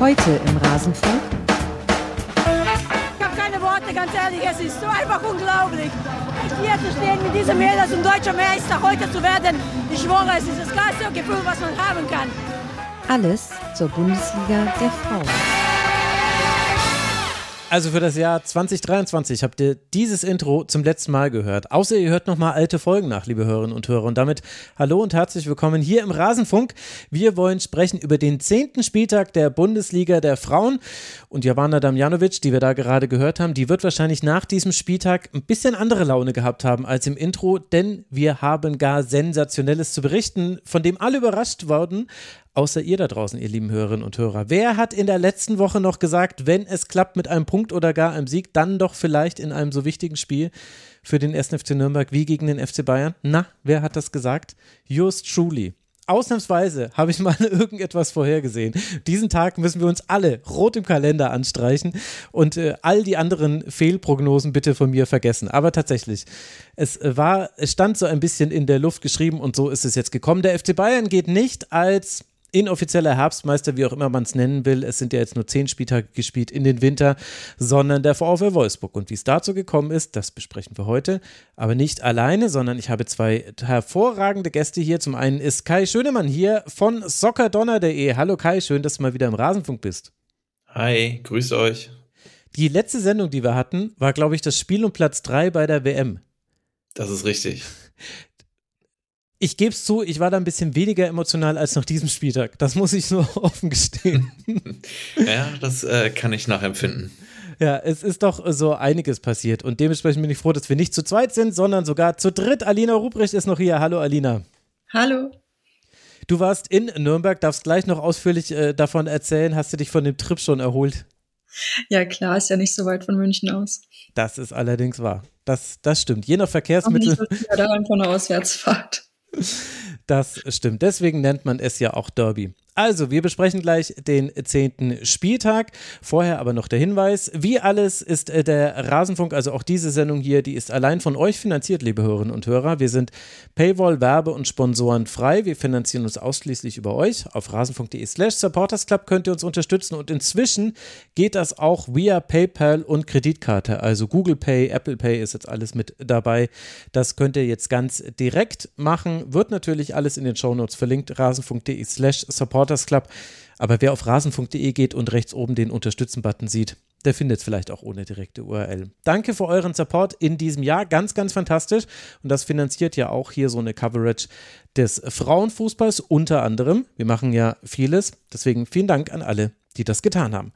Heute im Rasenfunk. Ich habe keine Worte, ganz ehrlich, es ist so einfach unglaublich. Hier zu stehen mit diesem Mädels und deutscher Meister heute zu werden, ich schwöre, es ist das geilste Gefühl, was man haben kann. Alles zur Bundesliga der Frauen. Also für das Jahr 2023 habt ihr dieses Intro zum letzten Mal gehört. Außer ihr hört nochmal alte Folgen nach, liebe Hörerinnen und Hörer. Und damit hallo und herzlich willkommen hier im Rasenfunk. Wir wollen sprechen über den zehnten Spieltag der Bundesliga der Frauen. Und Javana Damjanovic, die wir da gerade gehört haben, die wird wahrscheinlich nach diesem Spieltag ein bisschen andere Laune gehabt haben als im Intro, denn wir haben gar Sensationelles zu berichten, von dem alle überrascht wurden, außer ihr da draußen, ihr lieben Hörerinnen und Hörer. Wer hat in der letzten Woche noch gesagt, wenn es klappt mit einem Punkt oder gar einem Sieg, dann doch vielleicht in einem so wichtigen Spiel für den 1. FC Nürnberg wie gegen den FC Bayern? Na, wer hat das gesagt? Yours truly. Ausnahmsweise habe ich mal irgendetwas vorhergesehen. Diesen Tag müssen wir uns alle rot im Kalender anstreichen und äh, all die anderen Fehlprognosen bitte von mir vergessen. Aber tatsächlich, es war, es stand so ein bisschen in der Luft geschrieben und so ist es jetzt gekommen. Der FC Bayern geht nicht als inoffizieller Herbstmeister, wie auch immer man es nennen will. Es sind ja jetzt nur zehn Spieltage gespielt in den Winter, sondern der VfL Wolfsburg. Und wie es dazu gekommen ist, das besprechen wir heute. Aber nicht alleine, sondern ich habe zwei hervorragende Gäste hier. Zum einen ist Kai Schönemann hier von soccerdonner.de. Hallo Kai, schön, dass du mal wieder im Rasenfunk bist. Hi, grüß euch. Die letzte Sendung, die wir hatten, war, glaube ich, das Spiel um Platz 3 bei der WM. Das ist richtig ich gebe es zu, ich war da ein bisschen weniger emotional als nach diesem Spieltag. Das muss ich nur offen gestehen. ja, das äh, kann ich nachempfinden. Ja, es ist doch so einiges passiert und dementsprechend bin ich froh, dass wir nicht zu zweit sind, sondern sogar zu dritt. Alina Ruprecht ist noch hier. Hallo, Alina. Hallo. Du warst in Nürnberg, darfst gleich noch ausführlich äh, davon erzählen. Hast du dich von dem Trip schon erholt? Ja, klar, ist ja nicht so weit von München aus. Das ist allerdings wahr. Das, das stimmt. Je nach Verkehrsmittel. Auch nicht so daran von einer Auswärtsfahrt. Das stimmt. Deswegen nennt man es ja auch Derby. Also, wir besprechen gleich den zehnten Spieltag. Vorher aber noch der Hinweis: Wie alles ist äh, der Rasenfunk, also auch diese Sendung hier, die ist allein von euch finanziert, liebe Hörerinnen und Hörer. Wir sind Paywall, Werbe und Sponsoren frei. Wir finanzieren uns ausschließlich über euch. Auf rasenfunk.de/slash supportersclub könnt ihr uns unterstützen und inzwischen geht das auch via PayPal und Kreditkarte. Also Google Pay, Apple Pay ist jetzt alles mit dabei. Das könnt ihr jetzt ganz direkt machen. Wird natürlich alles in den Shownotes verlinkt. rasenfunk.de/slash supportersclub Supporters Club. Aber wer auf rasen.de geht und rechts oben den Unterstützen-Button sieht, der findet es vielleicht auch ohne direkte URL. Danke für euren Support in diesem Jahr. Ganz, ganz fantastisch. Und das finanziert ja auch hier so eine Coverage des Frauenfußballs unter anderem. Wir machen ja vieles. Deswegen vielen Dank an alle, die das getan haben.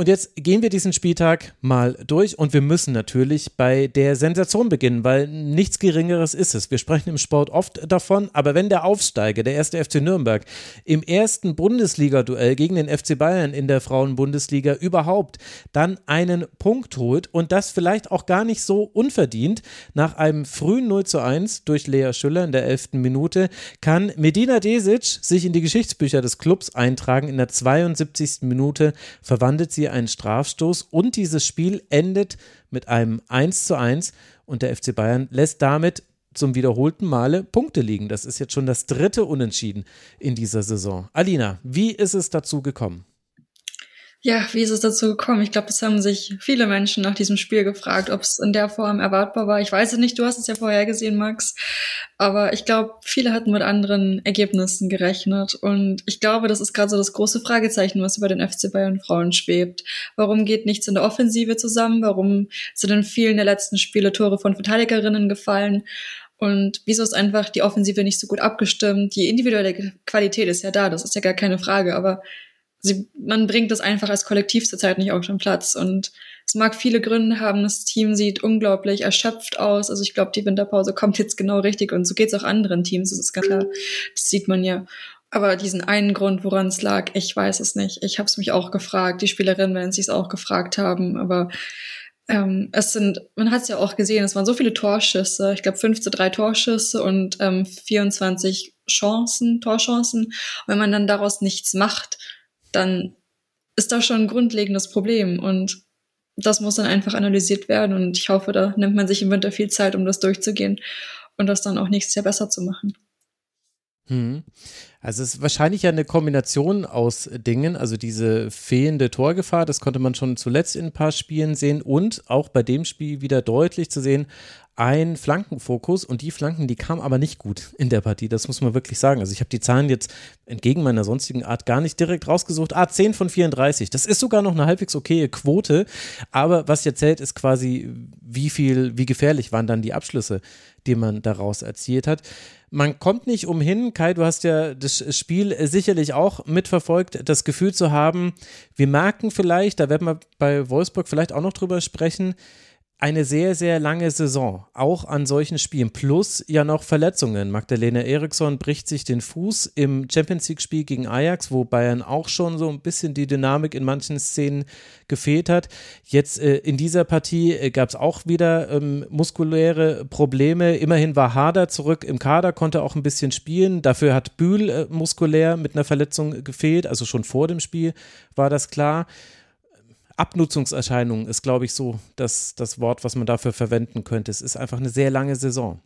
Und jetzt gehen wir diesen Spieltag mal durch und wir müssen natürlich bei der Sensation beginnen, weil nichts Geringeres ist es. Wir sprechen im Sport oft davon, aber wenn der Aufsteiger, der erste FC Nürnberg, im ersten Bundesliga-Duell gegen den FC Bayern in der Frauenbundesliga überhaupt dann einen Punkt holt und das vielleicht auch gar nicht so unverdient, nach einem frühen 0 zu 1 durch Lea Schüller in der 11. Minute, kann Medina Desic sich in die Geschichtsbücher des Clubs eintragen. In der 72. Minute verwandelt sie einen Strafstoß und dieses Spiel endet mit einem 1 zu 1 und der FC Bayern lässt damit zum wiederholten Male Punkte liegen. Das ist jetzt schon das dritte Unentschieden in dieser Saison. Alina, wie ist es dazu gekommen? Ja, wie ist es dazu gekommen? Ich glaube, das haben sich viele Menschen nach diesem Spiel gefragt, ob es in der Form erwartbar war. Ich weiß es nicht, du hast es ja vorher gesehen, Max. Aber ich glaube, viele hatten mit anderen Ergebnissen gerechnet. Und ich glaube, das ist gerade so das große Fragezeichen, was über den FC Bayern Frauen schwebt. Warum geht nichts in der Offensive zusammen? Warum sind in vielen der letzten Spiele Tore von Verteidigerinnen gefallen? Und wieso ist einfach die Offensive nicht so gut abgestimmt? Die individuelle Qualität ist ja da, das ist ja gar keine Frage, aber sie, man bringt das einfach als Kollektiv zurzeit nicht auf den Platz. Und es mag viele Gründe haben. Das Team sieht unglaublich erschöpft aus. Also ich glaube, die Winterpause kommt jetzt genau richtig. Und so geht es auch anderen Teams. Das ist ganz klar. Das sieht man ja. Aber diesen einen Grund, woran es lag, ich weiß es nicht. Ich habe es mich auch gefragt. Die Spielerinnen werden es auch gefragt haben. Aber ähm, es sind, man hat es ja auch gesehen, es waren so viele Torschüsse. Ich glaube, 5 zu 3 Torschüsse und ähm, 24 Chancen, Torchancen. Und wenn man dann daraus nichts macht, dann ist da schon ein grundlegendes Problem und das muss dann einfach analysiert werden und ich hoffe, da nimmt man sich im Winter viel Zeit, um das durchzugehen und das dann auch nächstes Jahr besser zu machen. Hm. Also es ist wahrscheinlich ja eine Kombination aus Dingen, also diese fehlende Torgefahr, das konnte man schon zuletzt in ein paar Spielen sehen und auch bei dem Spiel wieder deutlich zu sehen, ein Flankenfokus und die Flanken, die kamen aber nicht gut in der Partie, das muss man wirklich sagen. Also ich habe die Zahlen jetzt entgegen meiner sonstigen Art gar nicht direkt rausgesucht. Ah, 10 von 34, das ist sogar noch eine halbwegs okaye Quote, aber was jetzt zählt, ist quasi, wie viel, wie gefährlich waren dann die Abschlüsse, die man daraus erzielt hat. Man kommt nicht umhin, Kai, du hast ja das Spiel sicherlich auch mitverfolgt, das Gefühl zu haben, wir merken vielleicht, da werden wir bei Wolfsburg vielleicht auch noch drüber sprechen, eine sehr, sehr lange Saison, auch an solchen Spielen, plus ja noch Verletzungen. Magdalena Eriksson bricht sich den Fuß im Champions League-Spiel gegen Ajax, wo Bayern auch schon so ein bisschen die Dynamik in manchen Szenen gefehlt hat. Jetzt äh, in dieser Partie äh, gab es auch wieder ähm, muskuläre Probleme. Immerhin war Hader zurück im Kader, konnte auch ein bisschen spielen. Dafür hat Bühl äh, muskulär mit einer Verletzung gefehlt, also schon vor dem Spiel war das klar. Abnutzungserscheinungen ist, glaube ich, so das, das Wort, was man dafür verwenden könnte. Es ist einfach eine sehr lange Saison.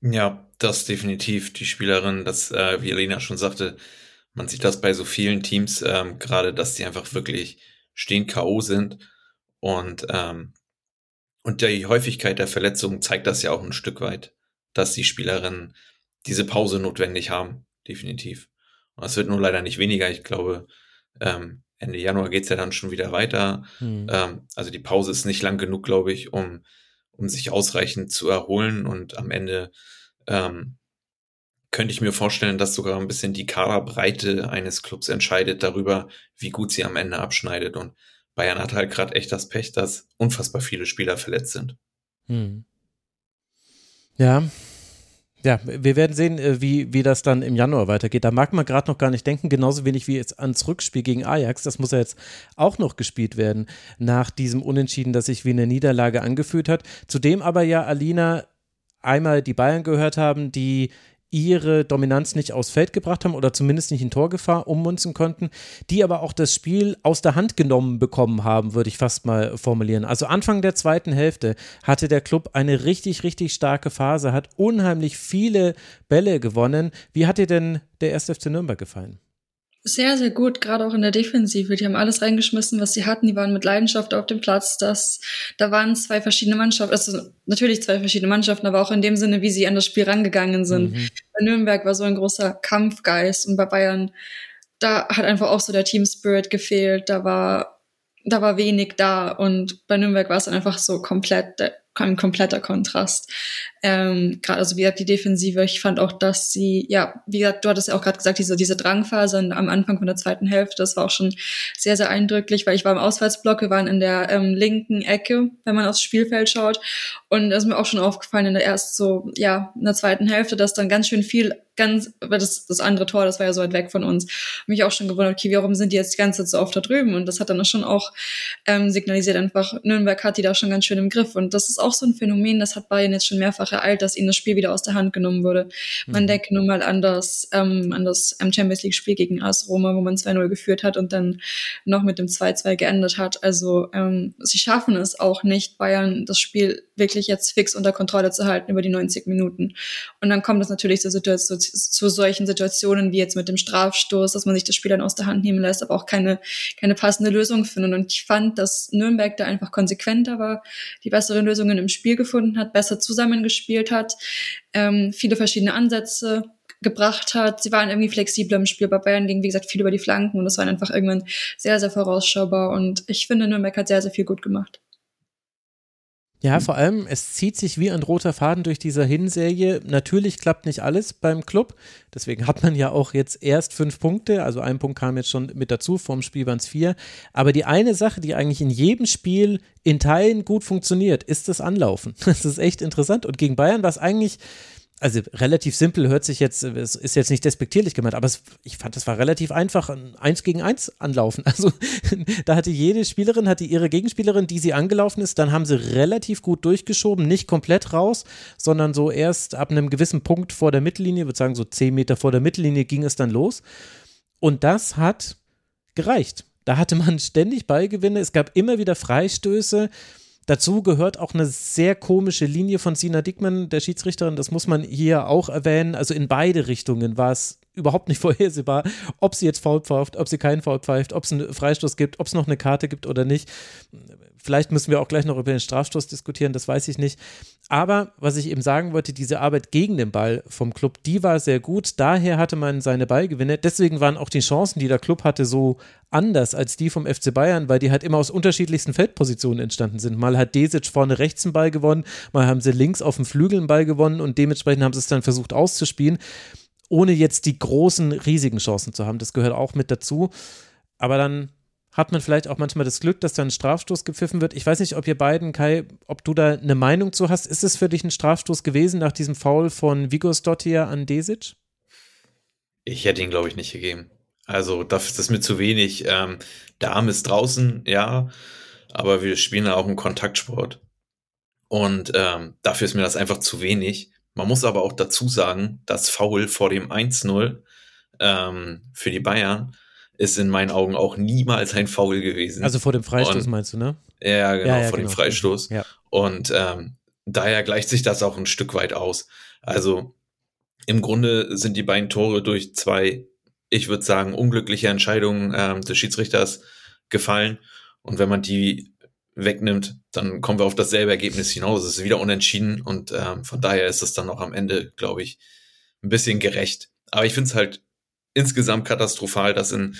Ja, das definitiv. Die Spielerin, das, äh, wie Elena schon sagte, man sieht das bei so vielen Teams, ähm, gerade, dass die einfach wirklich stehen K.O. sind. Und, ähm, und die Häufigkeit der Verletzungen zeigt das ja auch ein Stück weit, dass die Spielerinnen diese Pause notwendig haben. Definitiv. Und es wird nur leider nicht weniger. Ich glaube, ähm, Ende Januar geht's ja dann schon wieder weiter. Mhm. Ähm, also die Pause ist nicht lang genug, glaube ich, um, um sich ausreichend zu erholen. Und am Ende ähm, könnte ich mir vorstellen, dass sogar ein bisschen die Kaderbreite eines Clubs entscheidet darüber, wie gut sie am Ende abschneidet. Und Bayern hat halt gerade echt das Pech, dass unfassbar viele Spieler verletzt sind. Hm. Ja, ja, wir werden sehen, äh, wie, wie das dann im Januar weitergeht. Da mag man gerade noch gar nicht denken, genauso wenig wie jetzt ans Rückspiel gegen Ajax. Das muss ja jetzt auch noch gespielt werden nach diesem Unentschieden, das sich wie eine Niederlage angefühlt hat. Zudem aber ja Alina einmal die Bayern gehört haben, die ihre Dominanz nicht aufs Feld gebracht haben oder zumindest nicht in Torgefahr ummunzen konnten, die aber auch das Spiel aus der Hand genommen bekommen haben, würde ich fast mal formulieren. Also Anfang der zweiten Hälfte hatte der Club eine richtig, richtig starke Phase, hat unheimlich viele Bälle gewonnen. Wie hat dir denn der 1. FC Nürnberg gefallen? Sehr, sehr gut, gerade auch in der Defensive. Die haben alles reingeschmissen, was sie hatten. Die waren mit Leidenschaft auf dem Platz. Das, da waren zwei verschiedene Mannschaften, also natürlich zwei verschiedene Mannschaften, aber auch in dem Sinne, wie sie an das Spiel rangegangen sind. Mhm. Bei Nürnberg war so ein großer Kampfgeist und bei Bayern, da hat einfach auch so der Team Spirit gefehlt. Da war, da war wenig da und bei Nürnberg war es dann einfach so komplett, ein kompletter Kontrast. Ähm, gerade also wie gesagt die Defensive. Ich fand auch, dass sie ja wie gesagt du hattest ja auch gerade gesagt diese diese Drangphase am Anfang von der zweiten Hälfte. Das war auch schon sehr sehr eindrücklich, weil ich war im Auswärtsblock. Wir waren in der ähm, linken Ecke, wenn man aufs Spielfeld schaut. Und das ist mir auch schon aufgefallen in der ersten so ja in der zweiten Hälfte, dass dann ganz schön viel ganz, weil das, das andere Tor, das war ja so weit weg von uns, mich auch schon gewundert, okay, warum sind die jetzt die ganze Zeit so oft da drüben? Und das hat dann schon auch ähm, signalisiert einfach, Nürnberg hat die da schon ganz schön im Griff. Und das ist auch so ein Phänomen, das hat Bayern jetzt schon mehrfach ereilt, dass ihnen das Spiel wieder aus der Hand genommen wurde. Man mhm. denke nun mal an das, ähm, an das ähm, Champions League Spiel gegen AS Roma, wo man 2-0 geführt hat und dann noch mit dem 2-2 geendet hat. Also ähm, sie schaffen es auch nicht, Bayern das Spiel wirklich jetzt fix unter Kontrolle zu halten über die 90 Minuten. Und dann kommt es natürlich zur Situation, zu solchen Situationen wie jetzt mit dem Strafstoß, dass man sich das Spiel dann aus der Hand nehmen lässt, aber auch keine, keine passende Lösung findet. Und ich fand, dass Nürnberg da einfach konsequenter war, die besseren Lösungen im Spiel gefunden hat, besser zusammengespielt hat, ähm, viele verschiedene Ansätze gebracht hat. Sie waren irgendwie flexibler im Spiel. Bei Bayern ging, wie gesagt, viel über die Flanken und das war einfach irgendwann sehr, sehr vorausschaubar. Und ich finde, Nürnberg hat sehr, sehr viel gut gemacht. Ja, vor allem, es zieht sich wie ein roter Faden durch diese Hinserie. Natürlich klappt nicht alles beim Club. Deswegen hat man ja auch jetzt erst fünf Punkte. Also ein Punkt kam jetzt schon mit dazu. Vorm Spiel waren es vier. Aber die eine Sache, die eigentlich in jedem Spiel in Teilen gut funktioniert, ist das Anlaufen. Das ist echt interessant. Und gegen Bayern war es eigentlich also relativ simpel hört sich jetzt, es ist jetzt nicht despektierlich gemeint, aber es, ich fand, es war relativ einfach, eins gegen eins anlaufen. Also da hatte jede Spielerin, hatte ihre Gegenspielerin, die sie angelaufen ist, dann haben sie relativ gut durchgeschoben, nicht komplett raus, sondern so erst ab einem gewissen Punkt vor der Mittellinie, würde sagen so zehn Meter vor der Mittellinie ging es dann los. Und das hat gereicht. Da hatte man ständig Ballgewinne, es gab immer wieder Freistöße Dazu gehört auch eine sehr komische Linie von Sina Dickmann, der Schiedsrichterin. Das muss man hier auch erwähnen. Also in beide Richtungen war es überhaupt nicht vorhersehbar, ob sie jetzt faul pfeift, ob sie keinen faul pfeift, ob es einen Freistoß gibt, ob es noch eine Karte gibt oder nicht. Vielleicht müssen wir auch gleich noch über den Strafstoß diskutieren, das weiß ich nicht. Aber was ich eben sagen wollte, diese Arbeit gegen den Ball vom Club, die war sehr gut. Daher hatte man seine Ballgewinne. Deswegen waren auch die Chancen, die der Club hatte, so anders als die vom FC Bayern, weil die halt immer aus unterschiedlichsten Feldpositionen entstanden sind. Mal hat Desic vorne rechts einen Ball gewonnen, mal haben sie links auf dem Flügel einen Ball gewonnen und dementsprechend haben sie es dann versucht auszuspielen, ohne jetzt die großen, riesigen Chancen zu haben. Das gehört auch mit dazu. Aber dann hat man vielleicht auch manchmal das Glück, dass da ein Strafstoß gepfiffen wird. Ich weiß nicht, ob ihr beiden, Kai, ob du da eine Meinung zu hast. Ist es für dich ein Strafstoß gewesen nach diesem Foul von Vigos Dottir an Desic? Ich hätte ihn, glaube ich, nicht gegeben. Also, das ist mir zu wenig. Ähm, der Arm ist draußen, ja, aber wir spielen ja auch einen Kontaktsport. Und ähm, dafür ist mir das einfach zu wenig. Man muss aber auch dazu sagen, das Foul vor dem 1-0 ähm, für die Bayern ist in meinen Augen auch niemals ein Foul gewesen. Also vor dem Freistoß und, meinst du, ne? Ja, genau, ja, ja, vor genau. dem Freistoß. Ja. Und ähm, daher gleicht sich das auch ein Stück weit aus. Also im Grunde sind die beiden Tore durch zwei, ich würde sagen, unglückliche Entscheidungen ähm, des Schiedsrichters gefallen. Und wenn man die wegnimmt, dann kommen wir auf dasselbe Ergebnis hinaus. Es ist wieder unentschieden und ähm, von daher ist es dann auch am Ende, glaube ich, ein bisschen gerecht. Aber ich finde es halt insgesamt katastrophal, dass in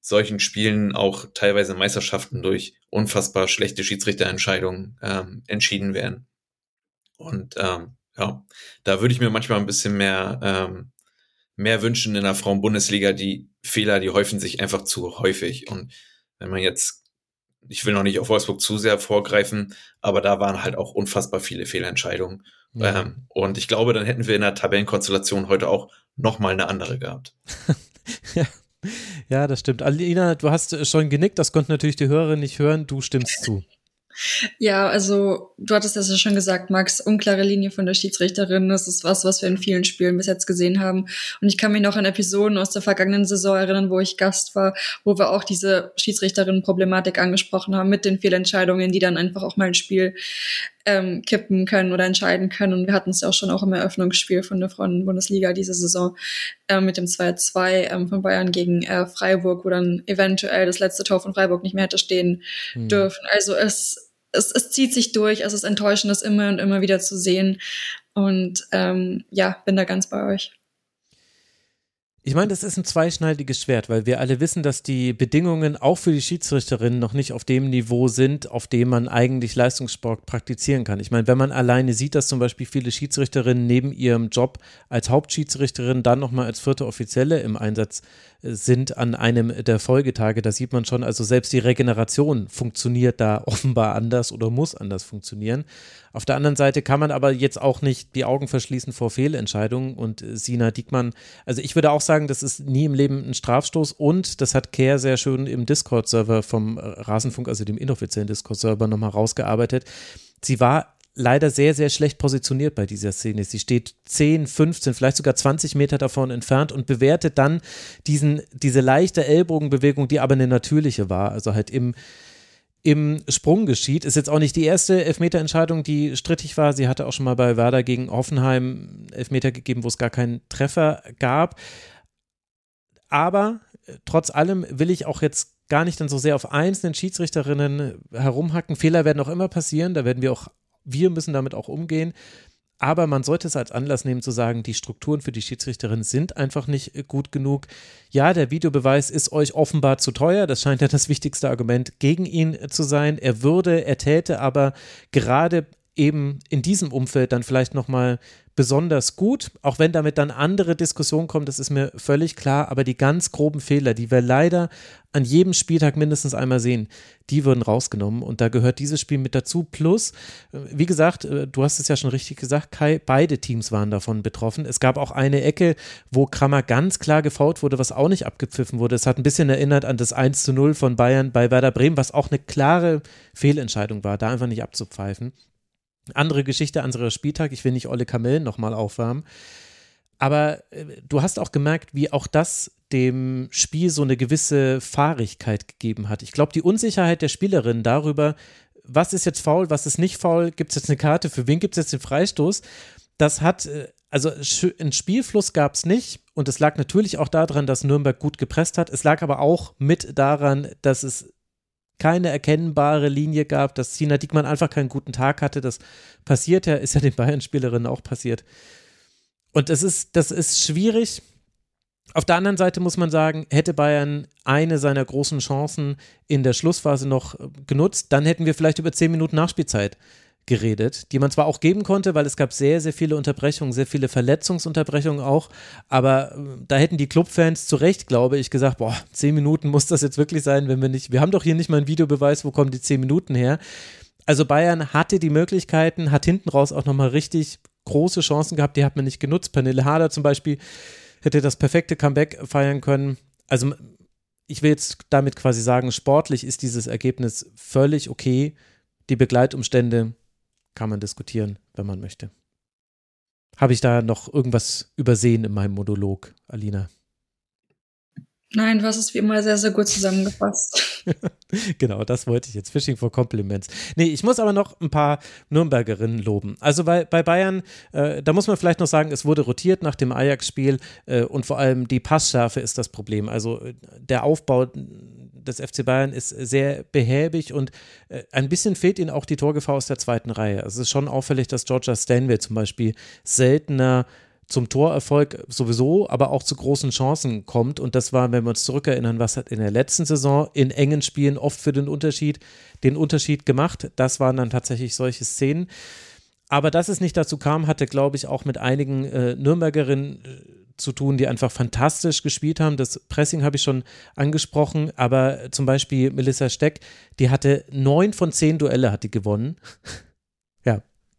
solchen Spielen auch teilweise Meisterschaften durch unfassbar schlechte Schiedsrichterentscheidungen ähm, entschieden werden. Und ähm, ja, da würde ich mir manchmal ein bisschen mehr, ähm, mehr wünschen in der Frauen-Bundesliga. Die Fehler, die häufen sich einfach zu häufig. Und wenn man jetzt, ich will noch nicht auf Wolfsburg zu sehr vorgreifen, aber da waren halt auch unfassbar viele Fehlentscheidungen. Ja. Ähm, und ich glaube, dann hätten wir in der Tabellenkonstellation heute auch nochmal eine andere gehabt. ja. ja, das stimmt. Alina, du hast schon genickt, das konnten natürlich die Hörer nicht hören, du stimmst zu. Ja, also du hattest das ja schon gesagt, Max, unklare Linie von der Schiedsrichterin. Das ist was, was wir in vielen Spielen bis jetzt gesehen haben. Und ich kann mich noch an Episoden aus der vergangenen Saison erinnern, wo ich Gast war, wo wir auch diese Schiedsrichterinnen-Problematik angesprochen haben mit den Fehlentscheidungen, die dann einfach auch mal ein Spiel ähm, kippen können oder entscheiden können. Und wir hatten es ja auch schon auch im Eröffnungsspiel von der Frauen-Bundesliga diese Saison äh, mit dem 2-2 ähm, von Bayern gegen äh, Freiburg, wo dann eventuell das letzte Tor von Freiburg nicht mehr hätte stehen mhm. dürfen. Also es es, es zieht sich durch, es ist enttäuschend, das immer und immer wieder zu sehen. Und ähm, ja, bin da ganz bei euch. Ich meine, das ist ein zweischneidiges Schwert, weil wir alle wissen, dass die Bedingungen auch für die Schiedsrichterinnen noch nicht auf dem Niveau sind, auf dem man eigentlich Leistungssport praktizieren kann. Ich meine, wenn man alleine sieht, dass zum Beispiel viele Schiedsrichterinnen neben ihrem Job als Hauptschiedsrichterin dann nochmal als vierte Offizielle im Einsatz sind an einem der Folgetage. Da sieht man schon, also selbst die Regeneration funktioniert da offenbar anders oder muss anders funktionieren. Auf der anderen Seite kann man aber jetzt auch nicht die Augen verschließen vor Fehlentscheidungen und Sina Diekmann, also ich würde auch sagen, das ist nie im Leben ein Strafstoß und das hat Kehr sehr schön im Discord-Server vom Rasenfunk, also dem inoffiziellen Discord-Server nochmal rausgearbeitet. Sie war leider sehr, sehr schlecht positioniert bei dieser Szene. Sie steht 10, 15, vielleicht sogar 20 Meter davon entfernt und bewertet dann diesen, diese leichte Ellbogenbewegung, die aber eine natürliche war, also halt im, im Sprung geschieht. Ist jetzt auch nicht die erste Elfmeterentscheidung, die strittig war. Sie hatte auch schon mal bei Werder gegen Hoffenheim Elfmeter gegeben, wo es gar keinen Treffer gab. Aber äh, trotz allem will ich auch jetzt gar nicht dann so sehr auf einzelnen Schiedsrichterinnen herumhacken. Fehler werden auch immer passieren, da werden wir auch wir müssen damit auch umgehen. Aber man sollte es als Anlass nehmen zu sagen, die Strukturen für die Schiedsrichterin sind einfach nicht äh, gut genug. Ja, der Videobeweis ist euch offenbar zu teuer. Das scheint ja das wichtigste Argument gegen ihn äh, zu sein. Er würde, er täte aber gerade eben in diesem Umfeld dann vielleicht nochmal besonders gut, auch wenn damit dann andere Diskussionen kommen, das ist mir völlig klar, aber die ganz groben Fehler, die wir leider an jedem Spieltag mindestens einmal sehen, die würden rausgenommen und da gehört dieses Spiel mit dazu. Plus, äh, wie gesagt, äh, du hast es ja schon richtig gesagt, Kai, beide Teams waren davon betroffen. Es gab auch eine Ecke, wo Krammer ganz klar gefault wurde, was auch nicht abgepfiffen wurde. Es hat ein bisschen erinnert an das 1 zu 0 von Bayern bei Werder Bremen, was auch eine klare Fehlentscheidung war, da einfach nicht abzupfeifen. Andere Geschichte, anderer Spieltag. Ich will nicht Olle Kamellen nochmal aufwärmen. Aber äh, du hast auch gemerkt, wie auch das dem Spiel so eine gewisse Fahrigkeit gegeben hat. Ich glaube, die Unsicherheit der Spielerin darüber, was ist jetzt faul, was ist nicht faul, gibt es jetzt eine Karte, für wen gibt es jetzt den Freistoß? Das hat, äh, also einen Spielfluss gab es nicht und es lag natürlich auch daran, dass Nürnberg gut gepresst hat. Es lag aber auch mit daran, dass es keine erkennbare Linie gab, dass Sina Diekmann einfach keinen guten Tag hatte. Das passiert ja, ist ja den Bayern-Spielerinnen auch passiert. Und das ist, das ist schwierig. Auf der anderen Seite muss man sagen, hätte Bayern eine seiner großen Chancen in der Schlussphase noch genutzt, dann hätten wir vielleicht über zehn Minuten Nachspielzeit geredet, die man zwar auch geben konnte, weil es gab sehr, sehr viele Unterbrechungen, sehr viele Verletzungsunterbrechungen auch, aber äh, da hätten die Clubfans zu Recht, glaube ich, gesagt, boah, zehn Minuten muss das jetzt wirklich sein, wenn wir nicht, wir haben doch hier nicht mal einen Videobeweis, wo kommen die zehn Minuten her? Also Bayern hatte die Möglichkeiten, hat hinten raus auch nochmal richtig große Chancen gehabt, die hat man nicht genutzt. Pernille Harder zum Beispiel hätte das perfekte Comeback feiern können. Also ich will jetzt damit quasi sagen, sportlich ist dieses Ergebnis völlig okay. Die Begleitumstände kann man diskutieren, wenn man möchte. Habe ich da noch irgendwas übersehen in meinem Monolog, Alina? Nein, du hast es wie immer sehr, sehr gut zusammengefasst. genau, das wollte ich jetzt. Fishing for Compliments. Nee, ich muss aber noch ein paar Nürnbergerinnen loben. Also bei, bei Bayern, äh, da muss man vielleicht noch sagen, es wurde rotiert nach dem Ajax-Spiel äh, und vor allem die Passschärfe ist das Problem. Also äh, der Aufbau des FC Bayern ist sehr behäbig und äh, ein bisschen fehlt ihnen auch die Torgefahr aus der zweiten Reihe. Also es ist schon auffällig, dass Georgia Stanway zum Beispiel seltener zum Torerfolg sowieso, aber auch zu großen Chancen kommt. Und das war, wenn wir uns zurückerinnern, was hat in der letzten Saison in engen Spielen oft für den Unterschied, den Unterschied gemacht. Das waren dann tatsächlich solche Szenen. Aber dass es nicht dazu kam, hatte, glaube ich, auch mit einigen äh, Nürnbergerinnen äh, zu tun, die einfach fantastisch gespielt haben. Das Pressing habe ich schon angesprochen, aber zum Beispiel Melissa Steck, die hatte neun von zehn Duelle hat die gewonnen.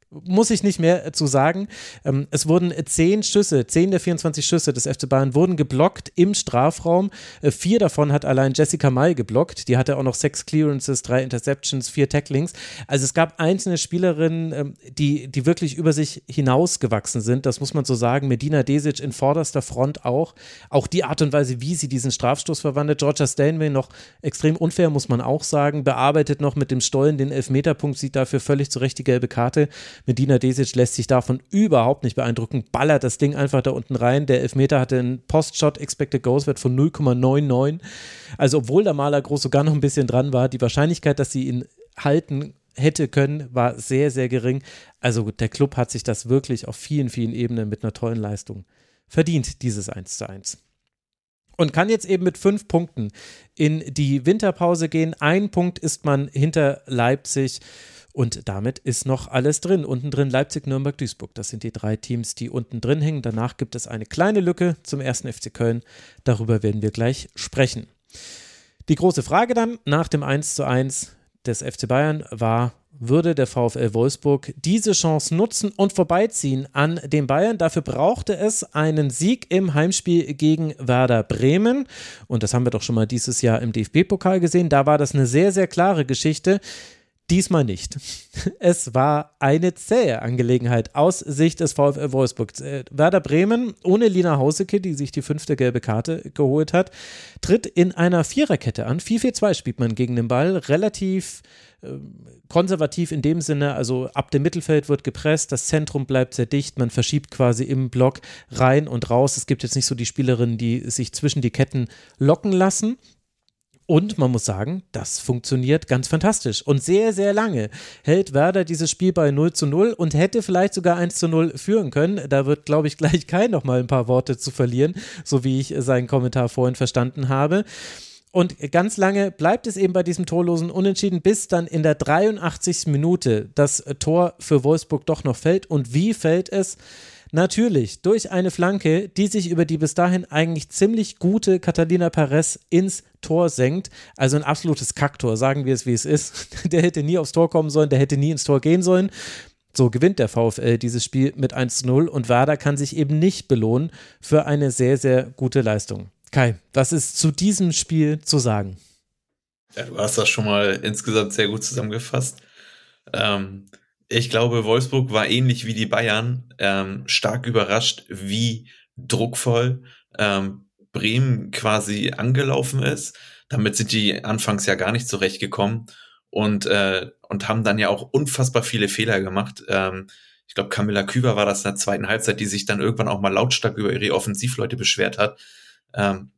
muss ich nicht mehr zu sagen. Ähm, es wurden zehn Schüsse, zehn der 24 Schüsse des FC Bayern wurden geblockt im Strafraum. Äh, vier davon hat allein Jessica May geblockt. Die hatte auch noch sechs Clearances, drei Interceptions, vier Tacklings. Also es gab einzelne Spielerinnen, ähm, die, die wirklich über sich hinausgewachsen sind. Das muss man so sagen. Medina Desic in vorderster Front auch. Auch die Art und Weise, wie sie diesen Strafstoß verwandelt. Georgia Stanway noch extrem unfair, muss man auch sagen. Bearbeitet noch mit dem Stollen den Elfmeterpunkt, sieht dafür völlig zu Recht die gelbe Karte. Medina Desic lässt sich davon überhaupt nicht beeindrucken, ballert das Ding einfach da unten rein. Der Elfmeter hatte einen Post-Shot Expected Goals Wert von 0,99. Also obwohl der Maler groß sogar noch ein bisschen dran war, die Wahrscheinlichkeit, dass sie ihn halten hätte können, war sehr, sehr gering. Also der Club hat sich das wirklich auf vielen, vielen Ebenen mit einer tollen Leistung verdient, dieses 1 zu 1 und kann jetzt eben mit fünf Punkten in die Winterpause gehen. Ein Punkt ist man hinter Leipzig. Und damit ist noch alles drin. Unten drin Leipzig, Nürnberg, Duisburg. Das sind die drei Teams, die unten drin hängen. Danach gibt es eine kleine Lücke zum ersten FC Köln. Darüber werden wir gleich sprechen. Die große Frage dann nach dem 1 zu 1 des FC Bayern war, würde der VfL Wolfsburg diese Chance nutzen und vorbeiziehen an den Bayern. Dafür brauchte es einen Sieg im Heimspiel gegen Werder Bremen. Und das haben wir doch schon mal dieses Jahr im DFB-Pokal gesehen. Da war das eine sehr, sehr klare Geschichte. Diesmal nicht. Es war eine zähe Angelegenheit aus Sicht des VfL Wolfsburg. Äh, Werder Bremen ohne Lina Hauseke, die sich die fünfte gelbe Karte geholt hat, tritt in einer Viererkette an. 4-4-2 spielt man gegen den Ball. Relativ äh, konservativ in dem Sinne, also ab dem Mittelfeld wird gepresst, das Zentrum bleibt sehr dicht, man verschiebt quasi im Block rein und raus. Es gibt jetzt nicht so die Spielerinnen, die sich zwischen die Ketten locken lassen. Und man muss sagen, das funktioniert ganz fantastisch. Und sehr, sehr lange hält Werder dieses Spiel bei 0 zu 0 und hätte vielleicht sogar 1 zu 0 führen können. Da wird, glaube ich, gleich kein noch mal ein paar Worte zu verlieren, so wie ich seinen Kommentar vorhin verstanden habe. Und ganz lange bleibt es eben bei diesem torlosen Unentschieden, bis dann in der 83. Minute das Tor für Wolfsburg doch noch fällt. Und wie fällt es? Natürlich durch eine Flanke, die sich über die bis dahin eigentlich ziemlich gute Catalina Perez ins Tor senkt. Also ein absolutes Kacktor, sagen wir es wie es ist. Der hätte nie aufs Tor kommen sollen, der hätte nie ins Tor gehen sollen. So gewinnt der VfL dieses Spiel mit 1 zu 0 und Werder kann sich eben nicht belohnen für eine sehr, sehr gute Leistung. Kai, was ist zu diesem Spiel zu sagen? Ja, du hast das schon mal insgesamt sehr gut zusammengefasst. Ähm, ich glaube, Wolfsburg war ähnlich wie die Bayern ähm, stark überrascht, wie druckvoll ähm, Bremen quasi angelaufen ist. Damit sind die anfangs ja gar nicht zurechtgekommen. und, äh, und haben dann ja auch unfassbar viele Fehler gemacht. Ähm, ich glaube, Camilla Küber war das in der zweiten Halbzeit, die sich dann irgendwann auch mal lautstark über ihre Offensivleute beschwert hat. Ähm,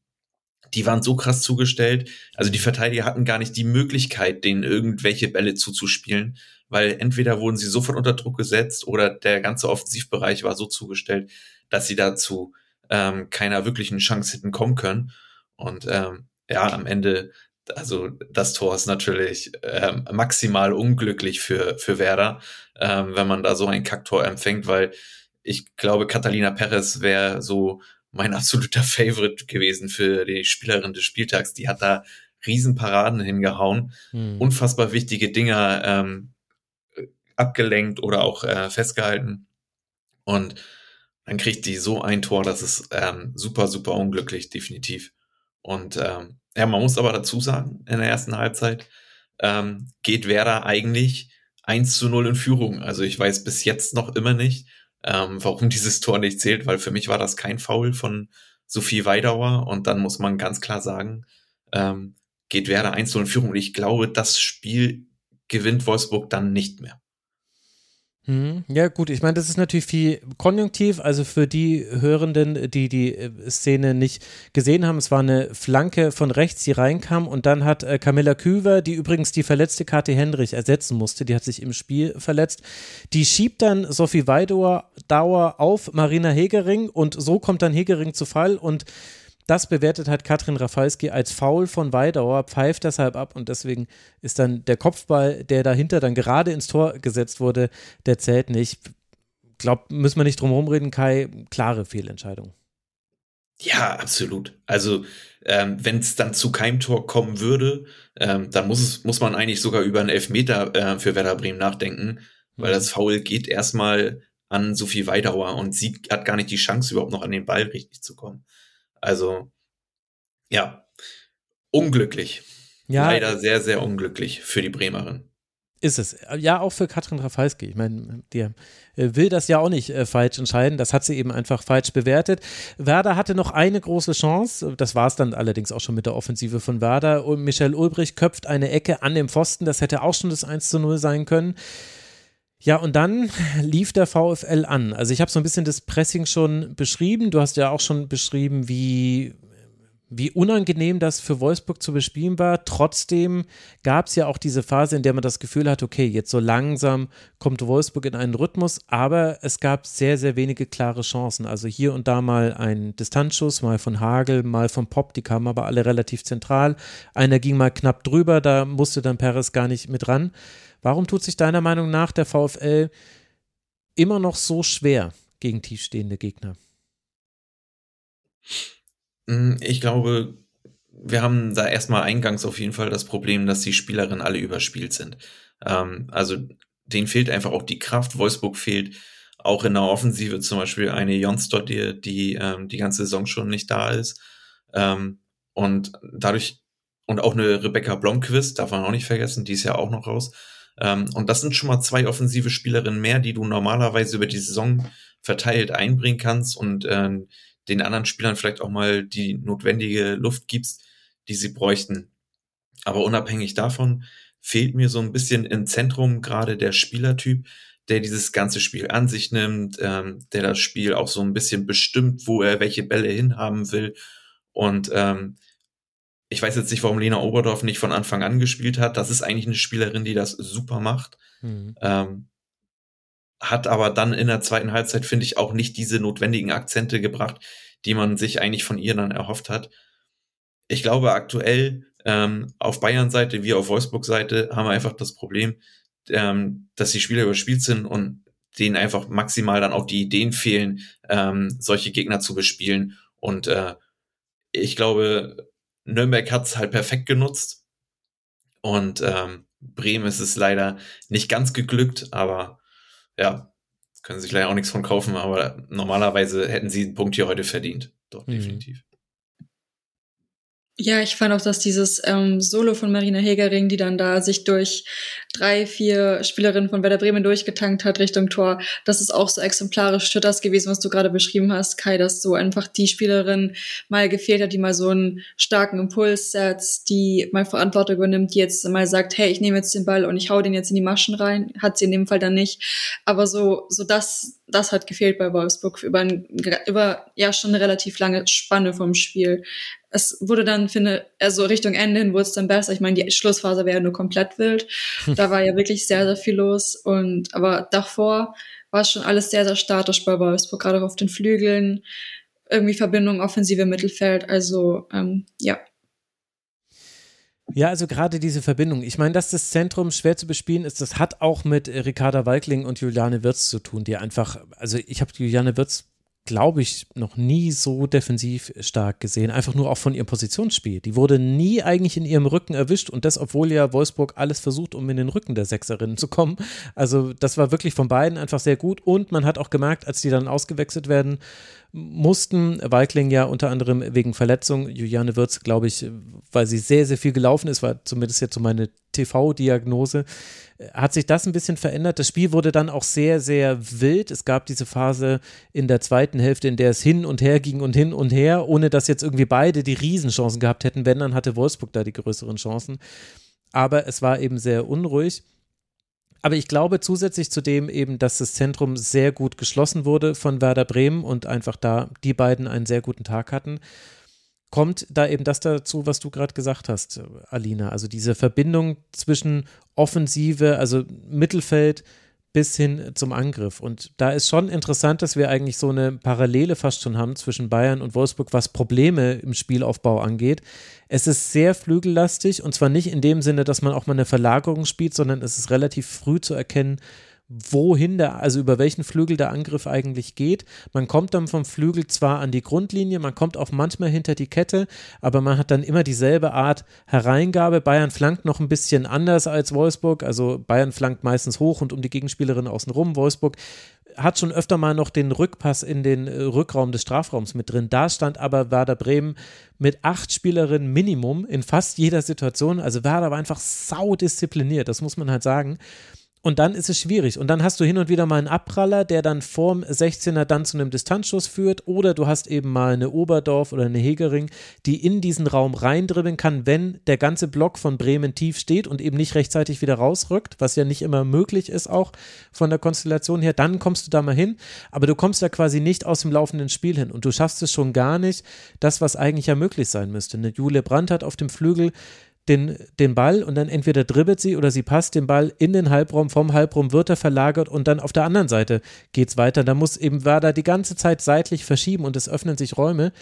die waren so krass zugestellt. Also die Verteidiger hatten gar nicht die Möglichkeit, denen irgendwelche Bälle zuzuspielen, weil entweder wurden sie sofort unter Druck gesetzt oder der ganze Offensivbereich war so zugestellt, dass sie dazu ähm, keiner wirklichen Chance hätten kommen können. Und ähm, ja, am Ende, also das Tor ist natürlich ähm, maximal unglücklich für, für Werder, ähm, wenn man da so ein Kacktor empfängt, weil ich glaube, Catalina Perez wäre so mein absoluter Favorite gewesen für die Spielerin des Spieltags. Die hat da Riesenparaden hingehauen, hm. unfassbar wichtige Dinger ähm, abgelenkt oder auch äh, festgehalten. Und dann kriegt die so ein Tor, das ist ähm, super, super unglücklich, definitiv. Und ähm, ja, man muss aber dazu sagen, in der ersten Halbzeit ähm, geht Werder eigentlich 1 zu 0 in Führung. Also ich weiß bis jetzt noch immer nicht, ähm, warum dieses Tor nicht zählt, weil für mich war das kein Foul von Sophie Weidauer und dann muss man ganz klar sagen, ähm, geht Werder 1 in Führung und ich glaube, das Spiel gewinnt Wolfsburg dann nicht mehr. Mhm. Ja, gut, ich meine, das ist natürlich viel konjunktiv. Also für die Hörenden, die die äh, Szene nicht gesehen haben, es war eine Flanke von rechts, die reinkam und dann hat äh, Camilla Küver, die übrigens die verletzte Kathi Hendrich ersetzen musste, die hat sich im Spiel verletzt, die schiebt dann Sophie Weidauer Dauer auf Marina Hegering und so kommt dann Hegering zu Fall und das bewertet hat Katrin Rafalski als Foul von Weidauer, pfeift deshalb ab und deswegen ist dann der Kopfball, der dahinter dann gerade ins Tor gesetzt wurde, der zählt nicht. Glaubt, müssen wir nicht drum rumreden, Kai, klare Fehlentscheidung. Ja, absolut. Also, ähm, wenn es dann zu keinem Tor kommen würde, ähm, dann muss, es, muss man eigentlich sogar über einen Elfmeter äh, für Werder Bremen nachdenken, weil mhm. das Foul geht erstmal an Sophie Weidauer und sie hat gar nicht die Chance, überhaupt noch an den Ball richtig zu kommen. Also, ja, unglücklich. Ja, Leider sehr, sehr unglücklich für die Bremerin. Ist es. Ja, auch für Katrin Rafalski. Ich meine, die äh, will das ja auch nicht äh, falsch entscheiden. Das hat sie eben einfach falsch bewertet. Werder hatte noch eine große Chance. Das war es dann allerdings auch schon mit der Offensive von Werder. Und Michel Ulbrich köpft eine Ecke an dem Pfosten. Das hätte auch schon das 1 zu 0 sein können. Ja, und dann lief der VfL an. Also ich habe so ein bisschen das Pressing schon beschrieben. Du hast ja auch schon beschrieben, wie, wie unangenehm das für Wolfsburg zu bespielen war. Trotzdem gab es ja auch diese Phase, in der man das Gefühl hat, okay, jetzt so langsam kommt Wolfsburg in einen Rhythmus, aber es gab sehr, sehr wenige klare Chancen. Also hier und da mal ein Distanzschuss, mal von Hagel, mal von Pop, die kamen aber alle relativ zentral. Einer ging mal knapp drüber, da musste dann Perez gar nicht mit ran. Warum tut sich deiner Meinung nach der VfL immer noch so schwer gegen tiefstehende Gegner? Hm, ich glaube, wir haben da erstmal eingangs auf jeden Fall das Problem, dass die Spielerinnen alle überspielt sind. Ähm, also denen fehlt einfach auch die Kraft. Wolfsburg fehlt auch in der Offensive zum Beispiel eine Jonsdott, die, die ähm, die ganze Saison schon nicht da ist. Ähm, und dadurch, und auch eine Rebecca Blomqvist, darf man auch nicht vergessen, die ist ja auch noch raus. Ähm, und das sind schon mal zwei offensive Spielerinnen mehr, die du normalerweise über die Saison verteilt einbringen kannst und ähm, den anderen Spielern vielleicht auch mal die notwendige Luft gibst, die sie bräuchten. Aber unabhängig davon fehlt mir so ein bisschen im Zentrum gerade der Spielertyp, der dieses ganze Spiel an sich nimmt, ähm, der das Spiel auch so ein bisschen bestimmt, wo er welche Bälle hinhaben will. Und ähm, ich weiß jetzt nicht, warum Lena Oberdorf nicht von Anfang an gespielt hat. Das ist eigentlich eine Spielerin, die das super macht. Mhm. Ähm, hat aber dann in der zweiten Halbzeit, finde ich, auch nicht diese notwendigen Akzente gebracht, die man sich eigentlich von ihr dann erhofft hat. Ich glaube, aktuell ähm, auf Bayern-Seite wie auf Wolfsburg-Seite haben wir einfach das Problem, ähm, dass die Spieler überspielt sind und denen einfach maximal dann auch die Ideen fehlen, ähm, solche Gegner zu bespielen. Und äh, ich glaube, Nürnberg hat es halt perfekt genutzt. Und ähm, Bremen ist es leider nicht ganz geglückt, aber ja, können sich leider auch nichts von kaufen, aber normalerweise hätten sie einen Punkt hier heute verdient. Doch, mhm. definitiv. Ja, ich fand auch, dass dieses ähm, Solo von Marina Hegering, die dann da sich durch drei, vier Spielerinnen von Werder Bremen durchgetankt hat Richtung Tor, das ist auch so exemplarisch für das gewesen, was du gerade beschrieben hast, Kai, dass so einfach die Spielerin mal gefehlt hat, die mal so einen starken Impuls setzt, die mal Verantwortung übernimmt, die jetzt mal sagt, hey, ich nehme jetzt den Ball und ich hau den jetzt in die Maschen rein, hat sie in dem Fall dann nicht. Aber so, so das, das hat gefehlt bei Wolfsburg über, ein, über ja schon eine relativ lange Spanne vom Spiel es wurde dann, finde, also Richtung Ende hin wurde es dann besser. Ich meine, die Schlussphase wäre nur komplett wild. Da war ja wirklich sehr, sehr viel los. Und aber davor war es schon alles sehr, sehr statisch bei Wolfsburg, gerade auf den Flügeln, irgendwie Verbindung offensive Mittelfeld. Also ähm, ja. Ja, also gerade diese Verbindung. Ich meine, dass das Zentrum schwer zu bespielen ist, das hat auch mit Ricarda Walkling und Juliane Wirz zu tun, die einfach, also ich habe Juliane Wirz glaube ich, noch nie so defensiv stark gesehen. Einfach nur auch von ihrem Positionsspiel. Die wurde nie eigentlich in ihrem Rücken erwischt und das, obwohl ja Wolfsburg alles versucht, um in den Rücken der Sechserinnen zu kommen. Also das war wirklich von beiden einfach sehr gut und man hat auch gemerkt, als die dann ausgewechselt werden, mussten. Weikling ja unter anderem wegen Verletzung. Juliane Wirz, glaube ich, weil sie sehr, sehr viel gelaufen ist, war zumindest jetzt so meine TV-Diagnose. Hat sich das ein bisschen verändert? Das Spiel wurde dann auch sehr, sehr wild. Es gab diese Phase in der zweiten Hälfte, in der es hin und her ging und hin und her, ohne dass jetzt irgendwie beide die Riesenchancen gehabt hätten. Wenn, dann hatte Wolfsburg da die größeren Chancen. Aber es war eben sehr unruhig. Aber ich glaube zusätzlich zu dem eben, dass das Zentrum sehr gut geschlossen wurde von Werder Bremen und einfach da die beiden einen sehr guten Tag hatten, kommt da eben das dazu, was du gerade gesagt hast, Alina. Also diese Verbindung zwischen Offensive, also Mittelfeld, bis hin zum Angriff. Und da ist schon interessant, dass wir eigentlich so eine Parallele fast schon haben zwischen Bayern und Wolfsburg, was Probleme im Spielaufbau angeht. Es ist sehr flügellastig und zwar nicht in dem Sinne, dass man auch mal eine Verlagerung spielt, sondern es ist relativ früh zu erkennen, wohin der, also über welchen Flügel der Angriff eigentlich geht. Man kommt dann vom Flügel zwar an die Grundlinie, man kommt auch manchmal hinter die Kette, aber man hat dann immer dieselbe Art Hereingabe. Bayern flankt noch ein bisschen anders als Wolfsburg, also Bayern flankt meistens hoch und um die Gegenspielerin außen rum. Wolfsburg hat schon öfter mal noch den Rückpass in den äh, Rückraum des Strafraums mit drin. Da stand aber Werder Bremen mit acht Spielerinnen Minimum in fast jeder Situation. Also Werder war einfach saudiszipliniert, das muss man halt sagen. Und dann ist es schwierig. Und dann hast du hin und wieder mal einen Abpraller, der dann vorm 16er dann zu einem Distanzschuss führt. Oder du hast eben mal eine Oberdorf oder eine Hegering, die in diesen Raum reindribbeln kann, wenn der ganze Block von Bremen tief steht und eben nicht rechtzeitig wieder rausrückt, was ja nicht immer möglich ist, auch von der Konstellation her. Dann kommst du da mal hin. Aber du kommst da quasi nicht aus dem laufenden Spiel hin. Und du schaffst es schon gar nicht, das, was eigentlich ja möglich sein müsste. Eine Jule Brandt hat auf dem Flügel den, den Ball und dann entweder dribbelt sie oder sie passt den Ball in den Halbraum, vom Halbraum wird er verlagert und dann auf der anderen Seite geht es weiter. Da muss eben Werder die ganze Zeit seitlich verschieben und es öffnen sich Räume.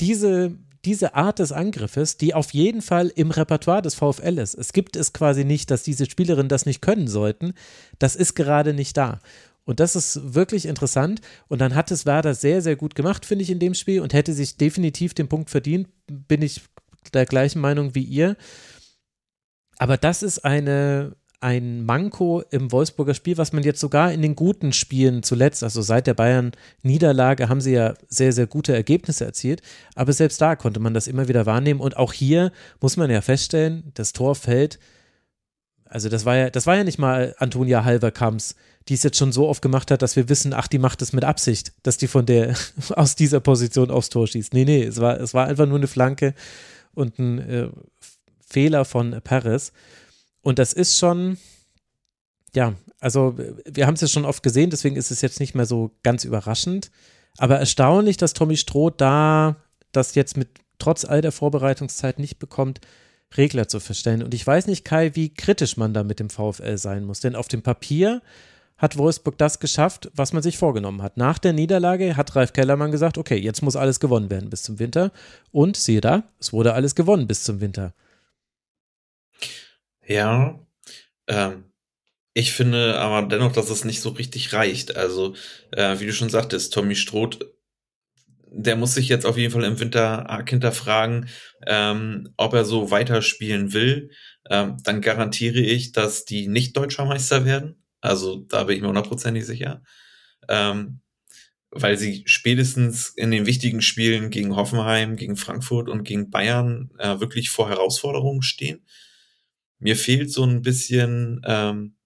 Diese, diese Art des Angriffes, die auf jeden Fall im Repertoire des VfL ist. Es gibt es quasi nicht, dass diese Spielerinnen das nicht können sollten. Das ist gerade nicht da. Und das ist wirklich interessant. Und dann hat es Werder sehr, sehr gut gemacht, finde ich, in dem Spiel und hätte sich definitiv den Punkt verdient. Bin ich der gleichen Meinung wie ihr. Aber das ist eine, ein Manko im Wolfsburger Spiel, was man jetzt sogar in den guten Spielen zuletzt, also seit der Bayern-Niederlage, haben sie ja sehr, sehr gute Ergebnisse erzielt. Aber selbst da konnte man das immer wieder wahrnehmen. Und auch hier muss man ja feststellen, das Tor fällt. Also das war ja, das war ja nicht mal Antonia Halverkamps, die es jetzt schon so oft gemacht hat, dass wir wissen, ach, die macht es mit Absicht, dass die von der aus dieser Position aufs Tor schießt. Nee, nee, es war, es war einfach nur eine Flanke und ein äh, Fehler von Paris. Und das ist schon, ja, also wir haben es ja schon oft gesehen, deswegen ist es jetzt nicht mehr so ganz überraschend. Aber erstaunlich, dass Tommy Stroh da das jetzt mit trotz all der Vorbereitungszeit nicht bekommt, Regler zu verstellen. Und ich weiß nicht, Kai, wie kritisch man da mit dem VfL sein muss. Denn auf dem Papier hat Wolfsburg das geschafft, was man sich vorgenommen hat. Nach der Niederlage hat Ralf Kellermann gesagt, okay, jetzt muss alles gewonnen werden bis zum Winter. Und siehe da, es wurde alles gewonnen bis zum Winter. Ja, ähm, ich finde aber dennoch, dass es nicht so richtig reicht. Also, äh, wie du schon sagtest, Tommy Stroth, der muss sich jetzt auf jeden Fall im Winter arg hinterfragen, ähm, ob er so weiterspielen will. Ähm, dann garantiere ich, dass die nicht Deutscher Meister werden. Also, da bin ich mir hundertprozentig sicher. Ähm, weil sie spätestens in den wichtigen Spielen gegen Hoffenheim, gegen Frankfurt und gegen Bayern äh, wirklich vor Herausforderungen stehen. Mir fehlt so ein bisschen ähm,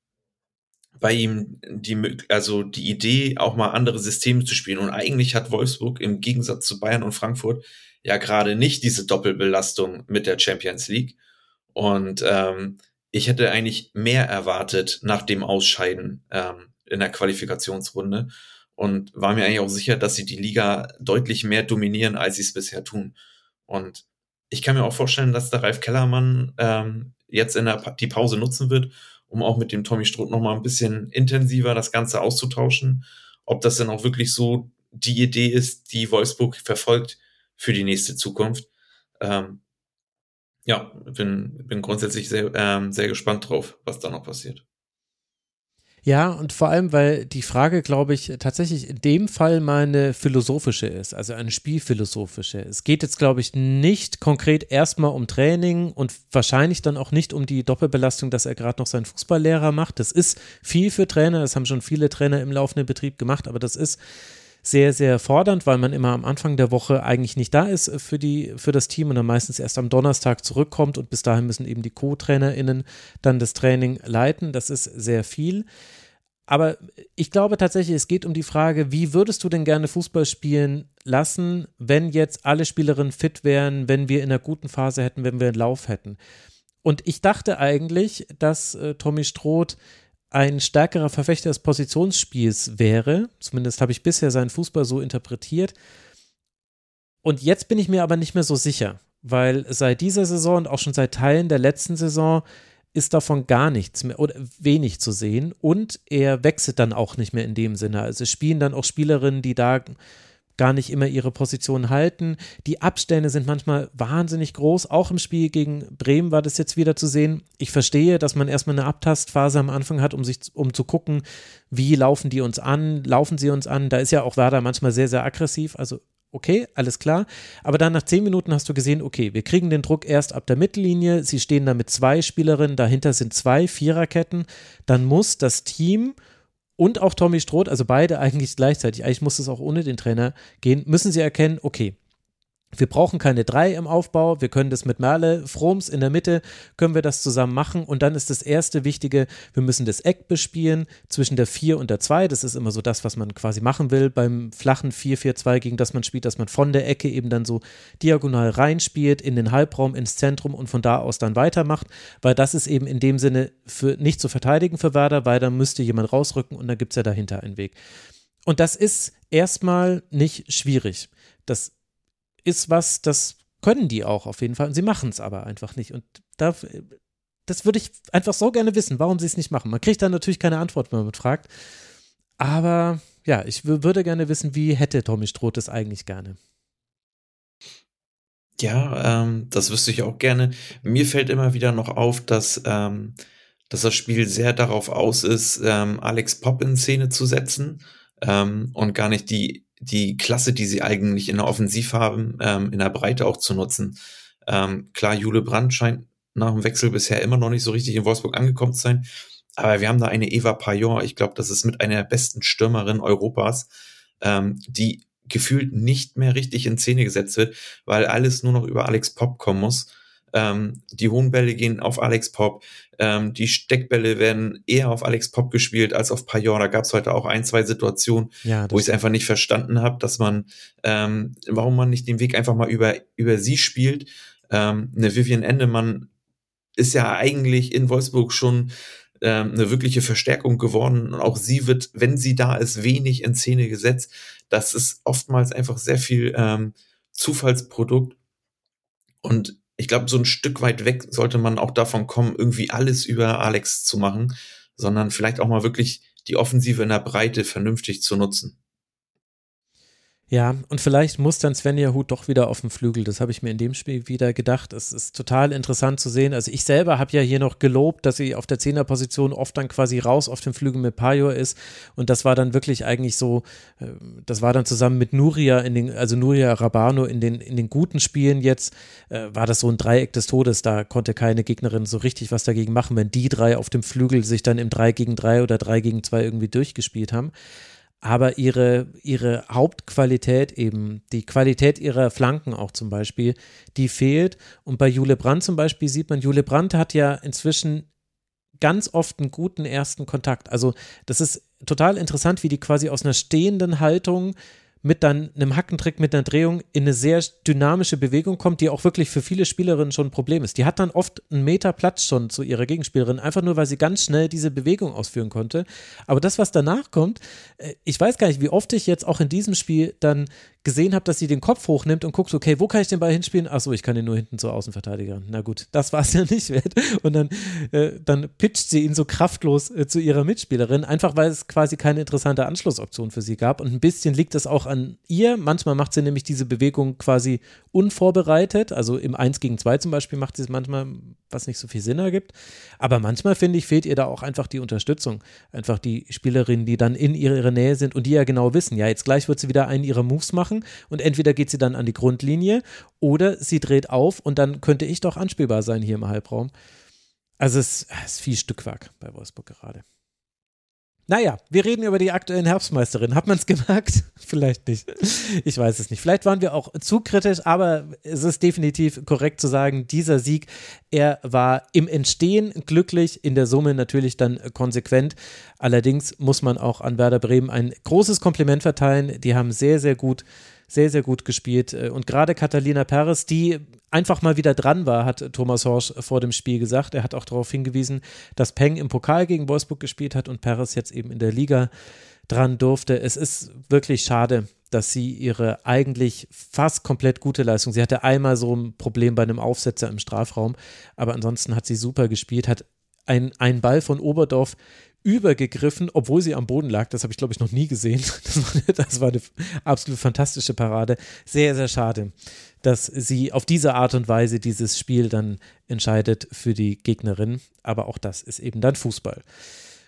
bei ihm die, also die Idee, auch mal andere Systeme zu spielen. Und eigentlich hat Wolfsburg im Gegensatz zu Bayern und Frankfurt ja gerade nicht diese Doppelbelastung mit der Champions League. Und ähm, ich hätte eigentlich mehr erwartet nach dem Ausscheiden ähm, in der Qualifikationsrunde und war mir eigentlich auch sicher, dass sie die Liga deutlich mehr dominieren, als sie es bisher tun. Und ich kann mir auch vorstellen, dass der Ralf Kellermann ähm, jetzt in der pa die Pause nutzen wird, um auch mit dem Tommy Stroth nochmal ein bisschen intensiver das Ganze auszutauschen. Ob das denn auch wirklich so die Idee ist, die Wolfsburg verfolgt für die nächste Zukunft. Ähm, ja, bin, bin grundsätzlich sehr, ähm, sehr gespannt drauf, was da noch passiert. Ja, und vor allem, weil die Frage, glaube ich, tatsächlich in dem Fall mal eine philosophische ist, also eine spielphilosophische. Es geht jetzt, glaube ich, nicht konkret erstmal um Training und wahrscheinlich dann auch nicht um die Doppelbelastung, dass er gerade noch seinen Fußballlehrer macht. Das ist viel für Trainer, das haben schon viele Trainer im laufenden Betrieb gemacht, aber das ist sehr, sehr fordernd, weil man immer am Anfang der Woche eigentlich nicht da ist für, die, für das Team und dann meistens erst am Donnerstag zurückkommt und bis dahin müssen eben die Co-TrainerInnen dann das Training leiten. Das ist sehr viel. Aber ich glaube tatsächlich, es geht um die Frage, wie würdest du denn gerne Fußball spielen lassen, wenn jetzt alle Spielerinnen fit wären, wenn wir in einer guten Phase hätten, wenn wir einen Lauf hätten? Und ich dachte eigentlich, dass äh, Tommy Stroth ein stärkerer Verfechter des Positionsspiels wäre. Zumindest habe ich bisher seinen Fußball so interpretiert. Und jetzt bin ich mir aber nicht mehr so sicher, weil seit dieser Saison und auch schon seit Teilen der letzten Saison ist davon gar nichts mehr oder wenig zu sehen und er wechselt dann auch nicht mehr in dem Sinne. Also es spielen dann auch Spielerinnen, die da gar nicht immer ihre Position halten. Die Abstände sind manchmal wahnsinnig groß. Auch im Spiel gegen Bremen war das jetzt wieder zu sehen. Ich verstehe, dass man erstmal eine Abtastphase am Anfang hat, um sich, um zu gucken, wie laufen die uns an, laufen sie uns an. Da ist ja auch Werder manchmal sehr, sehr aggressiv. Also okay, alles klar. Aber dann nach zehn Minuten hast du gesehen, okay, wir kriegen den Druck erst ab der Mittellinie. Sie stehen da mit zwei Spielerinnen, dahinter sind zwei Viererketten. Dann muss das Team und auch Tommy Stroth, also beide eigentlich gleichzeitig, eigentlich muss es auch ohne den Trainer gehen, müssen sie erkennen, okay, wir brauchen keine drei im Aufbau. Wir können das mit Merle, Froms in der Mitte, können wir das zusammen machen. Und dann ist das erste Wichtige, wir müssen das Eck bespielen zwischen der 4 und der 2. Das ist immer so das, was man quasi machen will beim flachen 4-4-2, gegen das man spielt, dass man von der Ecke eben dann so diagonal reinspielt, in den Halbraum, ins Zentrum und von da aus dann weitermacht. Weil das ist eben in dem Sinne für, nicht zu verteidigen für Werder, weil da müsste jemand rausrücken und dann gibt es ja dahinter einen Weg. Und das ist erstmal nicht schwierig. Das ist was, das können die auch auf jeden Fall. Und sie machen es aber einfach nicht. Und da, das würde ich einfach so gerne wissen, warum sie es nicht machen. Man kriegt dann natürlich keine Antwort, wenn man fragt. Aber ja, ich würde gerne wissen, wie hätte Tommy Stroth es eigentlich gerne. Ja, ähm, das wüsste ich auch gerne. Mir fällt immer wieder noch auf, dass, ähm, dass das Spiel sehr darauf aus ist, ähm, Alex Pop in Szene zu setzen ähm, und gar nicht die die Klasse, die sie eigentlich in der Offensiv haben, ähm, in der Breite auch zu nutzen. Ähm, klar, Jule Brandt scheint nach dem Wechsel bisher immer noch nicht so richtig in Wolfsburg angekommen zu sein. Aber wir haben da eine Eva Payon, ich glaube, das ist mit einer der besten Stürmerinnen Europas, ähm, die gefühlt nicht mehr richtig in Szene gesetzt wird, weil alles nur noch über Alex Pop kommen muss. Ähm, die hohen Bälle gehen auf Alex Pop. Ähm, die Steckbälle werden eher auf Alex Pop gespielt als auf Pajor. Da gab es heute auch ein, zwei Situationen, ja, wo ich es einfach nicht verstanden habe, dass man, ähm, warum man nicht den Weg einfach mal über, über sie spielt. Ähm, eine Vivian Endemann ist ja eigentlich in Wolfsburg schon ähm, eine wirkliche Verstärkung geworden. Und auch sie wird, wenn sie da ist, wenig in Szene gesetzt. Das ist oftmals einfach sehr viel ähm, Zufallsprodukt. Und ich glaube, so ein Stück weit weg sollte man auch davon kommen, irgendwie alles über Alex zu machen, sondern vielleicht auch mal wirklich die Offensive in der Breite vernünftig zu nutzen. Ja, und vielleicht muss dann Svenja Hut doch wieder auf dem Flügel. Das habe ich mir in dem Spiel wieder gedacht. Es ist total interessant zu sehen. Also ich selber habe ja hier noch gelobt, dass sie auf der Zehnerposition oft dann quasi raus auf dem Flügel mit Pajor ist. Und das war dann wirklich eigentlich so, äh, das war dann zusammen mit Nuria in den, also Nuria Rabano in den, in den guten Spielen jetzt, äh, war das so ein Dreieck des Todes. Da konnte keine Gegnerin so richtig was dagegen machen, wenn die drei auf dem Flügel sich dann im 3 gegen 3 oder 3 gegen 2 irgendwie durchgespielt haben. Aber ihre, ihre Hauptqualität eben, die Qualität ihrer Flanken auch zum Beispiel, die fehlt. Und bei Jule Brandt zum Beispiel sieht man, Jule Brandt hat ja inzwischen ganz oft einen guten ersten Kontakt. Also das ist total interessant, wie die quasi aus einer stehenden Haltung mit dann einem Hackentrick, mit einer Drehung in eine sehr dynamische Bewegung kommt, die auch wirklich für viele Spielerinnen schon ein Problem ist. Die hat dann oft einen Meter Platz schon zu ihrer Gegenspielerin, einfach nur, weil sie ganz schnell diese Bewegung ausführen konnte. Aber das, was danach kommt, äh, ich weiß gar nicht, wie oft ich jetzt auch in diesem Spiel dann gesehen habe, dass sie den Kopf hochnimmt und guckt, okay, wo kann ich den Ball hinspielen? Achso, ich kann den nur hinten zur Außenverteidigerin. Na gut, das war es ja nicht wert. Und dann, äh, dann pitcht sie ihn so kraftlos äh, zu ihrer Mitspielerin, einfach weil es quasi keine interessante Anschlussoption für sie gab. Und ein bisschen liegt das auch an ihr. Manchmal macht sie nämlich diese Bewegung quasi unvorbereitet. Also im 1 gegen 2 zum Beispiel macht sie es manchmal, was nicht so viel Sinn ergibt. Aber manchmal, finde ich, fehlt ihr da auch einfach die Unterstützung. Einfach die Spielerinnen, die dann in ihrer Nähe sind und die ja genau wissen, ja, jetzt gleich wird sie wieder einen ihrer Moves machen machen und entweder geht sie dann an die Grundlinie oder sie dreht auf und dann könnte ich doch anspielbar sein hier im Halbraum. Also es, es ist viel Stückwerk bei Wolfsburg gerade. Naja, wir reden über die aktuellen Herbstmeisterin. Hat man es gemerkt? Vielleicht nicht. Ich weiß es nicht. Vielleicht waren wir auch zu kritisch, aber es ist definitiv korrekt zu sagen, dieser Sieg, er war im Entstehen glücklich, in der Summe natürlich dann konsequent. Allerdings muss man auch an Werder Bremen ein großes Kompliment verteilen. Die haben sehr, sehr gut sehr, sehr gut gespielt. Und gerade Catalina Perez, die einfach mal wieder dran war, hat Thomas Horsch vor dem Spiel gesagt. Er hat auch darauf hingewiesen, dass Peng im Pokal gegen Wolfsburg gespielt hat und Perez jetzt eben in der Liga dran durfte. Es ist wirklich schade, dass sie ihre eigentlich fast komplett gute Leistung, sie hatte einmal so ein Problem bei einem Aufsetzer im Strafraum, aber ansonsten hat sie super gespielt, hat ein, einen Ball von Oberdorf übergegriffen, obwohl sie am Boden lag. Das habe ich, glaube ich, noch nie gesehen. Das war, das war, eine absolut fantastische Parade. Sehr, sehr schade, dass sie auf diese Art und Weise dieses Spiel dann entscheidet für die Gegnerin. Aber auch das ist eben dann Fußball.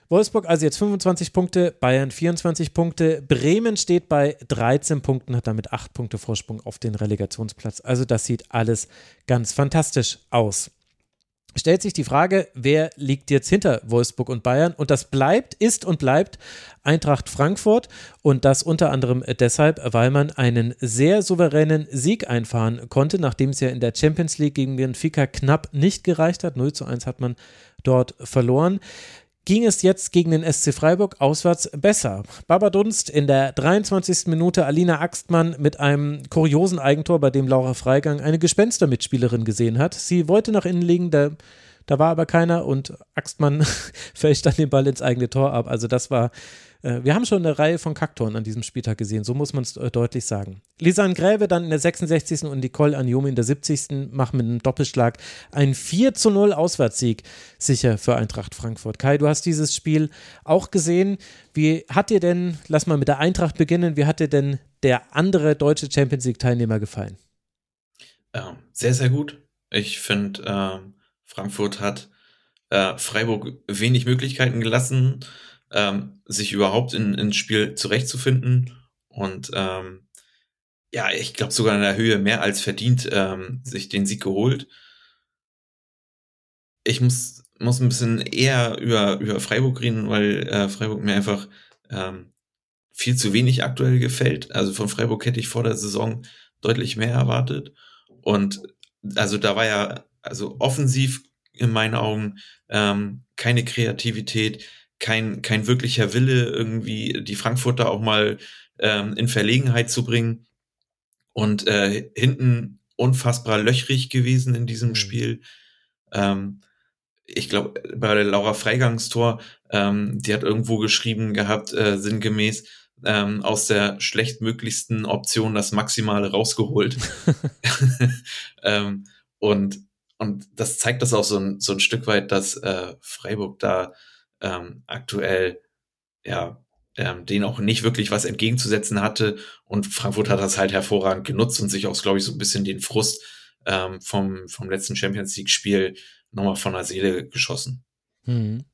Wolfsburg also jetzt 25 Punkte, Bayern 24 Punkte, Bremen steht bei 13 Punkten, hat damit 8 Punkte Vorsprung auf den Relegationsplatz. Also das sieht alles ganz fantastisch aus stellt sich die Frage, wer liegt jetzt hinter Wolfsburg und Bayern? Und das bleibt, ist und bleibt Eintracht Frankfurt und das unter anderem deshalb, weil man einen sehr souveränen Sieg einfahren konnte, nachdem es ja in der Champions League gegen Benfica knapp nicht gereicht hat. 0 zu 1 hat man dort verloren ging es jetzt gegen den SC Freiburg auswärts besser. Baba Dunst in der 23. Minute, Alina Axtmann mit einem kuriosen Eigentor, bei dem Laura Freigang eine Gespenstermitspielerin gesehen hat. Sie wollte nach innen liegen, da, da war aber keiner und Axtmann fälscht dann den Ball ins eigene Tor ab. Also das war äh, wir haben schon eine Reihe von Kaktoren an diesem Spieltag gesehen, so muss man es äh, deutlich sagen. Lisanne Gräve dann in der 66. und Nicole Anjomi in der 70. machen mit einem Doppelschlag einen 4 zu 0 Auswärtssieg sicher für Eintracht Frankfurt. Kai, du hast dieses Spiel auch gesehen. Wie hat dir denn, lass mal mit der Eintracht beginnen, wie hat dir denn der andere deutsche Champions League-Teilnehmer gefallen? Ja, sehr, sehr gut. Ich finde, äh, Frankfurt hat äh, Freiburg wenig Möglichkeiten gelassen ähm, sich überhaupt in, ins Spiel zurechtzufinden. Und ähm, ja, ich glaube sogar in der Höhe mehr als verdient ähm, sich den Sieg geholt. Ich muss, muss ein bisschen eher über, über Freiburg reden, weil äh, Freiburg mir einfach ähm, viel zu wenig aktuell gefällt. Also von Freiburg hätte ich vor der Saison deutlich mehr erwartet. Und also da war ja, also offensiv in meinen Augen ähm, keine Kreativität, kein, kein wirklicher Wille, irgendwie die Frankfurter auch mal ähm, in Verlegenheit zu bringen. Und äh, hinten unfassbar löchrig gewesen in diesem mhm. Spiel. Ähm, ich glaube, bei der Laura Freigangs Tor, ähm, die hat irgendwo geschrieben gehabt, äh, sinngemäß, ähm, aus der schlechtmöglichsten Option das Maximale rausgeholt. ähm, und, und das zeigt das auch so ein, so ein Stück weit, dass äh, Freiburg da ähm, aktuell ja ähm, denen auch nicht wirklich was entgegenzusetzen hatte. Und Frankfurt hat das halt hervorragend genutzt und sich auch, glaube ich, so ein bisschen den Frust ähm, vom, vom letzten Champions League-Spiel nochmal von der Seele geschossen. Hm.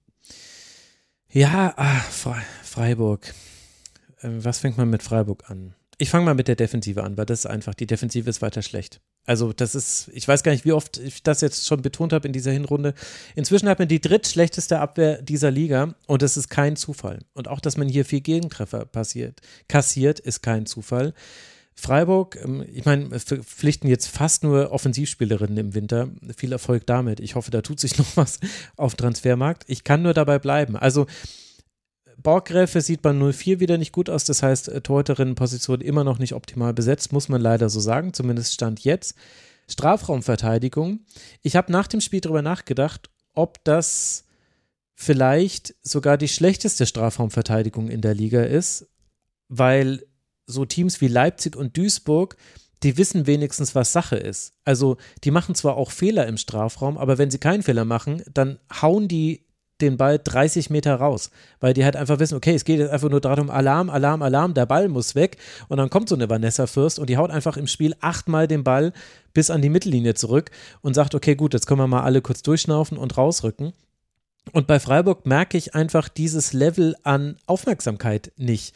Ja, ach, Freiburg. Ähm, was fängt man mit Freiburg an? Ich fange mal mit der Defensive an, weil das ist einfach, die Defensive ist weiter schlecht. Also das ist, ich weiß gar nicht, wie oft ich das jetzt schon betont habe in dieser Hinrunde. Inzwischen hat man die drittschlechteste Abwehr dieser Liga und das ist kein Zufall. Und auch, dass man hier vier Gegentreffer passiert, kassiert, ist kein Zufall. Freiburg, ähm, ich meine, verpflichten jetzt fast nur Offensivspielerinnen im Winter. Viel Erfolg damit. Ich hoffe, da tut sich noch was auf Transfermarkt. Ich kann nur dabei bleiben. Also Borggräfe sieht bei 0-4 wieder nicht gut aus. Das heißt, äh, Torhüterinnenposition immer noch nicht optimal besetzt, muss man leider so sagen. Zumindest Stand jetzt. Strafraumverteidigung. Ich habe nach dem Spiel darüber nachgedacht, ob das vielleicht sogar die schlechteste Strafraumverteidigung in der Liga ist, weil so Teams wie Leipzig und Duisburg, die wissen wenigstens, was Sache ist. Also die machen zwar auch Fehler im Strafraum, aber wenn sie keinen Fehler machen, dann hauen die den Ball 30 Meter raus, weil die halt einfach wissen, okay, es geht jetzt einfach nur darum, Alarm, Alarm, Alarm, der Ball muss weg und dann kommt so eine Vanessa Fürst und die haut einfach im Spiel achtmal den Ball bis an die Mittellinie zurück und sagt, okay, gut, jetzt können wir mal alle kurz durchschnaufen und rausrücken. Und bei Freiburg merke ich einfach dieses Level an Aufmerksamkeit nicht.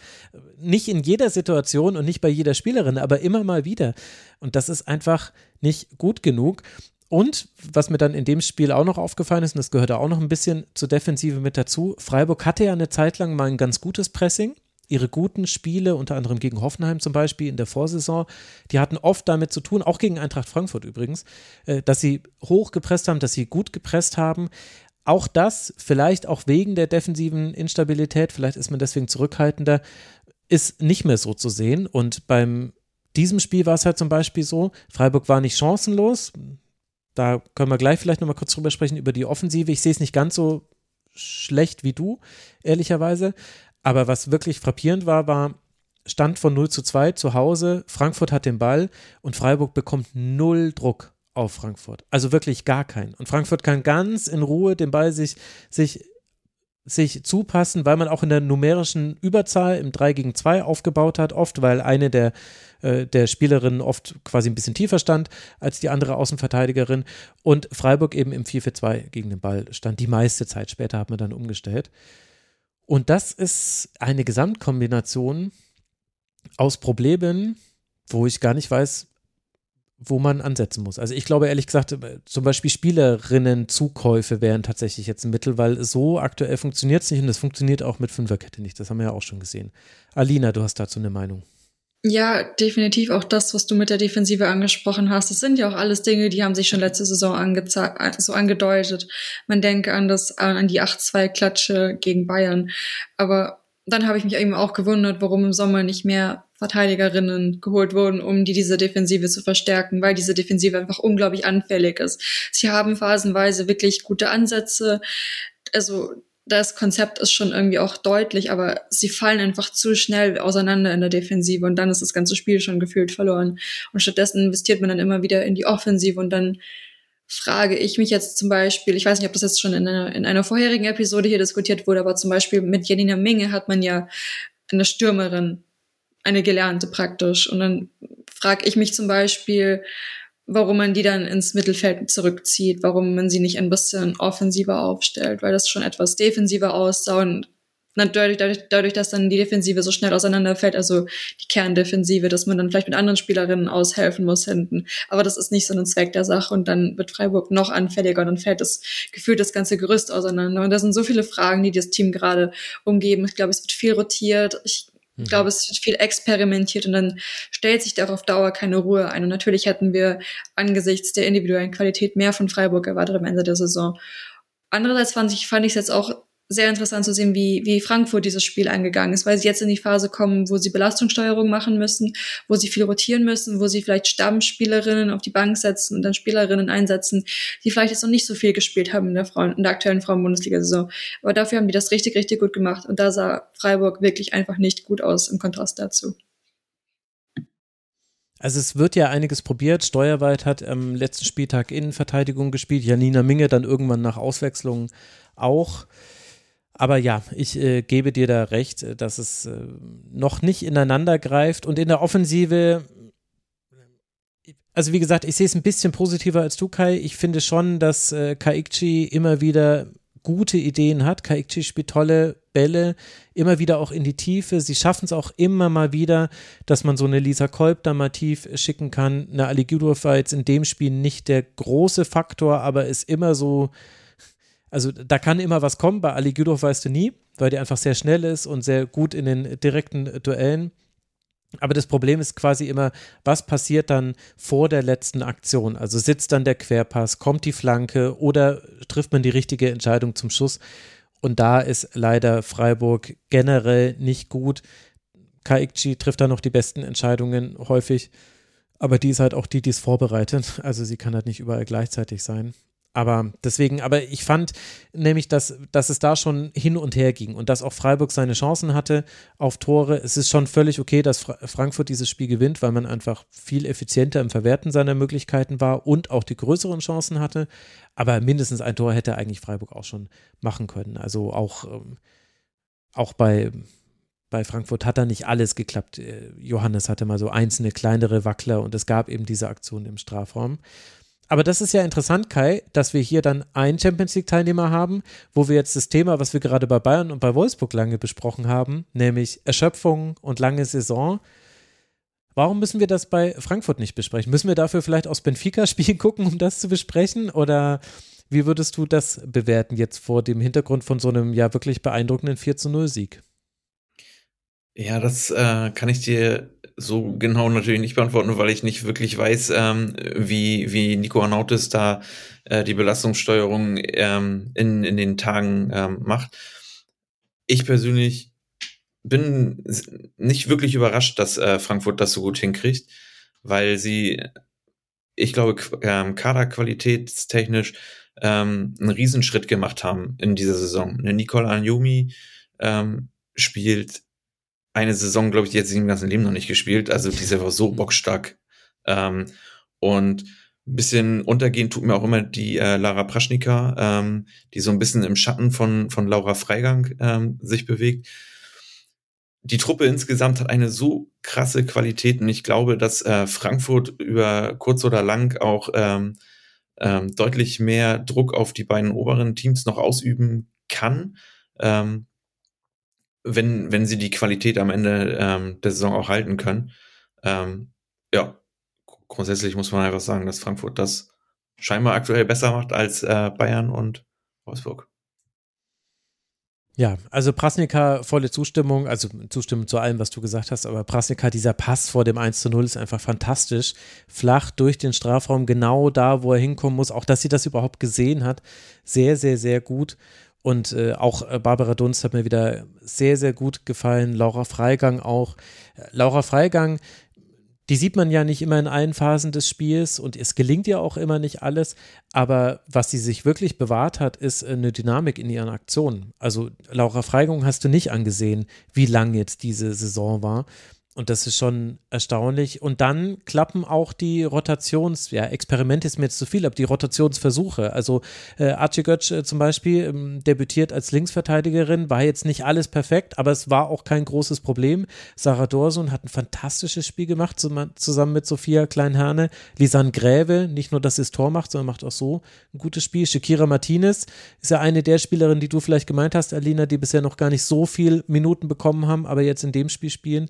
Nicht in jeder Situation und nicht bei jeder Spielerin, aber immer mal wieder. Und das ist einfach nicht gut genug. Und was mir dann in dem Spiel auch noch aufgefallen ist, und das gehört auch noch ein bisschen zur Defensive mit dazu, Freiburg hatte ja eine Zeit lang mal ein ganz gutes Pressing. Ihre guten Spiele, unter anderem gegen Hoffenheim zum Beispiel in der Vorsaison, die hatten oft damit zu tun, auch gegen Eintracht Frankfurt übrigens, äh, dass sie hoch gepresst haben, dass sie gut gepresst haben. Auch das, vielleicht auch wegen der defensiven Instabilität, vielleicht ist man deswegen zurückhaltender, ist nicht mehr so zu sehen. Und beim diesem Spiel war es halt zum Beispiel so, Freiburg war nicht chancenlos, da können wir gleich vielleicht nochmal kurz drüber sprechen, über die Offensive. Ich sehe es nicht ganz so schlecht wie du, ehrlicherweise. Aber was wirklich frappierend war, war Stand von 0 zu 2 zu Hause. Frankfurt hat den Ball und Freiburg bekommt null Druck auf Frankfurt. Also wirklich gar keinen. Und Frankfurt kann ganz in Ruhe den Ball sich, sich sich zupassen, weil man auch in der numerischen Überzahl im 3 gegen 2 aufgebaut hat, oft, weil eine der, äh, der Spielerinnen oft quasi ein bisschen tiefer stand als die andere Außenverteidigerin und Freiburg eben im 4-4-2 gegen den Ball stand, die meiste Zeit. Später hat man dann umgestellt. Und das ist eine Gesamtkombination aus Problemen, wo ich gar nicht weiß, wo man ansetzen muss. Also ich glaube ehrlich gesagt, zum Beispiel Spielerinnen-Zukäufe wären tatsächlich jetzt ein Mittel, weil so aktuell funktioniert es nicht und es funktioniert auch mit Fünferkette nicht. Das haben wir ja auch schon gesehen. Alina, du hast dazu eine Meinung. Ja, definitiv auch das, was du mit der Defensive angesprochen hast. Das sind ja auch alles Dinge, die haben sich schon letzte Saison so angedeutet. Man denke an das, an die 8-2-Klatsche gegen Bayern. Aber dann habe ich mich eben auch gewundert, warum im Sommer nicht mehr Verteidigerinnen geholt wurden, um die diese Defensive zu verstärken, weil diese Defensive einfach unglaublich anfällig ist. Sie haben phasenweise wirklich gute Ansätze. Also das Konzept ist schon irgendwie auch deutlich, aber sie fallen einfach zu schnell auseinander in der Defensive und dann ist das ganze Spiel schon gefühlt verloren. Und stattdessen investiert man dann immer wieder in die Offensive und dann frage ich mich jetzt zum Beispiel, ich weiß nicht, ob das jetzt schon in einer, in einer vorherigen Episode hier diskutiert wurde, aber zum Beispiel mit Janina Minge hat man ja eine Stürmerin, eine Gelernte praktisch. Und dann frage ich mich zum Beispiel, warum man die dann ins Mittelfeld zurückzieht, warum man sie nicht ein bisschen offensiver aufstellt, weil das schon etwas defensiver aussah und dadurch, dadurch, dadurch, dass dann die Defensive so schnell auseinanderfällt, also die Kerndefensive, dass man dann vielleicht mit anderen Spielerinnen aushelfen muss hinten. Aber das ist nicht so ein Zweck der Sache und dann wird Freiburg noch anfälliger und dann fällt das gefühlt das ganze Gerüst auseinander. Und das sind so viele Fragen, die das Team gerade umgeben. Ich glaube, es wird viel rotiert. Ich ich mhm. glaube, es wird viel experimentiert und dann stellt sich darauf Dauer keine Ruhe ein. Und natürlich hätten wir angesichts der individuellen Qualität mehr von Freiburg erwartet am Ende der Saison. Andererseits ich, fand ich es jetzt auch sehr interessant zu sehen, wie, wie Frankfurt dieses Spiel angegangen ist, weil sie jetzt in die Phase kommen, wo sie Belastungssteuerung machen müssen, wo sie viel rotieren müssen, wo sie vielleicht Stammspielerinnen auf die Bank setzen und dann Spielerinnen einsetzen, die vielleicht jetzt noch nicht so viel gespielt haben in der, Frauen, in der aktuellen Frauen-Bundesliga-Saison. Aber dafür haben die das richtig, richtig gut gemacht und da sah Freiburg wirklich einfach nicht gut aus im Kontrast dazu. Also es wird ja einiges probiert. Steuerwald hat am letzten Spieltag Innenverteidigung gespielt, Janina Minge dann irgendwann nach Auswechslung auch. Aber ja, ich äh, gebe dir da recht, äh, dass es äh, noch nicht ineinander greift und in der Offensive also wie gesagt, ich sehe es ein bisschen positiver als du, Kai. Ich finde schon, dass äh, Kaikchi immer wieder gute Ideen hat. Kaikchi spielt tolle Bälle, immer wieder auch in die Tiefe. Sie schaffen es auch immer mal wieder, dass man so eine Lisa Kolb da mal tief schicken kann. Eine Aligudov war jetzt in dem Spiel nicht der große Faktor, aber ist immer so, also da kann immer was kommen. Bei Aligudov weißt du nie, weil die einfach sehr schnell ist und sehr gut in den direkten Duellen. Aber das Problem ist quasi immer, was passiert dann vor der letzten Aktion? Also sitzt dann der Querpass, kommt die Flanke oder trifft man die richtige Entscheidung zum Schuss? Und da ist leider Freiburg generell nicht gut. Kaikchi trifft da noch die besten Entscheidungen häufig, aber die ist halt auch die, die es vorbereitet. Also sie kann halt nicht überall gleichzeitig sein. Aber deswegen, aber ich fand nämlich, dass, dass es da schon hin und her ging und dass auch Freiburg seine Chancen hatte auf Tore. Es ist schon völlig okay, dass Frankfurt dieses Spiel gewinnt, weil man einfach viel effizienter im Verwerten seiner Möglichkeiten war und auch die größeren Chancen hatte. Aber mindestens ein Tor hätte eigentlich Freiburg auch schon machen können. Also auch, ähm, auch bei, bei Frankfurt hat da nicht alles geklappt. Äh, Johannes hatte mal so einzelne kleinere Wackler und es gab eben diese Aktion im Strafraum. Aber das ist ja interessant, Kai, dass wir hier dann einen Champions League-Teilnehmer haben, wo wir jetzt das Thema, was wir gerade bei Bayern und bei Wolfsburg lange besprochen haben, nämlich Erschöpfung und lange Saison. Warum müssen wir das bei Frankfurt nicht besprechen? Müssen wir dafür vielleicht aus Benfica-Spiel gucken, um das zu besprechen? Oder wie würdest du das bewerten jetzt vor dem Hintergrund von so einem ja wirklich beeindruckenden 4 zu 0 Sieg? Ja, das äh, kann ich dir so genau natürlich nicht beantworten, weil ich nicht wirklich weiß, ähm, wie, wie Nico Arnautis da äh, die Belastungssteuerung ähm, in, in den Tagen ähm, macht. Ich persönlich bin nicht wirklich überrascht, dass äh, Frankfurt das so gut hinkriegt, weil sie, ich glaube, ähm, kaderqualitätstechnisch ähm, einen Riesenschritt gemacht haben in dieser Saison. Nicole Anjumi ähm, spielt eine Saison, glaube ich, die im ganzen Leben noch nicht gespielt. Also die ist so bockstark. Ähm, und ein bisschen untergehen tut mir auch immer die äh, Lara Praschnika, ähm, die so ein bisschen im Schatten von, von Laura Freigang ähm, sich bewegt. Die Truppe insgesamt hat eine so krasse Qualität und ich glaube, dass äh, Frankfurt über kurz oder lang auch ähm, ähm, deutlich mehr Druck auf die beiden oberen Teams noch ausüben kann. Ähm, wenn, wenn sie die Qualität am Ende ähm, der Saison auch halten können. Ähm, ja, grundsätzlich muss man einfach sagen, dass Frankfurt das scheinbar aktuell besser macht als äh, Bayern und Wolfsburg. Ja, also Prasnika, volle Zustimmung, also Zustimmung zu allem, was du gesagt hast, aber Prasnika, dieser Pass vor dem 1 zu 0 ist einfach fantastisch. Flach durch den Strafraum, genau da, wo er hinkommen muss. Auch, dass sie das überhaupt gesehen hat, sehr, sehr, sehr gut. Und äh, auch äh, Barbara Dunst hat mir wieder sehr, sehr gut gefallen. Laura Freigang auch. Laura Freigang, die sieht man ja nicht immer in allen Phasen des Spiels und es gelingt ja auch immer nicht alles. Aber was sie sich wirklich bewahrt hat, ist eine Dynamik in ihren Aktionen. Also Laura Freigang hast du nicht angesehen, wie lang jetzt diese Saison war. Und das ist schon erstaunlich. Und dann klappen auch die Rotations, ja, Experimente ist mir jetzt zu viel, aber die Rotationsversuche. Also äh, Archie Götsch äh, zum Beispiel ähm, debütiert als Linksverteidigerin, war jetzt nicht alles perfekt, aber es war auch kein großes Problem. Sarah Dorsun hat ein fantastisches Spiel gemacht, zusammen mit Sophia Kleinherne. Lisanne Gräve, nicht nur, dass sie das Tor macht, sondern macht auch so ein gutes Spiel. Shakira Martinez ist ja eine der Spielerinnen, die du vielleicht gemeint hast, Alina, die bisher noch gar nicht so viel Minuten bekommen haben, aber jetzt in dem Spiel spielen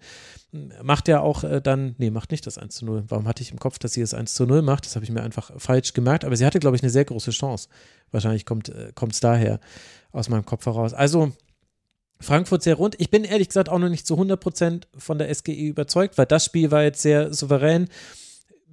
macht ja auch äh, dann, nee, macht nicht das 1 zu 0. Warum hatte ich im Kopf, dass sie das 1 zu 0 macht? Das habe ich mir einfach falsch gemerkt. Aber sie hatte, glaube ich, eine sehr große Chance. Wahrscheinlich kommt es äh, daher aus meinem Kopf heraus. Also, Frankfurt sehr rund. Ich bin ehrlich gesagt auch noch nicht zu 100% von der SGE überzeugt, weil das Spiel war jetzt sehr souverän.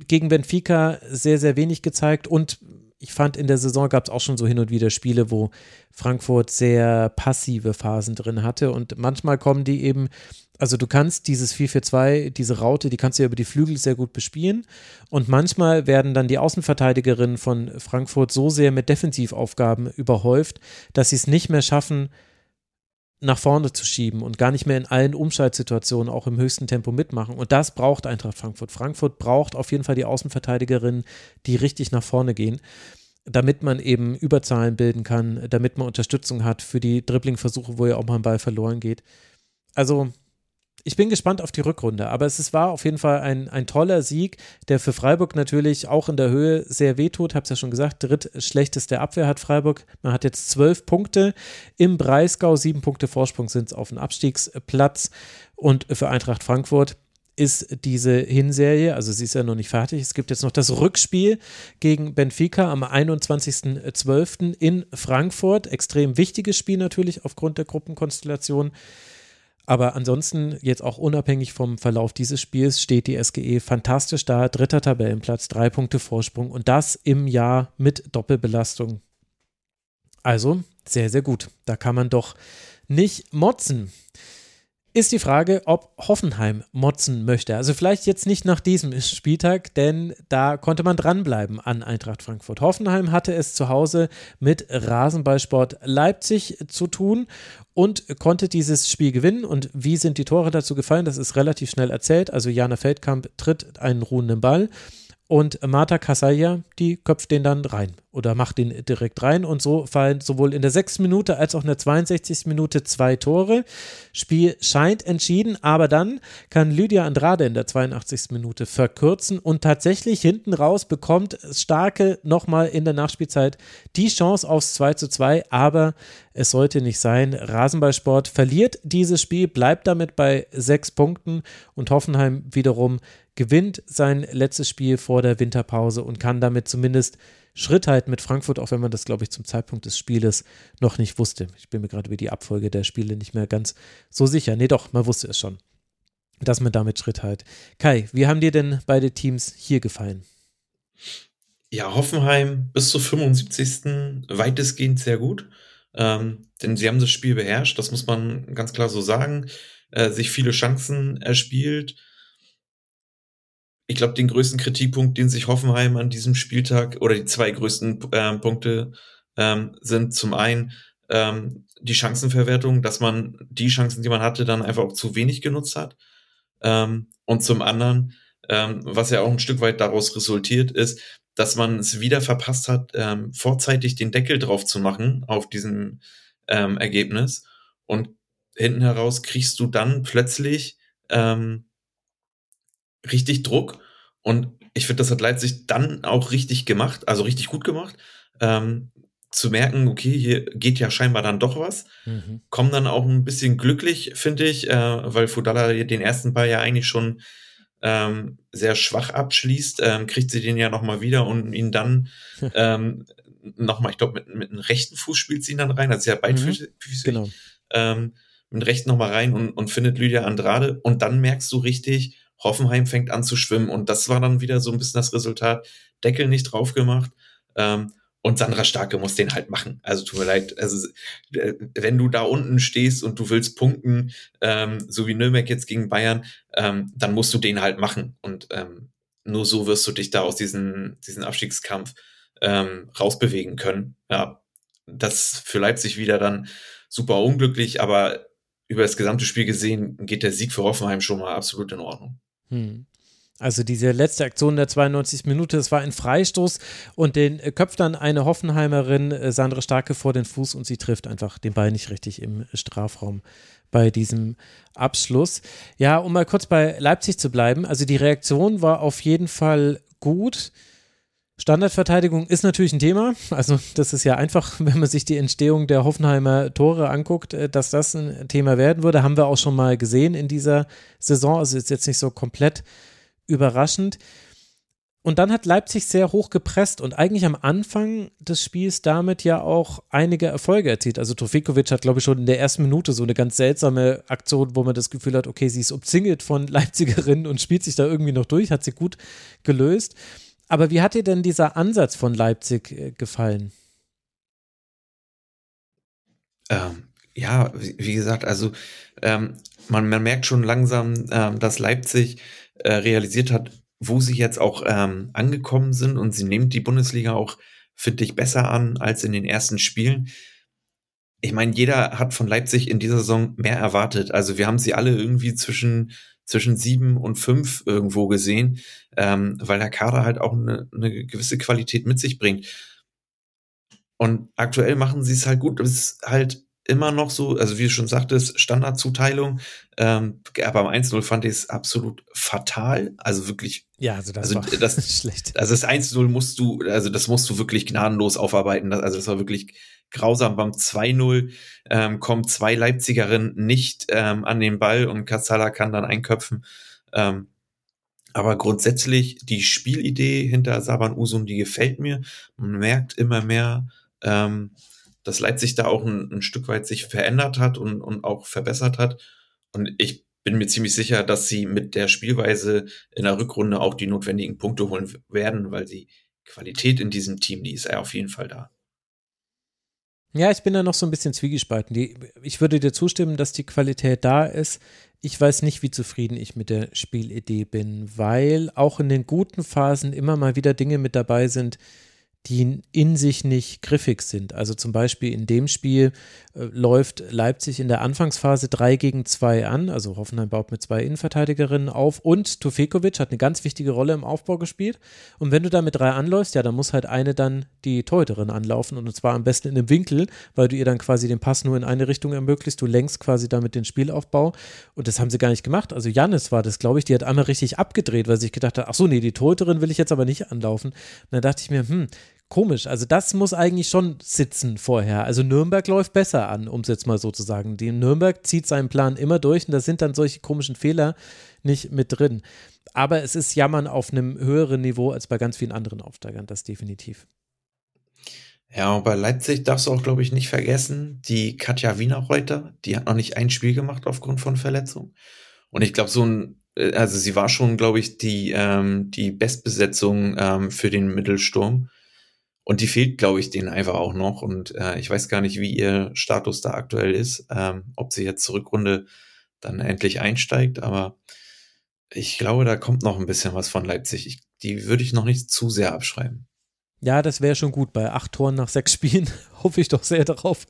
Gegen Benfica sehr, sehr wenig gezeigt und ich fand, in der Saison gab es auch schon so hin und wieder Spiele, wo Frankfurt sehr passive Phasen drin hatte und manchmal kommen die eben also du kannst dieses 4-4-2, diese Raute, die kannst du ja über die Flügel sehr gut bespielen. Und manchmal werden dann die Außenverteidigerinnen von Frankfurt so sehr mit Defensivaufgaben überhäuft, dass sie es nicht mehr schaffen, nach vorne zu schieben und gar nicht mehr in allen Umschaltsituationen auch im höchsten Tempo mitmachen. Und das braucht Eintracht Frankfurt. Frankfurt braucht auf jeden Fall die Außenverteidigerinnen, die richtig nach vorne gehen, damit man eben Überzahlen bilden kann, damit man Unterstützung hat für die Dribblingversuche, wo ja auch mal ein Ball verloren geht. Also ich bin gespannt auf die Rückrunde, aber es war auf jeden Fall ein, ein toller Sieg, der für Freiburg natürlich auch in der Höhe sehr wehtut. Hab's ja schon gesagt, drittschlechteste Abwehr hat Freiburg. Man hat jetzt zwölf Punkte im Breisgau, sieben Punkte Vorsprung sind es auf dem Abstiegsplatz und für Eintracht Frankfurt ist diese Hinserie, also sie ist ja noch nicht fertig. Es gibt jetzt noch das Rückspiel gegen Benfica am 21.12. in Frankfurt. Extrem wichtiges Spiel natürlich aufgrund der Gruppenkonstellation. Aber ansonsten, jetzt auch unabhängig vom Verlauf dieses Spiels, steht die SGE fantastisch da. Dritter Tabellenplatz, drei Punkte Vorsprung und das im Jahr mit Doppelbelastung. Also sehr, sehr gut. Da kann man doch nicht motzen ist die Frage, ob Hoffenheim motzen möchte. Also vielleicht jetzt nicht nach diesem Spieltag, denn da konnte man dranbleiben an Eintracht Frankfurt. Hoffenheim hatte es zu Hause mit Rasenballsport Leipzig zu tun und konnte dieses Spiel gewinnen. Und wie sind die Tore dazu gefallen? Das ist relativ schnell erzählt. Also Jana Feldkamp tritt einen ruhenden Ball und Marta Casalla, die köpft den dann rein oder macht den direkt rein. Und so fallen sowohl in der 6. Minute als auch in der 62. Minute zwei Tore. Spiel scheint entschieden, aber dann kann Lydia Andrade in der 82. Minute verkürzen und tatsächlich hinten raus bekommt Starke nochmal in der Nachspielzeit die Chance aufs 2 zu 2, aber es sollte nicht sein. Rasenballsport verliert dieses Spiel, bleibt damit bei sechs Punkten und Hoffenheim wiederum gewinnt sein letztes Spiel vor der Winterpause und kann damit zumindest Schritt halten mit Frankfurt, auch wenn man das, glaube ich, zum Zeitpunkt des Spieles noch nicht wusste. Ich bin mir gerade über die Abfolge der Spiele nicht mehr ganz so sicher. Nee, doch, man wusste es schon, dass man damit Schritt hält. Kai, wie haben dir denn beide Teams hier gefallen? Ja, Hoffenheim bis zur 75. weitestgehend sehr gut. Ähm, denn sie haben das Spiel beherrscht, das muss man ganz klar so sagen. Äh, sich viele Chancen erspielt ich glaube, den größten Kritikpunkt, den sich Hoffenheim an diesem Spieltag oder die zwei größten äh, Punkte ähm, sind zum einen ähm, die Chancenverwertung, dass man die Chancen, die man hatte, dann einfach auch zu wenig genutzt hat. Ähm, und zum anderen, ähm, was ja auch ein Stück weit daraus resultiert, ist, dass man es wieder verpasst hat, ähm, vorzeitig den Deckel drauf zu machen auf diesem ähm, Ergebnis. Und hinten heraus kriegst du dann plötzlich ähm, richtig Druck. Und ich finde, das hat Leipzig dann auch richtig gemacht, also richtig gut gemacht. Ähm, zu merken, okay, hier geht ja scheinbar dann doch was. Mhm. Kommen dann auch ein bisschen glücklich, finde ich, äh, weil Fudala den ersten Ball ja eigentlich schon ähm, sehr schwach abschließt, ähm, kriegt sie den ja nochmal wieder und ihn dann ähm, nochmal, ich glaube, mit, mit einem rechten Fuß spielt sie ihn dann rein, also ja beidfüßig, mhm. genau. ähm, mit dem rechten nochmal rein und, und findet Lydia Andrade und dann merkst du richtig, Hoffenheim fängt an zu schwimmen und das war dann wieder so ein bisschen das Resultat. Deckel nicht drauf gemacht. Ähm, und Sandra Starke muss den halt machen. Also tut mir leid. Also äh, wenn du da unten stehst und du willst punkten, ähm, so wie Nürnberg jetzt gegen Bayern, ähm, dann musst du den halt machen. Und ähm, nur so wirst du dich da aus diesem diesen Abstiegskampf ähm, rausbewegen können. Ja, das für Leipzig wieder dann super unglücklich, aber über das gesamte Spiel gesehen geht der Sieg für Hoffenheim schon mal absolut in Ordnung. Hm. Also diese letzte Aktion der 92. Minute, das war ein Freistoß und den köpft dann eine Hoffenheimerin äh, Sandra Starke vor den Fuß und sie trifft einfach den Ball nicht richtig im Strafraum bei diesem Abschluss. Ja, um mal kurz bei Leipzig zu bleiben, also die Reaktion war auf jeden Fall gut. Standardverteidigung ist natürlich ein Thema. Also das ist ja einfach, wenn man sich die Entstehung der Hoffenheimer Tore anguckt, äh, dass das ein Thema werden würde. Haben wir auch schon mal gesehen in dieser Saison. Also ist jetzt nicht so komplett überraschend. Und dann hat Leipzig sehr hoch gepresst und eigentlich am Anfang des Spiels damit ja auch einige Erfolge erzielt. Also Trofikovic hat, glaube ich, schon in der ersten Minute so eine ganz seltsame Aktion, wo man das Gefühl hat, okay, sie ist umzingelt von Leipzigerinnen und spielt sich da irgendwie noch durch, hat sie gut gelöst. Aber wie hat dir denn dieser Ansatz von Leipzig äh, gefallen? Ähm, ja, wie, wie, gesagt, also ähm, man, man, merkt schon langsam, ähm, dass Leipzig äh, realisiert hat, wo sie jetzt auch ähm, angekommen sind und sie nehmen die Bundesliga auch, finde ich, besser an als in den ersten Spielen. Ich meine, jeder hat von Leipzig in dieser Saison mehr erwartet. Also wir haben sie alle irgendwie zwischen zwischen sieben und fünf irgendwo gesehen, ähm, weil der Kader halt auch eine, eine gewisse Qualität mit sich bringt. Und aktuell machen sie es halt gut. Es ist halt immer noch so, also wie du schon sagtest, Standardzuteilung. Ähm, aber am 1-0 fand ich es absolut fatal. Also wirklich. Ja, also das also war das, schlecht. Also das 1-0 musst du, also das musst du wirklich gnadenlos aufarbeiten. Also das war wirklich grausam. Beim 2-0 ähm, kommen zwei Leipzigerinnen nicht ähm, an den Ball und Kassala kann dann einköpfen. Ähm, aber grundsätzlich die Spielidee hinter Saban Usun, die gefällt mir. Man merkt immer mehr, ähm, dass Leipzig da auch ein, ein Stück weit sich verändert hat und, und auch verbessert hat. Und ich bin mir ziemlich sicher, dass sie mit der Spielweise in der Rückrunde auch die notwendigen Punkte holen werden, weil die Qualität in diesem Team, die ist ja auf jeden Fall da. Ja, ich bin da noch so ein bisschen zwiegespalten. Die, ich würde dir zustimmen, dass die Qualität da ist. Ich weiß nicht, wie zufrieden ich mit der Spielidee bin, weil auch in den guten Phasen immer mal wieder Dinge mit dabei sind, die in sich nicht griffig sind. Also zum Beispiel in dem Spiel äh, läuft Leipzig in der Anfangsphase 3 gegen 2 an, also Hoffenheim baut mit zwei Innenverteidigerinnen auf und Tufekovic hat eine ganz wichtige Rolle im Aufbau gespielt. Und wenn du da mit drei anläufst, ja, dann muss halt eine dann die Torhüterin anlaufen und zwar am besten in einem Winkel, weil du ihr dann quasi den Pass nur in eine Richtung ermöglicht. Du lenkst quasi damit den Spielaufbau und das haben sie gar nicht gemacht. Also Jannis war das, glaube ich, die hat einmal richtig abgedreht, weil sie sich gedacht hat, ach so, nee, die Torhüterin will ich jetzt aber nicht anlaufen. Und dann dachte ich mir, hm, komisch. Also das muss eigentlich schon sitzen vorher. Also Nürnberg läuft besser an, um es jetzt mal so zu sagen. Die Nürnberg zieht seinen Plan immer durch und da sind dann solche komischen Fehler nicht mit drin. Aber es ist Jammern auf einem höheren Niveau als bei ganz vielen anderen Aufsteigern, das definitiv. Ja, bei Leipzig darfst du auch, glaube ich, nicht vergessen, die Katja Wienerreuter, die hat noch nicht ein Spiel gemacht aufgrund von Verletzung. Und ich glaube, so ein, äh, also sie war schon, glaube ich, die, ähm, die Bestbesetzung ähm, für den Mittelsturm. Und die fehlt, glaube ich, denen einfach auch noch. Und äh, ich weiß gar nicht, wie ihr Status da aktuell ist, ähm, ob sie jetzt zur Rückrunde dann endlich einsteigt. Aber ich glaube, da kommt noch ein bisschen was von Leipzig. Ich, die würde ich noch nicht zu sehr abschreiben. Ja, das wäre schon gut. Bei acht Toren nach sechs Spielen hoffe ich doch sehr darauf,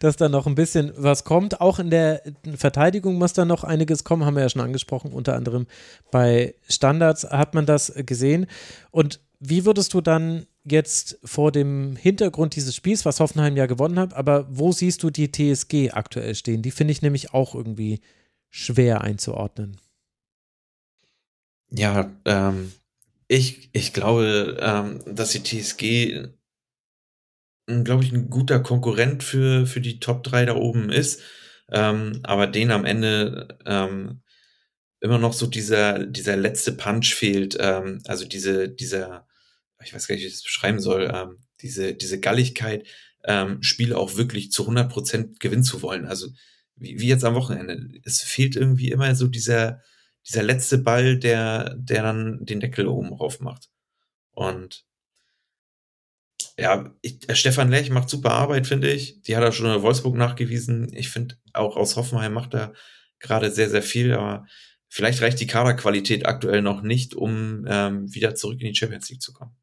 dass da noch ein bisschen was kommt. Auch in der Verteidigung muss da noch einiges kommen, haben wir ja schon angesprochen. Unter anderem bei Standards hat man das gesehen. Und wie würdest du dann jetzt vor dem Hintergrund dieses Spiels, was Hoffenheim ja gewonnen hat, aber wo siehst du die TSG aktuell stehen? Die finde ich nämlich auch irgendwie schwer einzuordnen. Ja, ähm, ich, ich glaube, ähm, dass die TSG, glaube ich, ein guter Konkurrent für, für die Top 3 da oben ist, ähm, aber denen am Ende ähm, immer noch so dieser, dieser letzte Punch fehlt, ähm, also diese, dieser ich weiß gar nicht, wie ich das beschreiben soll, ähm, diese, diese Galligkeit, ähm, Spiele auch wirklich zu 100 Prozent gewinnen zu wollen. Also wie, wie jetzt am Wochenende. Es fehlt irgendwie immer so dieser, dieser letzte Ball, der, der dann den Deckel oben drauf macht. Und ja, ich, äh, Stefan Lech macht super Arbeit, finde ich. Die hat er schon in Wolfsburg nachgewiesen. Ich finde, auch aus Hoffenheim macht er gerade sehr, sehr viel, aber vielleicht reicht die Kaderqualität aktuell noch nicht, um ähm, wieder zurück in die Champions League zu kommen.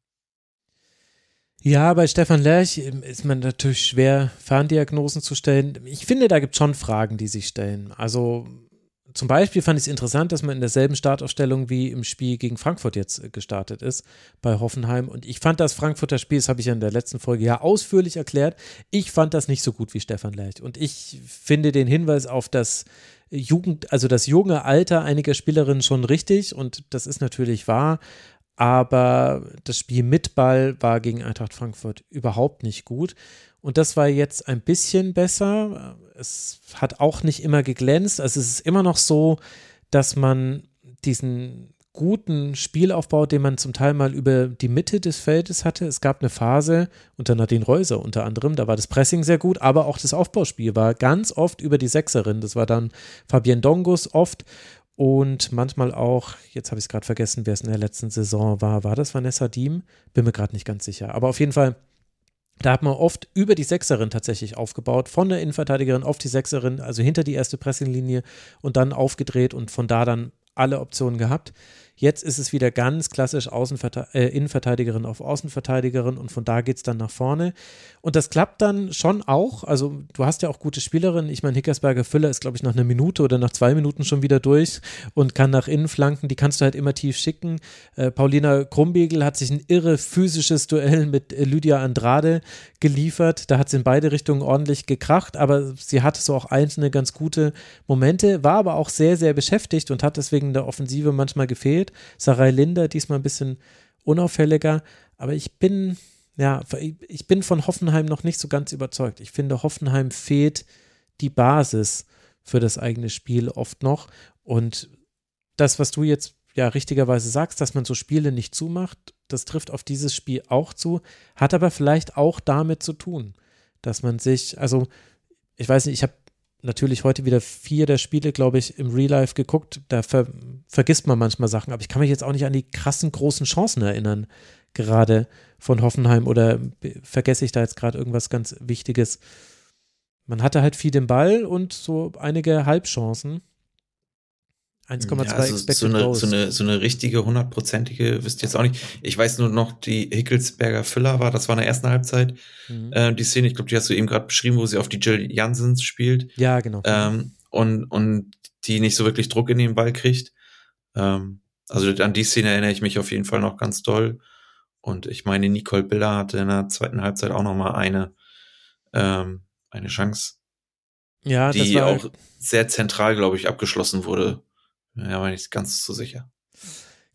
Ja, bei Stefan Lerch ähm, ist man natürlich schwer, Ferndiagnosen zu stellen. Ich finde, da gibt es schon Fragen, die sich stellen. Also zum Beispiel fand ich es interessant, dass man in derselben Startaufstellung wie im Spiel gegen Frankfurt jetzt äh, gestartet ist bei Hoffenheim. Und ich fand das Frankfurter Spiel, das habe ich ja in der letzten Folge ja ausführlich erklärt, ich fand das nicht so gut wie Stefan Lerch. Und ich finde den Hinweis auf das Jugend, also das junge Alter einiger Spielerinnen schon richtig und das ist natürlich wahr aber das Spiel mit Ball war gegen Eintracht Frankfurt überhaupt nicht gut. Und das war jetzt ein bisschen besser. Es hat auch nicht immer geglänzt. Also es ist immer noch so, dass man diesen guten Spielaufbau, den man zum Teil mal über die Mitte des Feldes hatte. Es gab eine Phase unter Nadine Reuser unter anderem, da war das Pressing sehr gut, aber auch das Aufbauspiel war ganz oft über die Sechserin. Das war dann Fabienne Dongus oft und manchmal auch, jetzt habe ich es gerade vergessen, wer es in der letzten Saison war. War das Vanessa Diem? Bin mir gerade nicht ganz sicher. Aber auf jeden Fall, da hat man oft über die Sechserin tatsächlich aufgebaut, von der Innenverteidigerin auf die Sechserin, also hinter die erste Pressinglinie und dann aufgedreht und von da dann alle Optionen gehabt. Jetzt ist es wieder ganz klassisch Außenverte äh, Innenverteidigerin auf Außenverteidigerin und von da geht es dann nach vorne. Und das klappt dann schon auch. Also du hast ja auch gute Spielerinnen. Ich meine, Hickersberger Füller ist, glaube ich, nach einer Minute oder nach zwei Minuten schon wieder durch und kann nach innen flanken. Die kannst du halt immer tief schicken. Äh, Paulina Krumbiegel hat sich ein irre physisches Duell mit äh, Lydia Andrade geliefert. Da hat sie in beide Richtungen ordentlich gekracht, aber sie hatte so auch einzelne ganz gute Momente, war aber auch sehr, sehr beschäftigt und hat deswegen der Offensive manchmal gefehlt. Sarai Linder diesmal ein bisschen unauffälliger, aber ich bin, ja, ich bin von Hoffenheim noch nicht so ganz überzeugt. Ich finde, Hoffenheim fehlt die Basis für das eigene Spiel oft noch. Und das, was du jetzt ja richtigerweise sagst, dass man so Spiele nicht zumacht, das trifft auf dieses Spiel auch zu, hat aber vielleicht auch damit zu tun, dass man sich, also ich weiß nicht, ich habe natürlich heute wieder vier der Spiele, glaube ich, im Real Life geguckt. Da ver vergisst man manchmal Sachen, aber ich kann mich jetzt auch nicht an die krassen großen Chancen erinnern, gerade von Hoffenheim oder vergesse ich da jetzt gerade irgendwas ganz Wichtiges. Man hatte halt viel den Ball und so einige Halbchancen. 1,2 ja, also so eine. So eine, so eine richtige, hundertprozentige, wisst ihr jetzt auch nicht. Ich weiß nur noch, die Hickelsberger Füller war, das war in der ersten Halbzeit, mhm. äh, die Szene, ich glaube, die hast du eben gerade beschrieben, wo sie auf die Jill Jansens spielt. Ja, genau. Ähm, und, und die nicht so wirklich Druck in den Ball kriegt. Ähm, also an die Szene erinnere ich mich auf jeden Fall noch ganz doll. Und ich meine, Nicole Biller hatte in der zweiten Halbzeit auch noch mal eine, ähm, eine Chance. Ja, die auch sehr zentral, glaube ich, abgeschlossen wurde. Ja, war nicht ganz so sicher.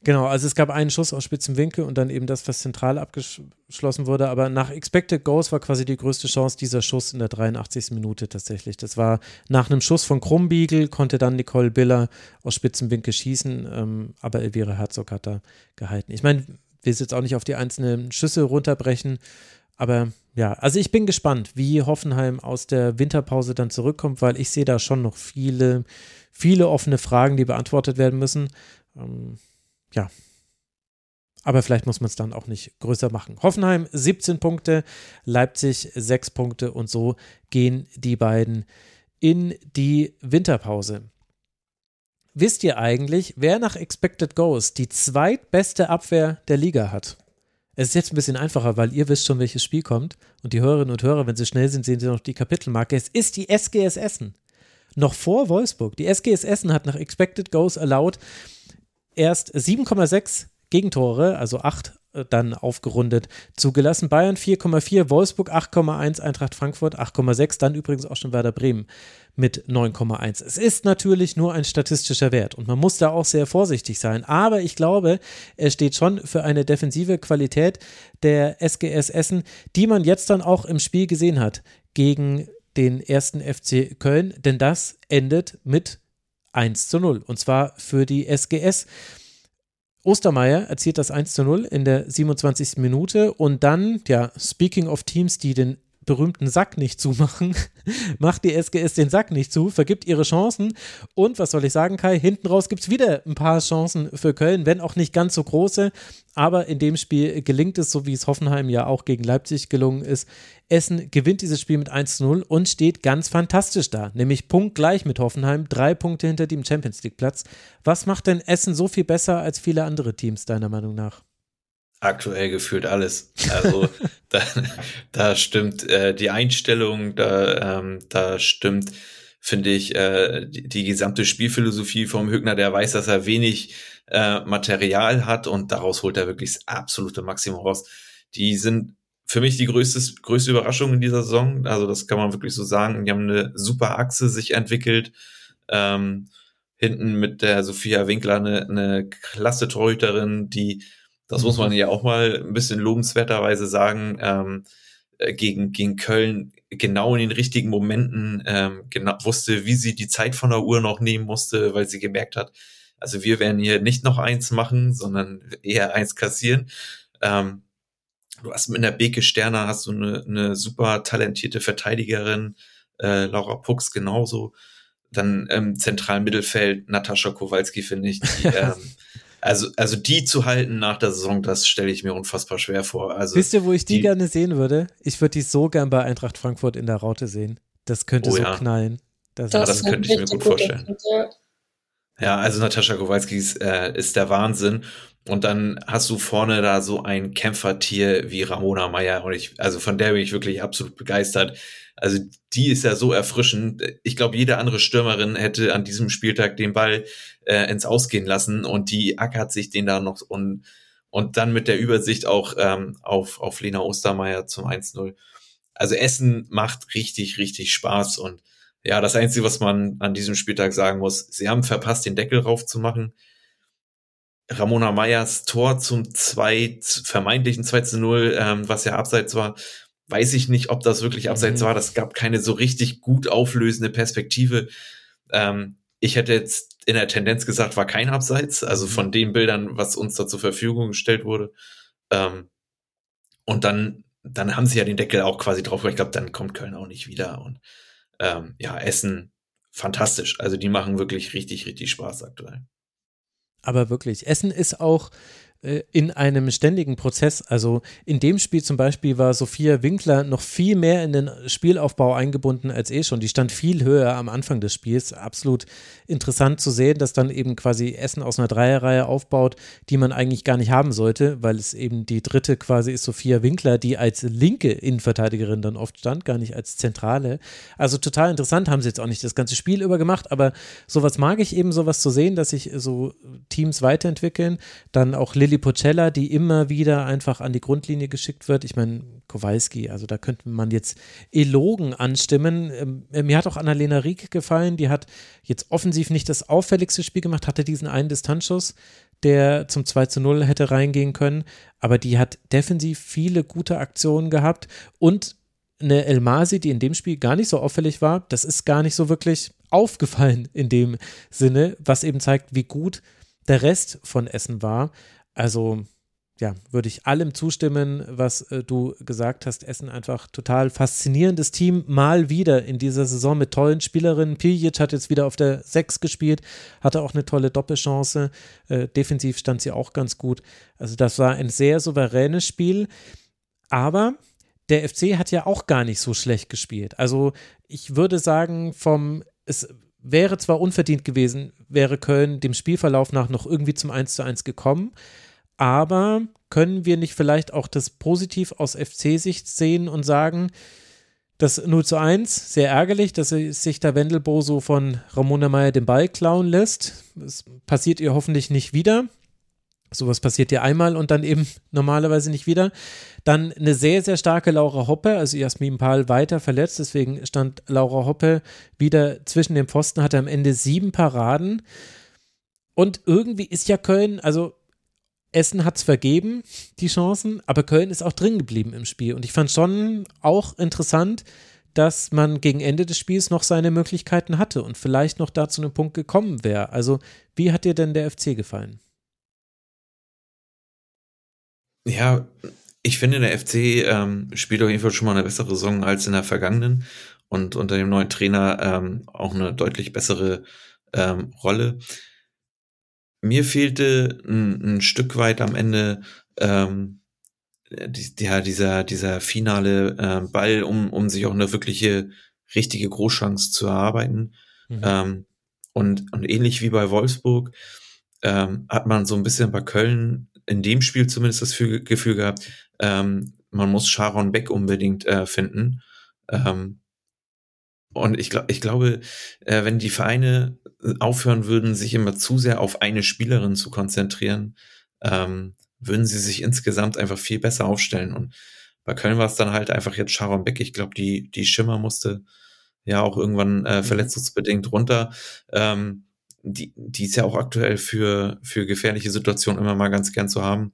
Genau, also es gab einen Schuss aus spitzem Winkel und dann eben das, was zentral abgeschlossen wurde. Aber nach Expected Goals war quasi die größte Chance dieser Schuss in der 83. Minute tatsächlich. Das war nach einem Schuss von Krumbiegel, konnte dann Nicole Biller aus spitzem Winkel schießen, ähm, aber Elvira Herzog hat da gehalten. Ich meine, will jetzt auch nicht auf die einzelnen Schüsse runterbrechen, aber ja, also ich bin gespannt, wie Hoffenheim aus der Winterpause dann zurückkommt, weil ich sehe da schon noch viele viele offene Fragen, die beantwortet werden müssen. Ähm, ja. Aber vielleicht muss man es dann auch nicht größer machen. Hoffenheim 17 Punkte, Leipzig 6 Punkte und so gehen die beiden in die Winterpause. Wisst ihr eigentlich, wer nach Expected Goals die zweitbeste Abwehr der Liga hat? Es ist jetzt ein bisschen einfacher, weil ihr wisst schon, welches Spiel kommt. Und die Hörerinnen und Hörer, wenn sie schnell sind, sehen sie noch die Kapitelmarke. Es ist die SGS Essen noch vor Wolfsburg. Die SGS Essen hat nach Expected Goals allowed erst 7,6 Gegentore, also 8 äh, dann aufgerundet, zugelassen. Bayern 4,4, Wolfsburg 8,1, Eintracht Frankfurt 8,6, dann übrigens auch schon Werder Bremen mit 9,1. Es ist natürlich nur ein statistischer Wert und man muss da auch sehr vorsichtig sein. Aber ich glaube, er steht schon für eine defensive Qualität der SGS Essen, die man jetzt dann auch im Spiel gesehen hat gegen den ersten FC Köln, denn das endet mit 1 zu 0 und zwar für die SGS. Ostermeier erzielt das 1 zu 0 in der 27. Minute und dann, ja, speaking of Teams, die den berühmten Sack nicht zumachen, macht die SGS den Sack nicht zu, vergibt ihre Chancen und was soll ich sagen, Kai, hinten raus gibt es wieder ein paar Chancen für Köln, wenn auch nicht ganz so große, aber in dem Spiel gelingt es, so wie es Hoffenheim ja auch gegen Leipzig gelungen ist. Essen gewinnt dieses Spiel mit 1 zu 0 und steht ganz fantastisch da, nämlich punktgleich mit Hoffenheim, drei Punkte hinter dem Champions League Platz. Was macht denn Essen so viel besser als viele andere Teams, deiner Meinung nach? Aktuell gefühlt alles. Also da, da stimmt äh, die Einstellung, da, ähm, da stimmt, finde ich, äh, die, die gesamte Spielphilosophie vom Hügner, der weiß, dass er wenig äh, Material hat und daraus holt er wirklich das absolute Maximum raus. Die sind für mich die größte, größte Überraschung in dieser Saison. Also das kann man wirklich so sagen. Die haben eine super Achse sich entwickelt. Ähm, hinten mit der Sophia Winkler eine, eine klasse Torhüterin, die das muss man ja auch mal ein bisschen lobenswerterweise sagen. Ähm, äh, gegen, gegen Köln genau in den richtigen Momenten ähm, genau wusste, wie sie die Zeit von der Uhr noch nehmen musste, weil sie gemerkt hat, also wir werden hier nicht noch eins machen, sondern eher eins kassieren. Ähm, du hast mit der Beke Sterner hast du eine, eine super talentierte Verteidigerin, äh, Laura Pux genauso. Dann im ähm, zentralen Mittelfeld Natascha Kowalski, finde ich, die, ähm, also, also die zu halten nach der Saison, das stelle ich mir unfassbar schwer vor. Also Wisst ihr, wo ich die, die gerne sehen würde? Ich würde die so gern bei Eintracht Frankfurt in der Raute sehen. Das könnte oh, so ja. knallen. Das, das, das könnte ich mir gut vorstellen. Ja, also Natascha Kowalski ist, äh, ist der Wahnsinn. Und dann hast du vorne da so ein Kämpfertier wie Ramona Meyer. Und ich, also von der bin ich wirklich absolut begeistert. Also die ist ja so erfrischend. Ich glaube, jede andere Stürmerin hätte an diesem Spieltag den Ball äh, ins Ausgehen lassen und die ackert sich den da noch und, und dann mit der Übersicht auch ähm, auf, auf Lena Ostermeier zum 1-0. Also Essen macht richtig, richtig Spaß und ja, das Einzige, was man an diesem Spieltag sagen muss, sie haben verpasst, den Deckel raufzumachen. Ramona Meyers Tor zum 2, vermeintlichen 2 zu 0, ähm, was ja abseits war, weiß ich nicht, ob das wirklich abseits mhm. war. Das gab keine so richtig gut auflösende Perspektive. Ähm, ich hätte jetzt in der Tendenz gesagt, war kein Abseits, also von mhm. den Bildern, was uns da zur Verfügung gestellt wurde. Ähm, und dann, dann haben sie ja den Deckel auch quasi drauf. Ich glaube, dann kommt Köln auch nicht wieder. Und ähm, ja, Essen fantastisch. Also die machen wirklich richtig, richtig Spaß aktuell. Aber wirklich, Essen ist auch in einem ständigen Prozess. Also in dem Spiel zum Beispiel war Sophia Winkler noch viel mehr in den Spielaufbau eingebunden als eh schon. Die stand viel höher am Anfang des Spiels. Absolut interessant zu sehen, dass dann eben quasi Essen aus einer Dreierreihe aufbaut, die man eigentlich gar nicht haben sollte, weil es eben die dritte quasi ist Sophia Winkler, die als linke Innenverteidigerin dann oft stand, gar nicht als zentrale. Also total interessant, haben sie jetzt auch nicht das ganze Spiel über gemacht, aber sowas mag ich eben, sowas zu sehen, dass sich so Teams weiterentwickeln. Dann auch Lilly Pocella, die immer wieder einfach an die Grundlinie geschickt wird. Ich meine, Kowalski, also da könnte man jetzt Elogen anstimmen. Ähm, äh, mir hat auch Annalena Rieck gefallen, die hat jetzt offensiv nicht das auffälligste Spiel gemacht, hatte diesen einen Distanzschuss, der zum 2 zu 0 hätte reingehen können, aber die hat defensiv viele gute Aktionen gehabt und eine Elmasi, die in dem Spiel gar nicht so auffällig war, das ist gar nicht so wirklich aufgefallen in dem Sinne, was eben zeigt, wie gut der Rest von Essen war. Also ja, würde ich allem zustimmen, was äh, du gesagt hast. Essen einfach total faszinierendes Team, mal wieder in dieser Saison mit tollen Spielerinnen. Piljic hat jetzt wieder auf der 6 gespielt, hatte auch eine tolle Doppelchance. Äh, defensiv stand sie auch ganz gut. Also das war ein sehr souveränes Spiel. Aber der FC hat ja auch gar nicht so schlecht gespielt. Also ich würde sagen, vom es wäre zwar unverdient gewesen, wäre Köln dem Spielverlauf nach noch irgendwie zum 1 zu 1 gekommen, aber können wir nicht vielleicht auch das positiv aus FC-Sicht sehen und sagen, das 0 zu 1, sehr ärgerlich, dass sich der Wendelbo so von Ramona Meyer den Ball klauen lässt. Das passiert ihr hoffentlich nicht wieder. Sowas passiert ja einmal und dann eben normalerweise nicht wieder. Dann eine sehr, sehr starke Laura Hoppe, also Jasmin Pahl weiter verletzt, deswegen stand Laura Hoppe wieder zwischen den Pfosten, hatte am Ende sieben Paraden. Und irgendwie ist ja Köln, also Essen hat es vergeben, die Chancen, aber Köln ist auch drin geblieben im Spiel. Und ich fand schon auch interessant, dass man gegen Ende des Spiels noch seine Möglichkeiten hatte und vielleicht noch da zu einem Punkt gekommen wäre. Also, wie hat dir denn der FC gefallen? Ja, ich finde, der FC ähm, spielt auf jeden Fall schon mal eine bessere Saison als in der vergangenen und unter dem neuen Trainer ähm, auch eine deutlich bessere ähm, Rolle. Mir fehlte ein, ein, Stück weit am Ende ähm, die, ja, dieser, dieser finale äh, Ball, um, um sich auch eine wirkliche richtige Großchance zu erarbeiten. Mhm. Ähm, und, und ähnlich wie bei Wolfsburg ähm, hat man so ein bisschen bei Köln in dem Spiel zumindest das Gefühl gehabt, ähm, man muss Sharon Beck unbedingt äh, finden. Ähm, und ich, glaube, ich glaube, äh, wenn die Vereine aufhören würden, sich immer zu sehr auf eine Spielerin zu konzentrieren, ähm, würden sie sich insgesamt einfach viel besser aufstellen. Und bei Köln war es dann halt einfach jetzt Sharon Beck. Ich glaube, die, die Schimmer musste ja auch irgendwann äh, mhm. verletzungsbedingt runter. Ähm, die, die ist ja auch aktuell für, für gefährliche Situationen immer mal ganz gern zu haben.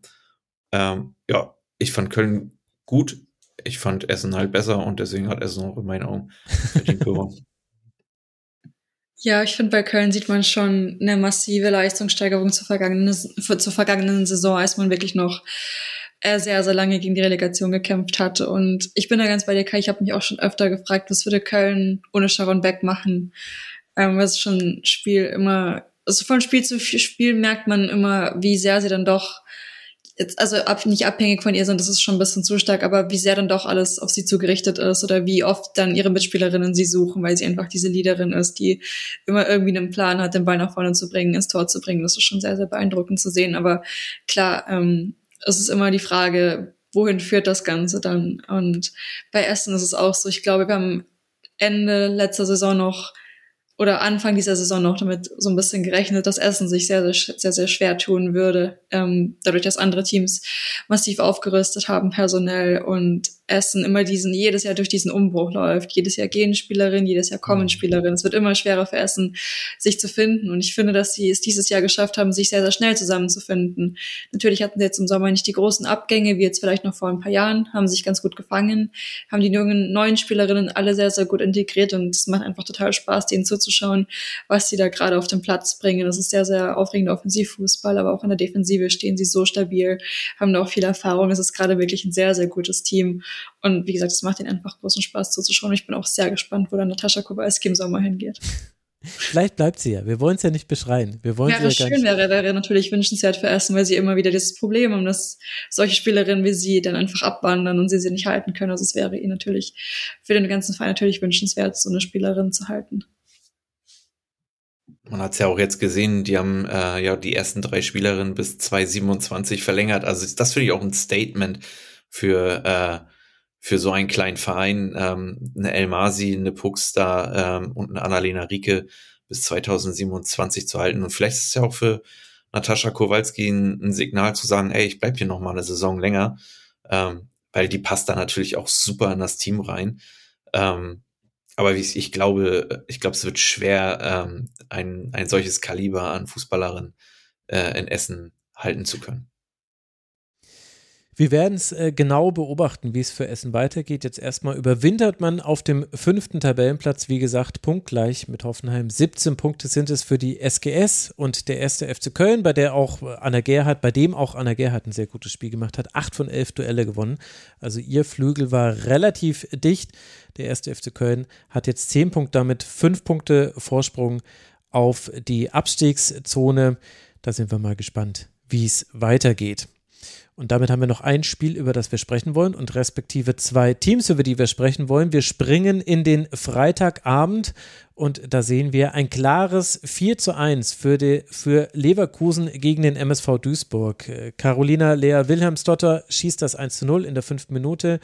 Ähm, ja, ich fand Köln gut. Ich fand Essen halt besser und deswegen hat Essen auch in meinen Augen verdient gewonnen. Ja, ich finde, bei Köln sieht man schon eine massive Leistungssteigerung zur vergangenen, zur vergangenen Saison, als man wirklich noch äh, sehr, sehr lange gegen die Relegation gekämpft hat. Und ich bin da ganz bei dir, Kai. Ich habe mich auch schon öfter gefragt, was würde Köln ohne Sharon Beck machen? Ähm, was schon Spiel immer, also von Spiel zu Spiel merkt man immer, wie sehr sie dann doch jetzt, also ab, nicht abhängig von ihr sind, das ist schon ein bisschen zu stark, aber wie sehr dann doch alles auf sie zugerichtet ist oder wie oft dann ihre Mitspielerinnen sie suchen, weil sie einfach diese Leaderin ist, die immer irgendwie einen Plan hat, den Ball nach vorne zu bringen, ins Tor zu bringen. Das ist schon sehr, sehr beeindruckend zu sehen. Aber klar, ähm, es ist immer die Frage, wohin führt das Ganze dann? Und bei Essen ist es auch so, ich glaube, wir haben Ende letzter Saison noch oder Anfang dieser Saison noch damit so ein bisschen gerechnet, dass Essen sich sehr, sehr, sehr, sehr schwer tun würde, ähm, dadurch, dass andere Teams massiv aufgerüstet haben, personell und Essen immer diesen, jedes Jahr durch diesen Umbruch läuft. Jedes Jahr gehen Spielerinnen, jedes Jahr kommen mhm. Spielerinnen. Es wird immer schwerer für Essen, sich zu finden. Und ich finde, dass sie es dieses Jahr geschafft haben, sich sehr, sehr schnell zusammenzufinden. Natürlich hatten sie jetzt im Sommer nicht die großen Abgänge, wie jetzt vielleicht noch vor ein paar Jahren, haben sich ganz gut gefangen, haben die jungen, neuen Spielerinnen alle sehr, sehr gut integriert und es macht einfach total Spaß, denen zuzuschauen, was sie da gerade auf den Platz bringen. Das ist sehr, sehr aufregender Offensivfußball, aber auch in der Defensive stehen sie so stabil, haben da auch viel Erfahrung. Es ist gerade wirklich ein sehr, sehr gutes Team. Und wie gesagt, es macht ihnen einfach großen Spaß zuzuschauen. Ich bin auch sehr gespannt, wo dann Natascha Kowalski im Sommer hingeht. Vielleicht bleibt sie ja. Wir wollen es ja nicht beschreien. Wir wollen wäre sie ja schön, wäre, wäre natürlich wünschenswert für Essen, weil sie immer wieder dieses Problem haben, dass solche Spielerinnen wie sie dann einfach abwandern und sie sie nicht halten können. Also es wäre ihnen natürlich für den ganzen Verein natürlich wünschenswert, so eine Spielerin zu halten. Man hat es ja auch jetzt gesehen, die haben äh, ja die ersten drei Spielerinnen bis 2027 verlängert. Also ist das für dich auch ein Statement für äh, für so einen kleinen Verein ähm, eine Elmasi, eine Puxstar ähm, und eine Annalena Rieke bis 2027 zu halten. Und vielleicht ist es ja auch für Natascha Kowalski ein, ein Signal zu sagen, ey, ich bleib hier noch mal eine Saison länger, ähm, weil die passt da natürlich auch super in das Team rein. Ähm, aber ich, ich glaube, ich glaube, es wird schwer, ähm, ein, ein solches Kaliber an Fußballerin äh, in Essen halten zu können. Wir werden es äh, genau beobachten, wie es für Essen weitergeht. Jetzt erstmal überwintert man auf dem fünften Tabellenplatz, wie gesagt, punktgleich mit Hoffenheim. 17 Punkte sind es für die SGS und der erste FC Köln, bei der auch Anna Gerhardt, bei dem auch Anna Gerhardt ein sehr gutes Spiel gemacht hat, acht von elf Duelle gewonnen. Also ihr Flügel war relativ dicht. Der erste FC Köln hat jetzt zehn Punkte, damit fünf Punkte Vorsprung auf die Abstiegszone. Da sind wir mal gespannt, wie es weitergeht. Und damit haben wir noch ein Spiel, über das wir sprechen wollen und respektive zwei Teams, über die wir sprechen wollen. Wir springen in den Freitagabend und da sehen wir ein klares 4 zu 1 für, die, für Leverkusen gegen den MSV Duisburg. Carolina Lea Wilhelmsdotter schießt das 1 zu 0 in der fünften Minute.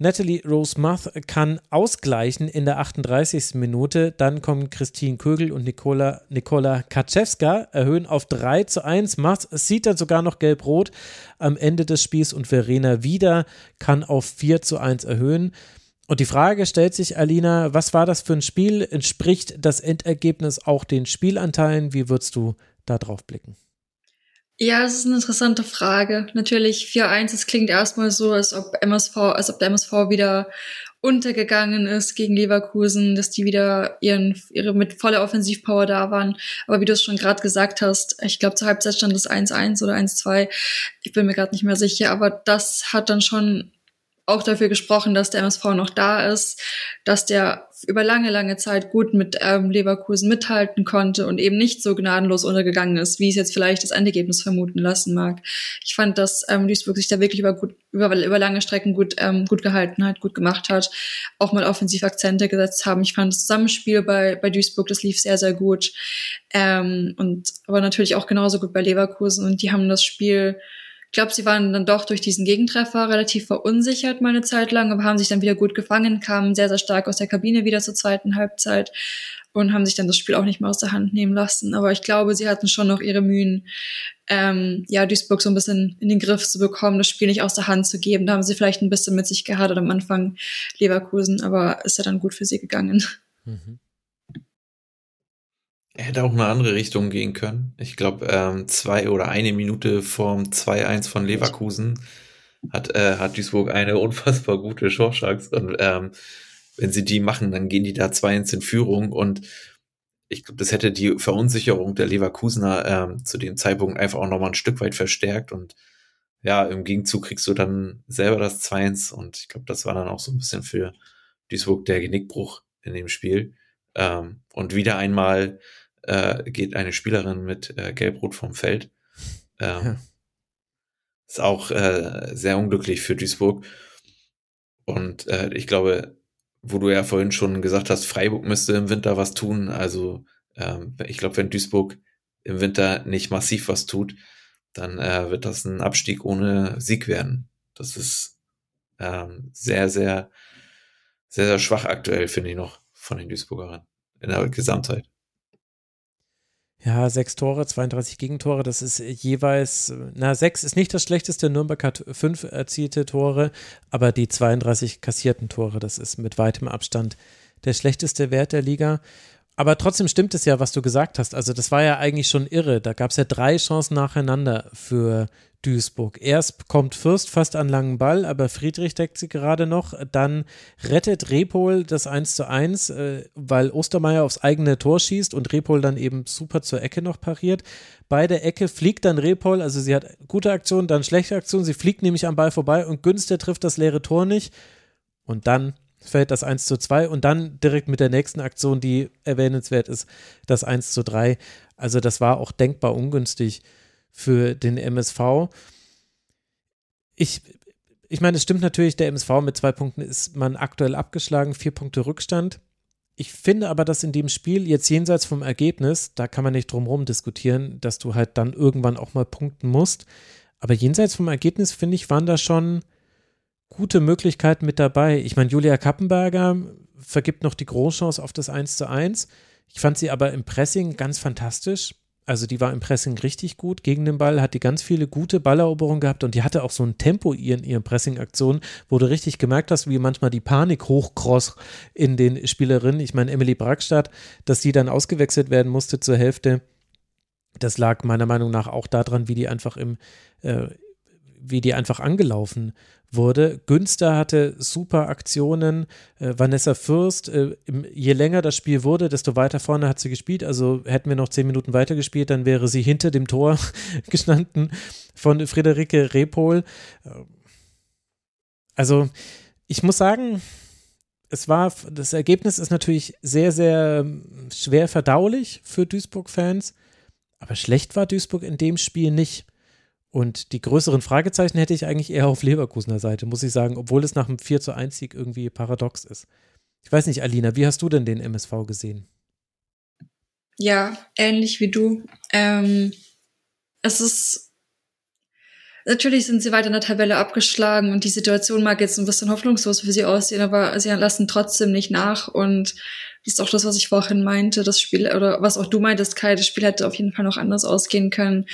Natalie Rose Muth kann ausgleichen in der 38. Minute. Dann kommen Christine Kögel und Nicola, Nicola Kaczewska, erhöhen auf 3 zu 1. Muth sieht dann sogar noch gelb-rot am Ende des Spiels und Verena wieder kann auf 4 zu 1 erhöhen. Und die Frage stellt sich, Alina, was war das für ein Spiel? Entspricht das Endergebnis auch den Spielanteilen? Wie würdest du da drauf blicken? Ja, das ist eine interessante Frage. Natürlich 4-1, es klingt erstmal so, als ob MSV, als ob der MSV wieder untergegangen ist gegen Leverkusen, dass die wieder ihren, ihre mit voller Offensivpower da waren. Aber wie du es schon gerade gesagt hast, ich glaube zur Halbzeit stand es 1-1 oder 1-2. Ich bin mir gerade nicht mehr sicher, aber das hat dann schon auch dafür gesprochen, dass der MSV noch da ist, dass der über lange, lange Zeit gut mit ähm, Leverkusen mithalten konnte und eben nicht so gnadenlos untergegangen ist, wie es jetzt vielleicht das Endergebnis vermuten lassen mag. Ich fand, dass ähm, Duisburg sich da wirklich über, gut, über, über lange Strecken gut, ähm, gut gehalten hat, gut gemacht hat, auch mal offensiv Akzente gesetzt haben. Ich fand das Zusammenspiel bei, bei Duisburg, das lief sehr, sehr gut. Ähm, und aber natürlich auch genauso gut bei Leverkusen und die haben das Spiel ich glaube, sie waren dann doch durch diesen Gegentreffer relativ verunsichert mal eine Zeit lang, aber haben sich dann wieder gut gefangen, kamen sehr, sehr stark aus der Kabine wieder zur zweiten Halbzeit und haben sich dann das Spiel auch nicht mehr aus der Hand nehmen lassen. Aber ich glaube, sie hatten schon noch ihre Mühen, ähm, ja, Duisburg so ein bisschen in den Griff zu bekommen, das Spiel nicht aus der Hand zu geben. Da haben sie vielleicht ein bisschen mit sich gehadert am Anfang Leverkusen, aber ist ja dann gut für sie gegangen. Mhm. Er hätte auch eine andere Richtung gehen können. Ich glaube, ähm, zwei oder eine Minute vorm 2-1 von Leverkusen hat, äh, hat Duisburg eine unfassbar gute Chance. Und ähm, wenn sie die machen, dann gehen die da 2-1 in Führung. Und ich glaube, das hätte die Verunsicherung der Leverkusener ähm, zu dem Zeitpunkt einfach auch nochmal ein Stück weit verstärkt. Und ja, im Gegenzug kriegst du dann selber das 2-1. Und ich glaube, das war dann auch so ein bisschen für Duisburg der Genickbruch in dem Spiel. Ähm, und wieder einmal äh, geht eine Spielerin mit äh, Gelb-Rot vom Feld. Ähm, ja. ist auch äh, sehr unglücklich für Duisburg. Und äh, ich glaube, wo du ja vorhin schon gesagt hast, Freiburg müsste im Winter was tun. Also ähm, ich glaube, wenn Duisburg im Winter nicht massiv was tut, dann äh, wird das ein Abstieg ohne Sieg werden. Das ist ähm, sehr, sehr, sehr, sehr schwach aktuell, finde ich noch, von den Duisburgern in der Gesamtheit. Ja, sechs Tore, 32 Gegentore, das ist jeweils, na, sechs ist nicht das schlechteste. Nürnberg hat fünf erzielte Tore, aber die 32 kassierten Tore, das ist mit weitem Abstand der schlechteste Wert der Liga. Aber trotzdem stimmt es ja, was du gesagt hast. Also, das war ja eigentlich schon irre. Da gab es ja drei Chancen nacheinander für Duisburg. Erst kommt Fürst fast an langen Ball, aber Friedrich deckt sie gerade noch. Dann rettet Repol das 1 zu 1, äh, weil Ostermeier aufs eigene Tor schießt und Repol dann eben super zur Ecke noch pariert. Bei der Ecke fliegt dann Repol, also sie hat gute Aktion, dann schlechte Aktion. Sie fliegt nämlich am Ball vorbei und Günster trifft das leere Tor nicht. Und dann fällt das 1 zu 2 und dann direkt mit der nächsten Aktion, die erwähnenswert ist, das 1 zu 3. Also das war auch denkbar ungünstig für den MSV. Ich, ich meine, es stimmt natürlich, der MSV mit zwei Punkten ist man aktuell abgeschlagen, vier Punkte Rückstand. Ich finde aber, dass in dem Spiel, jetzt jenseits vom Ergebnis, da kann man nicht drum herum diskutieren, dass du halt dann irgendwann auch mal punkten musst. Aber jenseits vom Ergebnis, finde ich, waren da schon gute Möglichkeiten mit dabei. Ich meine, Julia Kappenberger vergibt noch die Großchance auf das 1 zu 1. Ich fand sie aber im Pressing ganz fantastisch. Also die war im Pressing richtig gut gegen den Ball, hat die ganz viele gute Balleroberungen gehabt und die hatte auch so ein Tempo in ihren Pressing-Aktionen, wo du richtig gemerkt hast, wie manchmal die Panik hochkross in den Spielerinnen. Ich meine, Emily Brackstadt, dass die dann ausgewechselt werden musste zur Hälfte, das lag meiner Meinung nach auch daran, wie die einfach im, äh, wie die einfach angelaufen wurde. Günster hatte super Aktionen. Äh, Vanessa Fürst, äh, im, je länger das Spiel wurde, desto weiter vorne hat sie gespielt. Also hätten wir noch zehn Minuten weiter gespielt, dann wäre sie hinter dem Tor gestanden von Friederike Repol. Also ich muss sagen, es war, das Ergebnis ist natürlich sehr, sehr schwer verdaulich für Duisburg-Fans, aber schlecht war Duisburg in dem Spiel nicht. Und die größeren Fragezeichen hätte ich eigentlich eher auf Leverkusener Seite, muss ich sagen, obwohl es nach einem 4 zu 1 Sieg irgendwie paradox ist. Ich weiß nicht, Alina, wie hast du denn den MSV gesehen? Ja, ähnlich wie du. Ähm, es ist natürlich sind sie weiter in der Tabelle abgeschlagen und die Situation mag jetzt ein bisschen hoffnungslos für sie aussehen, aber sie lassen trotzdem nicht nach und das ist auch das, was ich vorhin meinte, das Spiel, oder was auch du meintest, Kai, das Spiel hätte auf jeden Fall noch anders ausgehen können.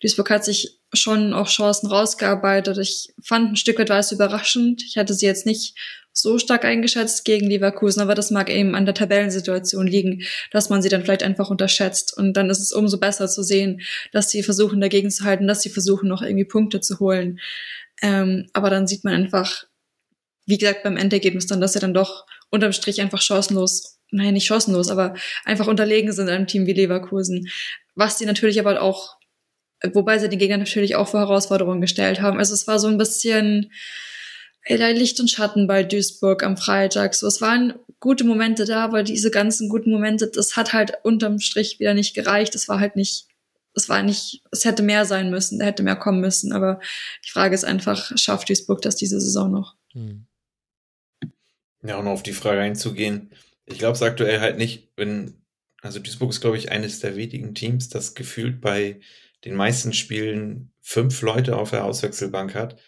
Duisburg hat sich schon auch Chancen rausgearbeitet. Ich fand ein Stück weit war es überraschend. Ich hatte sie jetzt nicht so stark eingeschätzt gegen Leverkusen, aber das mag eben an der Tabellensituation liegen, dass man sie dann vielleicht einfach unterschätzt. Und dann ist es umso besser zu sehen, dass sie versuchen dagegen zu halten, dass sie versuchen noch irgendwie Punkte zu holen. Ähm, aber dann sieht man einfach, wie gesagt, beim Endergebnis dann, dass sie dann doch unterm Strich einfach chancenlos, nein, nicht chancenlos, aber einfach unterlegen sind einem Team wie Leverkusen. Was sie natürlich aber auch wobei sie die Gegner natürlich auch vor Herausforderungen gestellt haben. Also es war so ein bisschen Licht und Schatten bei Duisburg am Freitag. So, es waren gute Momente da, aber diese ganzen guten Momente, das hat halt unterm Strich wieder nicht gereicht. Es war halt nicht, es war nicht, es hätte mehr sein müssen, da hätte mehr kommen müssen. Aber die Frage ist einfach, schafft Duisburg das diese Saison noch? Hm. Ja, um auf die Frage einzugehen. Ich glaube es aktuell halt nicht, wenn, also Duisburg ist, glaube ich, eines der wenigen Teams, das gefühlt bei den meisten Spielen fünf Leute auf der Auswechselbank hat.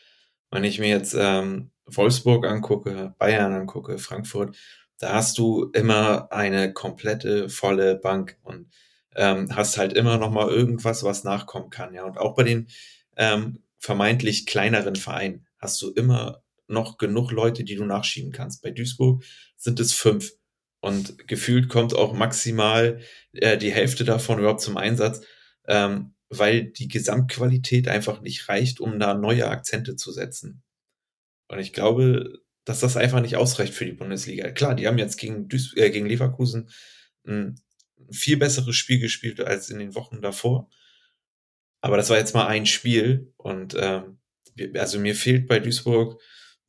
Wenn ich mir jetzt ähm, Wolfsburg angucke, Bayern angucke, Frankfurt, da hast du immer eine komplette volle Bank und ähm, hast halt immer noch mal irgendwas, was nachkommen kann. Ja, und auch bei den ähm, vermeintlich kleineren Vereinen hast du immer noch genug Leute, die du nachschieben kannst. Bei Duisburg sind es fünf und gefühlt kommt auch maximal äh, die Hälfte davon überhaupt zum Einsatz. Ähm, weil die Gesamtqualität einfach nicht reicht, um da neue Akzente zu setzen. Und ich glaube, dass das einfach nicht ausreicht für die Bundesliga. Klar, die haben jetzt gegen, Duis äh, gegen Leverkusen ein viel besseres Spiel gespielt als in den Wochen davor. Aber das war jetzt mal ein Spiel und ähm, also mir fehlt bei Duisburg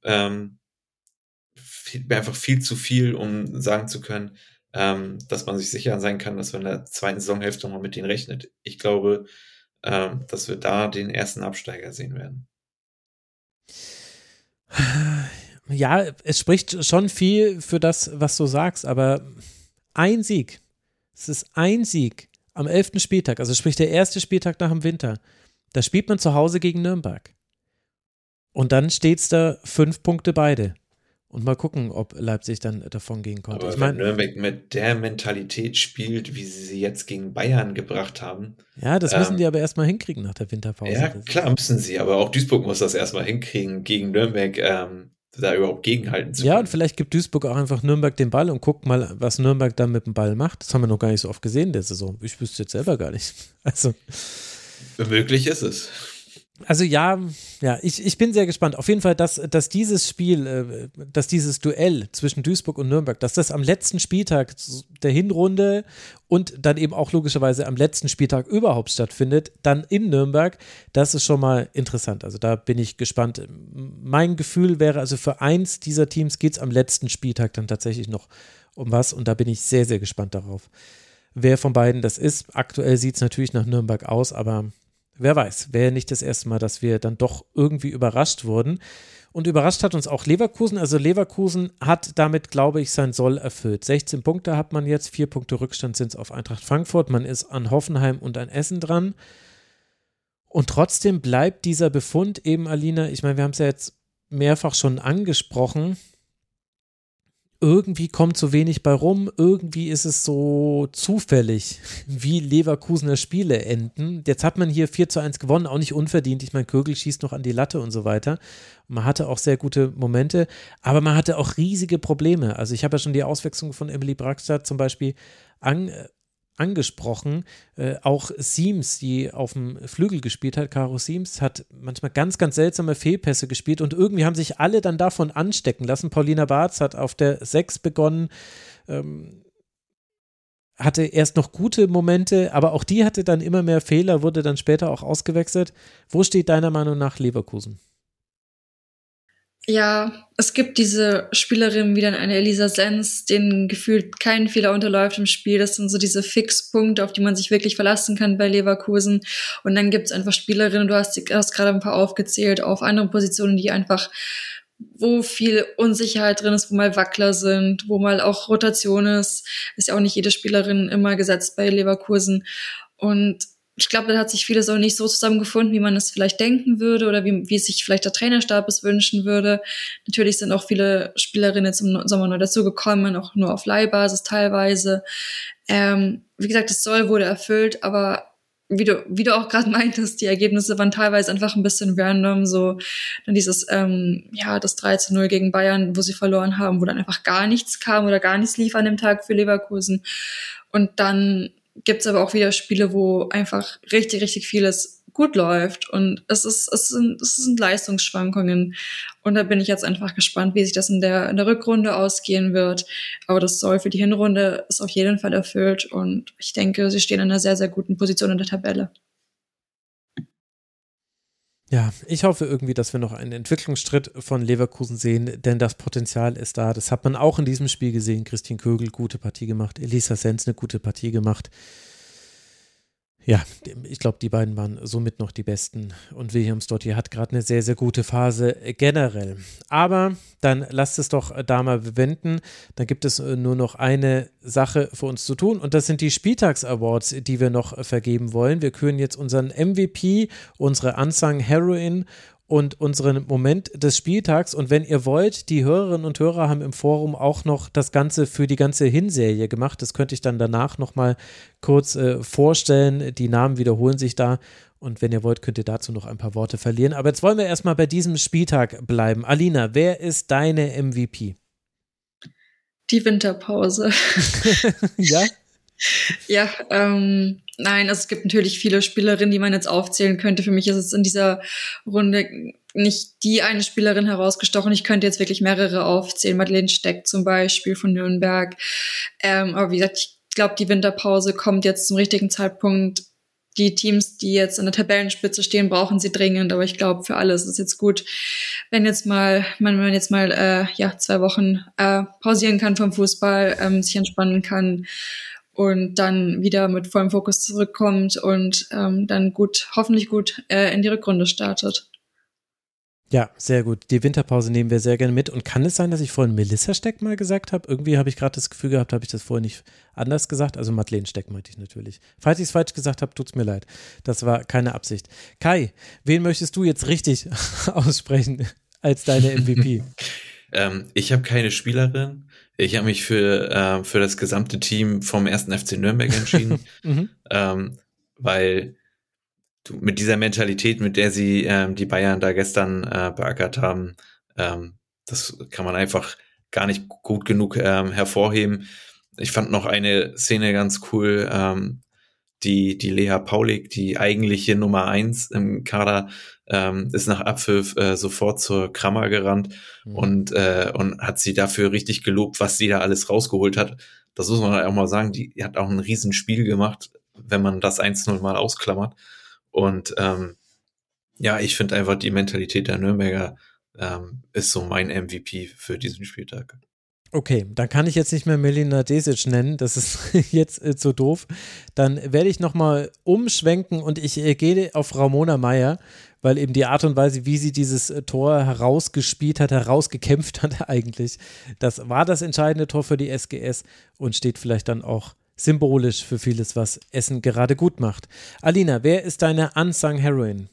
ähm, fehlt mir einfach viel zu viel, um sagen zu können, ähm, dass man sich sicher sein kann, dass man in der zweiten Saisonhälfte nochmal mit denen rechnet. Ich glaube, ähm, dass wir da den ersten Absteiger sehen werden. Ja, es spricht schon viel für das, was du sagst, aber ein Sieg, es ist ein Sieg am 11. Spieltag, also sprich der erste Spieltag nach dem Winter. Da spielt man zu Hause gegen Nürnberg. Und dann steht es da fünf Punkte beide. Und mal gucken, ob Leipzig dann davon gehen konnte. Aber ich wenn Nürnberg mit der Mentalität spielt, wie sie sie jetzt gegen Bayern gebracht haben. Ja, das müssen ähm, die aber erstmal hinkriegen nach der Winterpause. Ja, klar müssen sie, aber auch Duisburg muss das erstmal hinkriegen, gegen Nürnberg ähm, da überhaupt gegenhalten zu Ja, können. und vielleicht gibt Duisburg auch einfach Nürnberg den Ball und guckt mal, was Nürnberg dann mit dem Ball macht. Das haben wir noch gar nicht so oft gesehen in der Saison. Ich wüsste jetzt selber gar nicht. Also, Möglich ist es. Also ja, ja, ich, ich bin sehr gespannt. Auf jeden Fall, dass, dass dieses Spiel, äh, dass dieses Duell zwischen Duisburg und Nürnberg, dass das am letzten Spieltag der Hinrunde und dann eben auch logischerweise am letzten Spieltag überhaupt stattfindet, dann in Nürnberg, das ist schon mal interessant. Also da bin ich gespannt. Mein Gefühl wäre, also für eins dieser Teams geht es am letzten Spieltag dann tatsächlich noch um was und da bin ich sehr, sehr gespannt darauf, wer von beiden das ist. Aktuell sieht es natürlich nach Nürnberg aus, aber wer weiß, wäre nicht das erste Mal, dass wir dann doch irgendwie überrascht wurden. Und überrascht hat uns auch Leverkusen. Also Leverkusen hat damit, glaube ich, sein Soll erfüllt. 16 Punkte hat man jetzt, vier Punkte Rückstand sind es auf Eintracht Frankfurt. Man ist an Hoffenheim und an Essen dran. Und trotzdem bleibt dieser Befund eben, Alina, ich meine, wir haben es ja jetzt mehrfach schon angesprochen, irgendwie kommt so wenig bei rum, irgendwie ist es so zufällig, wie Leverkusener Spiele enden. Jetzt hat man hier 4 zu 1 gewonnen, auch nicht unverdient. Ich meine, Kögel schießt noch an die Latte und so weiter. Man hatte auch sehr gute Momente, aber man hatte auch riesige Probleme. Also ich habe ja schon die Auswechslung von Emily Brackstadt zum Beispiel an, äh, angesprochen. Äh, auch Siems, die auf dem Flügel gespielt hat, Caro Siems, hat manchmal ganz, ganz seltsame Fehlpässe gespielt und irgendwie haben sich alle dann davon anstecken lassen. Paulina Barz hat auf der 6 begonnen, ähm, hatte erst noch gute Momente, aber auch die hatte dann immer mehr Fehler, wurde dann später auch ausgewechselt. Wo steht deiner Meinung nach Leverkusen? Ja, es gibt diese Spielerin wie dann eine Elisa Sens, denen gefühlt kein Fehler unterläuft im Spiel. Das sind so diese Fixpunkte, auf die man sich wirklich verlassen kann bei Leverkusen. Und dann gibt es einfach Spielerinnen, du hast, hast gerade ein paar aufgezählt, auf anderen Positionen, die einfach wo viel Unsicherheit drin ist, wo mal Wackler sind, wo mal auch Rotation ist. Ist ja auch nicht jede Spielerin immer gesetzt bei Leverkusen. Und ich glaube, da hat sich vieles auch nicht so zusammengefunden, wie man es vielleicht denken würde oder wie, wie sich vielleicht der Trainerstab es wünschen würde. Natürlich sind auch viele Spielerinnen zum Sommer neu dazugekommen, auch nur auf Leihbasis teilweise. Ähm, wie gesagt, das Soll wurde erfüllt, aber wie du, wie du auch gerade meintest, die Ergebnisse waren teilweise einfach ein bisschen random. So dann dieses, ähm, ja, das 3 zu 0 gegen Bayern, wo sie verloren haben, wo dann einfach gar nichts kam oder gar nichts lief an dem Tag für Leverkusen. Und dann gibt's aber auch wieder Spiele, wo einfach richtig, richtig vieles gut läuft. Und es ist, es sind, es sind Leistungsschwankungen. Und da bin ich jetzt einfach gespannt, wie sich das in der, in der Rückrunde ausgehen wird. Aber das soll für die Hinrunde ist auf jeden Fall erfüllt. Und ich denke, sie stehen in einer sehr, sehr guten Position in der Tabelle. Ja, ich hoffe irgendwie, dass wir noch einen Entwicklungsschritt von Leverkusen sehen, denn das Potenzial ist da. Das hat man auch in diesem Spiel gesehen. Christine Kögel, gute Partie gemacht. Elisa Sens, eine gute Partie gemacht. Ja, ich glaube, die beiden waren somit noch die besten. Und Williams Dottir hat gerade eine sehr, sehr gute Phase generell. Aber dann lasst es doch da mal bewenden. Dann gibt es nur noch eine Sache für uns zu tun. Und das sind die Spieltags-Awards, die wir noch vergeben wollen. Wir küren jetzt unseren MVP, unsere Unsung Heroin und unseren Moment des Spieltags. Und wenn ihr wollt, die Hörerinnen und Hörer haben im Forum auch noch das Ganze für die ganze Hinserie gemacht. Das könnte ich dann danach nochmal kurz äh, vorstellen. Die Namen wiederholen sich da. Und wenn ihr wollt, könnt ihr dazu noch ein paar Worte verlieren. Aber jetzt wollen wir erstmal bei diesem Spieltag bleiben. Alina, wer ist deine MVP? Die Winterpause. ja? Ja, ähm, nein, also es gibt natürlich viele Spielerinnen, die man jetzt aufzählen könnte. Für mich ist es in dieser Runde nicht die eine Spielerin herausgestochen. Ich könnte jetzt wirklich mehrere aufzählen. Madeleine Steck zum Beispiel von Nürnberg. Ähm, aber wie gesagt, ich glaube, die Winterpause kommt jetzt zum richtigen Zeitpunkt. Die Teams, die jetzt an der Tabellenspitze stehen, brauchen sie dringend. Aber ich glaube, für alle ist es jetzt gut, wenn jetzt mal, wenn man jetzt mal äh, ja zwei Wochen äh, pausieren kann vom Fußball, ähm, sich entspannen kann und dann wieder mit vollem Fokus zurückkommt und ähm, dann gut, hoffentlich gut äh, in die Rückrunde startet. Ja, sehr gut. Die Winterpause nehmen wir sehr gerne mit. Und kann es sein, dass ich vorhin Melissa Steck mal gesagt habe? Irgendwie habe ich gerade das Gefühl gehabt, habe ich das vorhin nicht anders gesagt. Also Madeleine Steck meinte ich natürlich. Falls ich es falsch gesagt habe, tut es mir leid. Das war keine Absicht. Kai, wen möchtest du jetzt richtig aussprechen als deine MVP? ähm, ich habe keine Spielerin. Ich habe mich für, äh, für das gesamte Team vom ersten FC Nürnberg entschieden, mhm. ähm, weil du, mit dieser Mentalität, mit der sie ähm, die Bayern da gestern äh, beackert haben, ähm, das kann man einfach gar nicht gut genug ähm, hervorheben. Ich fand noch eine Szene ganz cool, ähm, die, die Lea Paulik, die eigentliche Nummer eins im Kader, ähm, ist nach Abpfiff äh, sofort zur Krammer gerannt mhm. und, äh, und hat sie dafür richtig gelobt, was sie da alles rausgeholt hat. Das muss man auch mal sagen, die hat auch ein Riesenspiel gemacht, wenn man das 1-0 mal ausklammert. Und ähm, ja, ich finde einfach die Mentalität der Nürnberger ähm, ist so mein MVP für diesen Spieltag. Okay, dann kann ich jetzt nicht mehr Melina Desic nennen, das ist jetzt äh, zu doof. Dann werde ich nochmal umschwenken und ich äh, gehe auf Ramona Meyer, weil eben die Art und Weise, wie sie dieses äh, Tor herausgespielt hat, herausgekämpft hat eigentlich, das war das entscheidende Tor für die SGS und steht vielleicht dann auch symbolisch für vieles, was Essen gerade gut macht. Alina, wer ist deine unsung Heroin?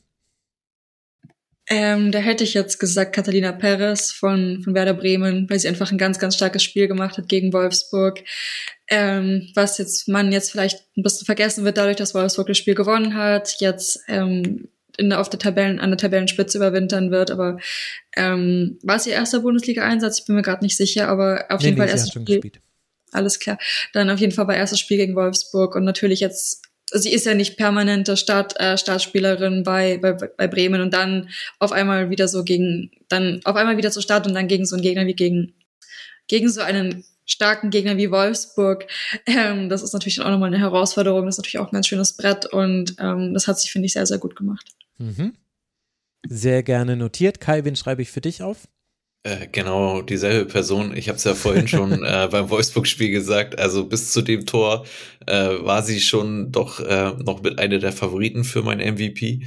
Ähm, da hätte ich jetzt gesagt Catalina Perez von, von Werder Bremen, weil sie einfach ein ganz, ganz starkes Spiel gemacht hat gegen Wolfsburg. Ähm, was jetzt man jetzt vielleicht ein bisschen vergessen wird, dadurch, dass Wolfsburg das Spiel gewonnen hat, jetzt ähm, in der, auf der Tabellen, an der Tabellenspitze überwintern wird. Aber ähm, war es ihr erster Bundesliga-Einsatz? Ich bin mir gerade nicht sicher, aber auf nee, jeden nee, Fall erstes Spiel. Gespielt alles klar. Dann auf jeden Fall war erstes Spiel gegen Wolfsburg und natürlich jetzt, sie ist ja nicht permanente Start, äh, Startspielerin bei, bei, bei Bremen und dann auf einmal wieder so gegen, dann auf einmal wieder zur Start und dann gegen so einen Gegner wie gegen, gegen so einen starken Gegner wie Wolfsburg. Ähm, das ist natürlich auch nochmal eine Herausforderung. Das ist natürlich auch ein ganz schönes Brett und ähm, das hat sich, finde ich, sehr, sehr gut gemacht. Mhm. Sehr gerne notiert. Kai, wen schreibe ich für dich auf? Äh, genau, dieselbe Person. Ich habe es ja vorhin schon äh, beim Wolfsburg-Spiel gesagt. Also bis zu dem Tor äh, war sie schon doch äh, noch mit einer der Favoriten für mein MVP.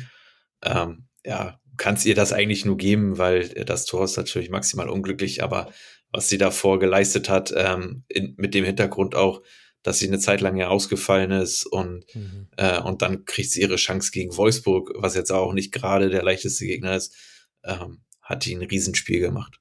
Ähm, ja, kann es ihr das eigentlich nur geben, weil das Tor ist natürlich maximal unglücklich, aber was sie davor geleistet hat, ähm, in, mit dem Hintergrund auch, dass sie eine Zeit lang ja ausgefallen ist und, mhm. äh, und dann kriegt sie ihre Chance gegen Wolfsburg, was jetzt auch nicht gerade der leichteste Gegner ist, ähm, hat die ein Riesenspiel gemacht.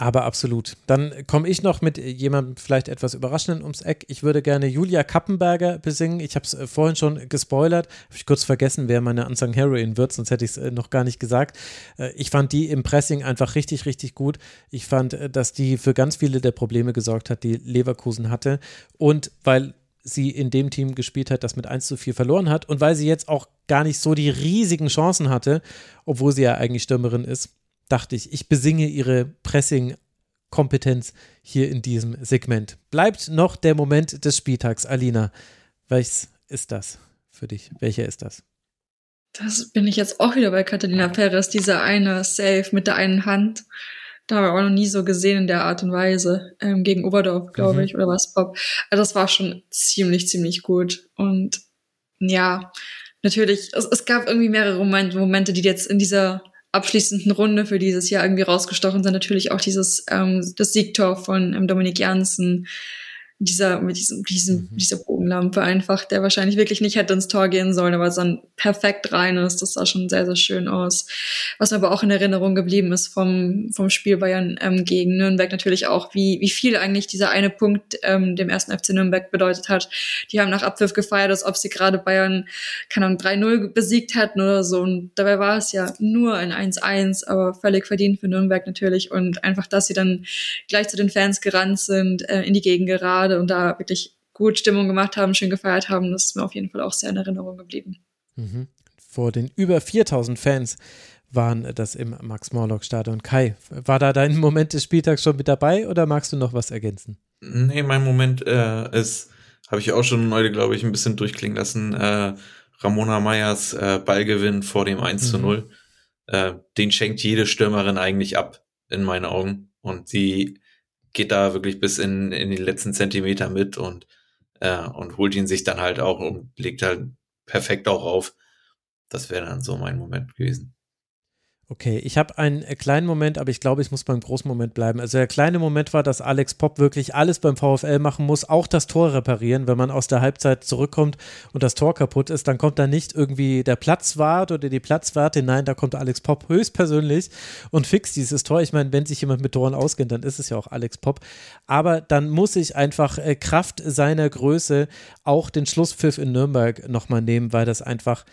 Aber absolut. Dann komme ich noch mit jemandem vielleicht etwas Überraschenden ums Eck. Ich würde gerne Julia Kappenberger besingen. Ich habe es äh, vorhin schon gespoilert. Habe ich kurz vergessen, wer meine Unsung Heroin wird, sonst hätte ich es äh, noch gar nicht gesagt. Äh, ich fand die im Pressing einfach richtig, richtig gut. Ich fand, dass die für ganz viele der Probleme gesorgt hat, die Leverkusen hatte. Und weil sie in dem Team gespielt hat, das mit 1 zu 4 verloren hat und weil sie jetzt auch gar nicht so die riesigen Chancen hatte, obwohl sie ja eigentlich Stürmerin ist dachte ich, ich besinge ihre Pressing-Kompetenz hier in diesem Segment. Bleibt noch der Moment des Spieltags. Alina, welches ist das für dich? Welcher ist das? Das bin ich jetzt auch wieder bei Catalina Perez, dieser eine Save mit der einen Hand. Da habe ich auch noch nie so gesehen in der Art und Weise. Ähm, gegen Oberdorf, glaube mhm. ich, oder was, Bob. Also das war schon ziemlich, ziemlich gut. Und ja, natürlich, es, es gab irgendwie mehrere Momente, die jetzt in dieser abschließenden Runde für dieses Jahr irgendwie rausgestochen sind. Natürlich auch dieses ähm, das Siegtor von ähm, Dominik Janssen, dieser, mit diesem, diesem, mhm. dieser Bogenlampe einfach, der wahrscheinlich wirklich nicht hätte ins Tor gehen sollen, aber dann perfekt rein ist. Das sah schon sehr, sehr schön aus. Was mir aber auch in Erinnerung geblieben ist vom, vom Spiel Bayern ähm, gegen Nürnberg natürlich auch, wie, wie viel eigentlich dieser eine Punkt ähm, dem ersten FC Nürnberg bedeutet hat. Die haben nach Abpfiff gefeiert, als ob sie gerade Bayern, keine Ahnung, 3-0 besiegt hätten oder so. Und dabei war es ja nur ein 1-1, aber völlig verdient für Nürnberg natürlich. Und einfach, dass sie dann gleich zu den Fans gerannt sind, äh, in die Gegend geraten gerade und da wirklich gut Stimmung gemacht haben, schön gefeiert haben. Das ist mir auf jeden Fall auch sehr in Erinnerung geblieben. Mhm. Vor den über 4000 Fans waren das im Max-Morlock-Stadion. Kai, war da dein Moment des Spieltags schon mit dabei oder magst du noch was ergänzen? Nee, mein Moment äh, ist, habe ich auch schon heute, glaube ich, ein bisschen durchklingen lassen, äh, Ramona Meyers äh, Ballgewinn vor dem 1 mhm. zu 0. Äh, den schenkt jede Stürmerin eigentlich ab, in meinen Augen. Und sie geht da wirklich bis in, in die letzten Zentimeter mit und, äh, und holt ihn sich dann halt auch und legt halt perfekt auch auf. Das wäre dann so mein Moment gewesen. Okay, ich habe einen äh, kleinen Moment, aber ich glaube, ich muss beim großen Moment bleiben. Also der kleine Moment war, dass Alex Popp wirklich alles beim VfL machen muss, auch das Tor reparieren. Wenn man aus der Halbzeit zurückkommt und das Tor kaputt ist, dann kommt da nicht irgendwie der Platzwart oder die Platzwartin. Nein, da kommt Alex Popp höchstpersönlich und fixt dieses Tor. Ich meine, wenn sich jemand mit Toren auskennt, dann ist es ja auch Alex Popp. Aber dann muss ich einfach äh, Kraft seiner Größe auch den Schlusspfiff in Nürnberg nochmal nehmen, weil das einfach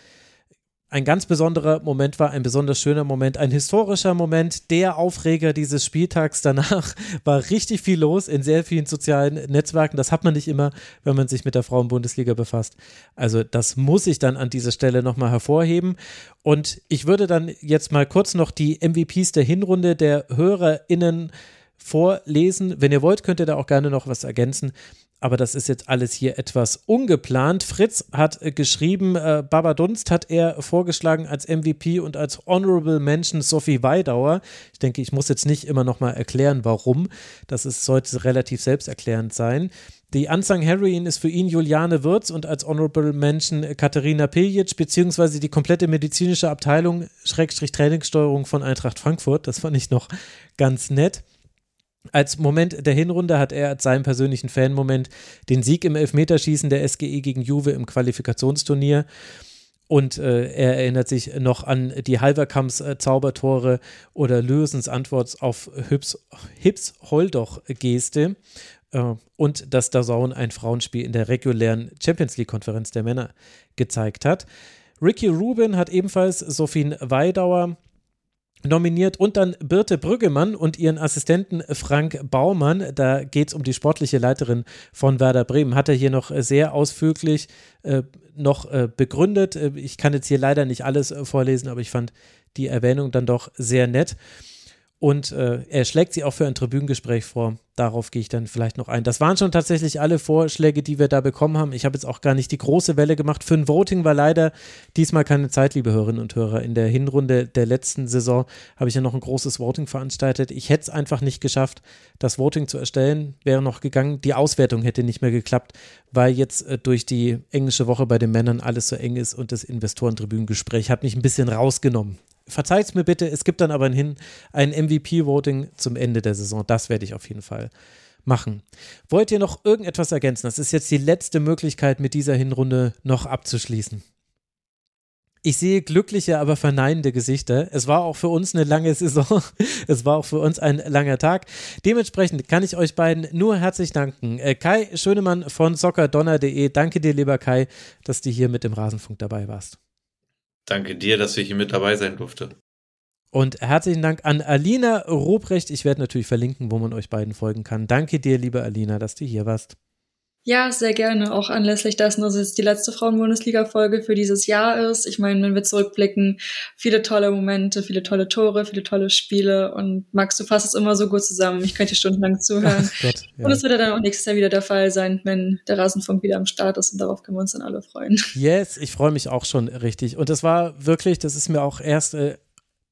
ein ganz besonderer Moment war, ein besonders schöner Moment, ein historischer Moment, der Aufreger dieses Spieltags. Danach war richtig viel los in sehr vielen sozialen Netzwerken. Das hat man nicht immer, wenn man sich mit der Frauenbundesliga befasst. Also das muss ich dann an dieser Stelle nochmal hervorheben. Und ich würde dann jetzt mal kurz noch die MVPs der Hinrunde der HörerInnen vorlesen. Wenn ihr wollt, könnt ihr da auch gerne noch was ergänzen aber das ist jetzt alles hier etwas ungeplant. Fritz hat äh, geschrieben, äh, Baba Dunst hat er vorgeschlagen als MVP und als Honorable Mention Sophie Weidauer. Ich denke, ich muss jetzt nicht immer noch mal erklären, warum. Das ist, sollte relativ selbsterklärend sein. Die Unsung Heroine ist für ihn Juliane Wirz und als Honorable Mention Katharina Piljic, beziehungsweise die komplette medizinische Abteilung, Schrägstrich Trainingssteuerung von Eintracht Frankfurt. Das fand ich noch ganz nett. Als Moment der Hinrunde hat er als seinen persönlichen Fanmoment den Sieg im Elfmeterschießen der SGE gegen Juve im Qualifikationsturnier. Und äh, er erinnert sich noch an die Halverkamps äh, Zaubertore oder Lösens Antwort auf Hips, Hips Holdoch-Geste äh, und dass Dazone ein Frauenspiel in der regulären Champions League-Konferenz der Männer gezeigt hat. Ricky Rubin hat ebenfalls Sophie Weidauer nominiert und dann Birte Brüggemann und ihren Assistenten Frank Baumann. Da geht es um die sportliche Leiterin von Werder Bremen. Hat er hier noch sehr ausführlich äh, noch äh, begründet. Äh, ich kann jetzt hier leider nicht alles äh, vorlesen, aber ich fand die Erwähnung dann doch sehr nett. Und äh, er schlägt sie auch für ein Tribünengespräch vor. Darauf gehe ich dann vielleicht noch ein. Das waren schon tatsächlich alle Vorschläge, die wir da bekommen haben. Ich habe jetzt auch gar nicht die große Welle gemacht. Für ein Voting war leider diesmal keine Zeit, liebe Hörerinnen und Hörer. In der Hinrunde der letzten Saison habe ich ja noch ein großes Voting veranstaltet. Ich hätte es einfach nicht geschafft, das Voting zu erstellen. Wäre noch gegangen. Die Auswertung hätte nicht mehr geklappt, weil jetzt äh, durch die englische Woche bei den Männern alles so eng ist und das Investorentribünengespräch hat mich ein bisschen rausgenommen verzeiht es mir bitte, es gibt dann aber ein, ein MVP-Voting zum Ende der Saison. Das werde ich auf jeden Fall machen. Wollt ihr noch irgendetwas ergänzen? Das ist jetzt die letzte Möglichkeit, mit dieser Hinrunde noch abzuschließen. Ich sehe glückliche, aber verneinende Gesichter. Es war auch für uns eine lange Saison. Es war auch für uns ein langer Tag. Dementsprechend kann ich euch beiden nur herzlich danken. Äh, Kai Schönemann von soccerdonner.de. Danke dir, lieber Kai, dass du hier mit dem Rasenfunk dabei warst. Danke dir, dass ich hier mit dabei sein durfte. Und herzlichen Dank an Alina Ruprecht. Ich werde natürlich verlinken, wo man euch beiden folgen kann. Danke dir, liebe Alina, dass du hier warst. Ja, sehr gerne. Auch anlässlich dessen, dass es die letzte Frauen-Bundesliga-Folge für dieses Jahr ist. Ich meine, wenn wir zurückblicken, viele tolle Momente, viele tolle Tore, viele tolle Spiele. Und Max, du fasst es immer so gut zusammen. Ich könnte stundenlang zuhören. Gott, ja. Und es wird dann auch nächstes Jahr wieder der Fall sein, wenn der Rasenfunk wieder am Start ist. Und darauf können wir uns dann alle freuen. Yes, ich freue mich auch schon richtig. Und das war wirklich, das ist mir auch erst äh,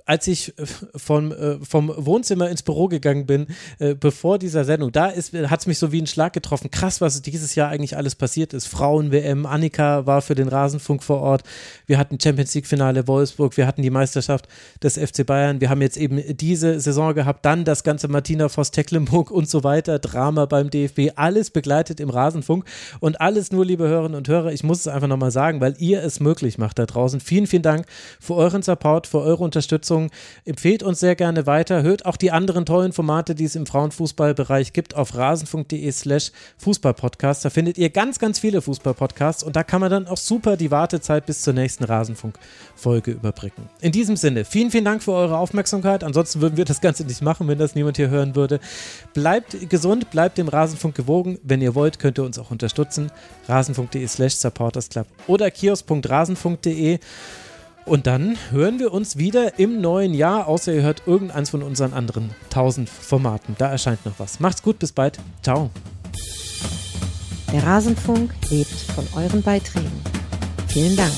als ich äh, vom, äh, vom Wohnzimmer ins Büro gegangen bin, äh, bevor dieser Sendung, da hat es mich so wie ein Schlag getroffen. Krass, was dieses Jahr eigentlich alles passiert ist. Frauen-WM, Annika war für den Rasenfunk vor Ort. Wir hatten Champions League-Finale Wolfsburg, wir hatten die Meisterschaft des FC Bayern. Wir haben jetzt eben diese Saison gehabt, dann das ganze Martina Voss-Tecklenburg und so weiter, Drama beim DFB, alles begleitet im Rasenfunk und alles nur, liebe Hörerinnen und Hörer, ich muss es einfach nochmal sagen, weil ihr es möglich macht da draußen. Vielen, vielen Dank für euren Support, für eure Unterstützung. Unterstützung. Empfehlt uns sehr gerne weiter. Hört auch die anderen tollen Formate, die es im Frauenfußballbereich gibt, auf rasen.de slash Fußballpodcast. Da findet ihr ganz, ganz viele Fußballpodcasts und da kann man dann auch super die Wartezeit bis zur nächsten Rasenfunk-Folge überbrücken. In diesem Sinne, vielen, vielen Dank für eure Aufmerksamkeit. Ansonsten würden wir das Ganze nicht machen, wenn das niemand hier hören würde. Bleibt gesund, bleibt dem Rasenfunk gewogen. Wenn ihr wollt, könnt ihr uns auch unterstützen. rasen.de slash supportersclub oder kiosk.rasenfunk.de. Und dann hören wir uns wieder im neuen Jahr, außer ihr hört irgendeins von unseren anderen 1000 Formaten. Da erscheint noch was. Macht's gut, bis bald. Ciao. Der Rasenfunk lebt von euren Beiträgen. Vielen Dank.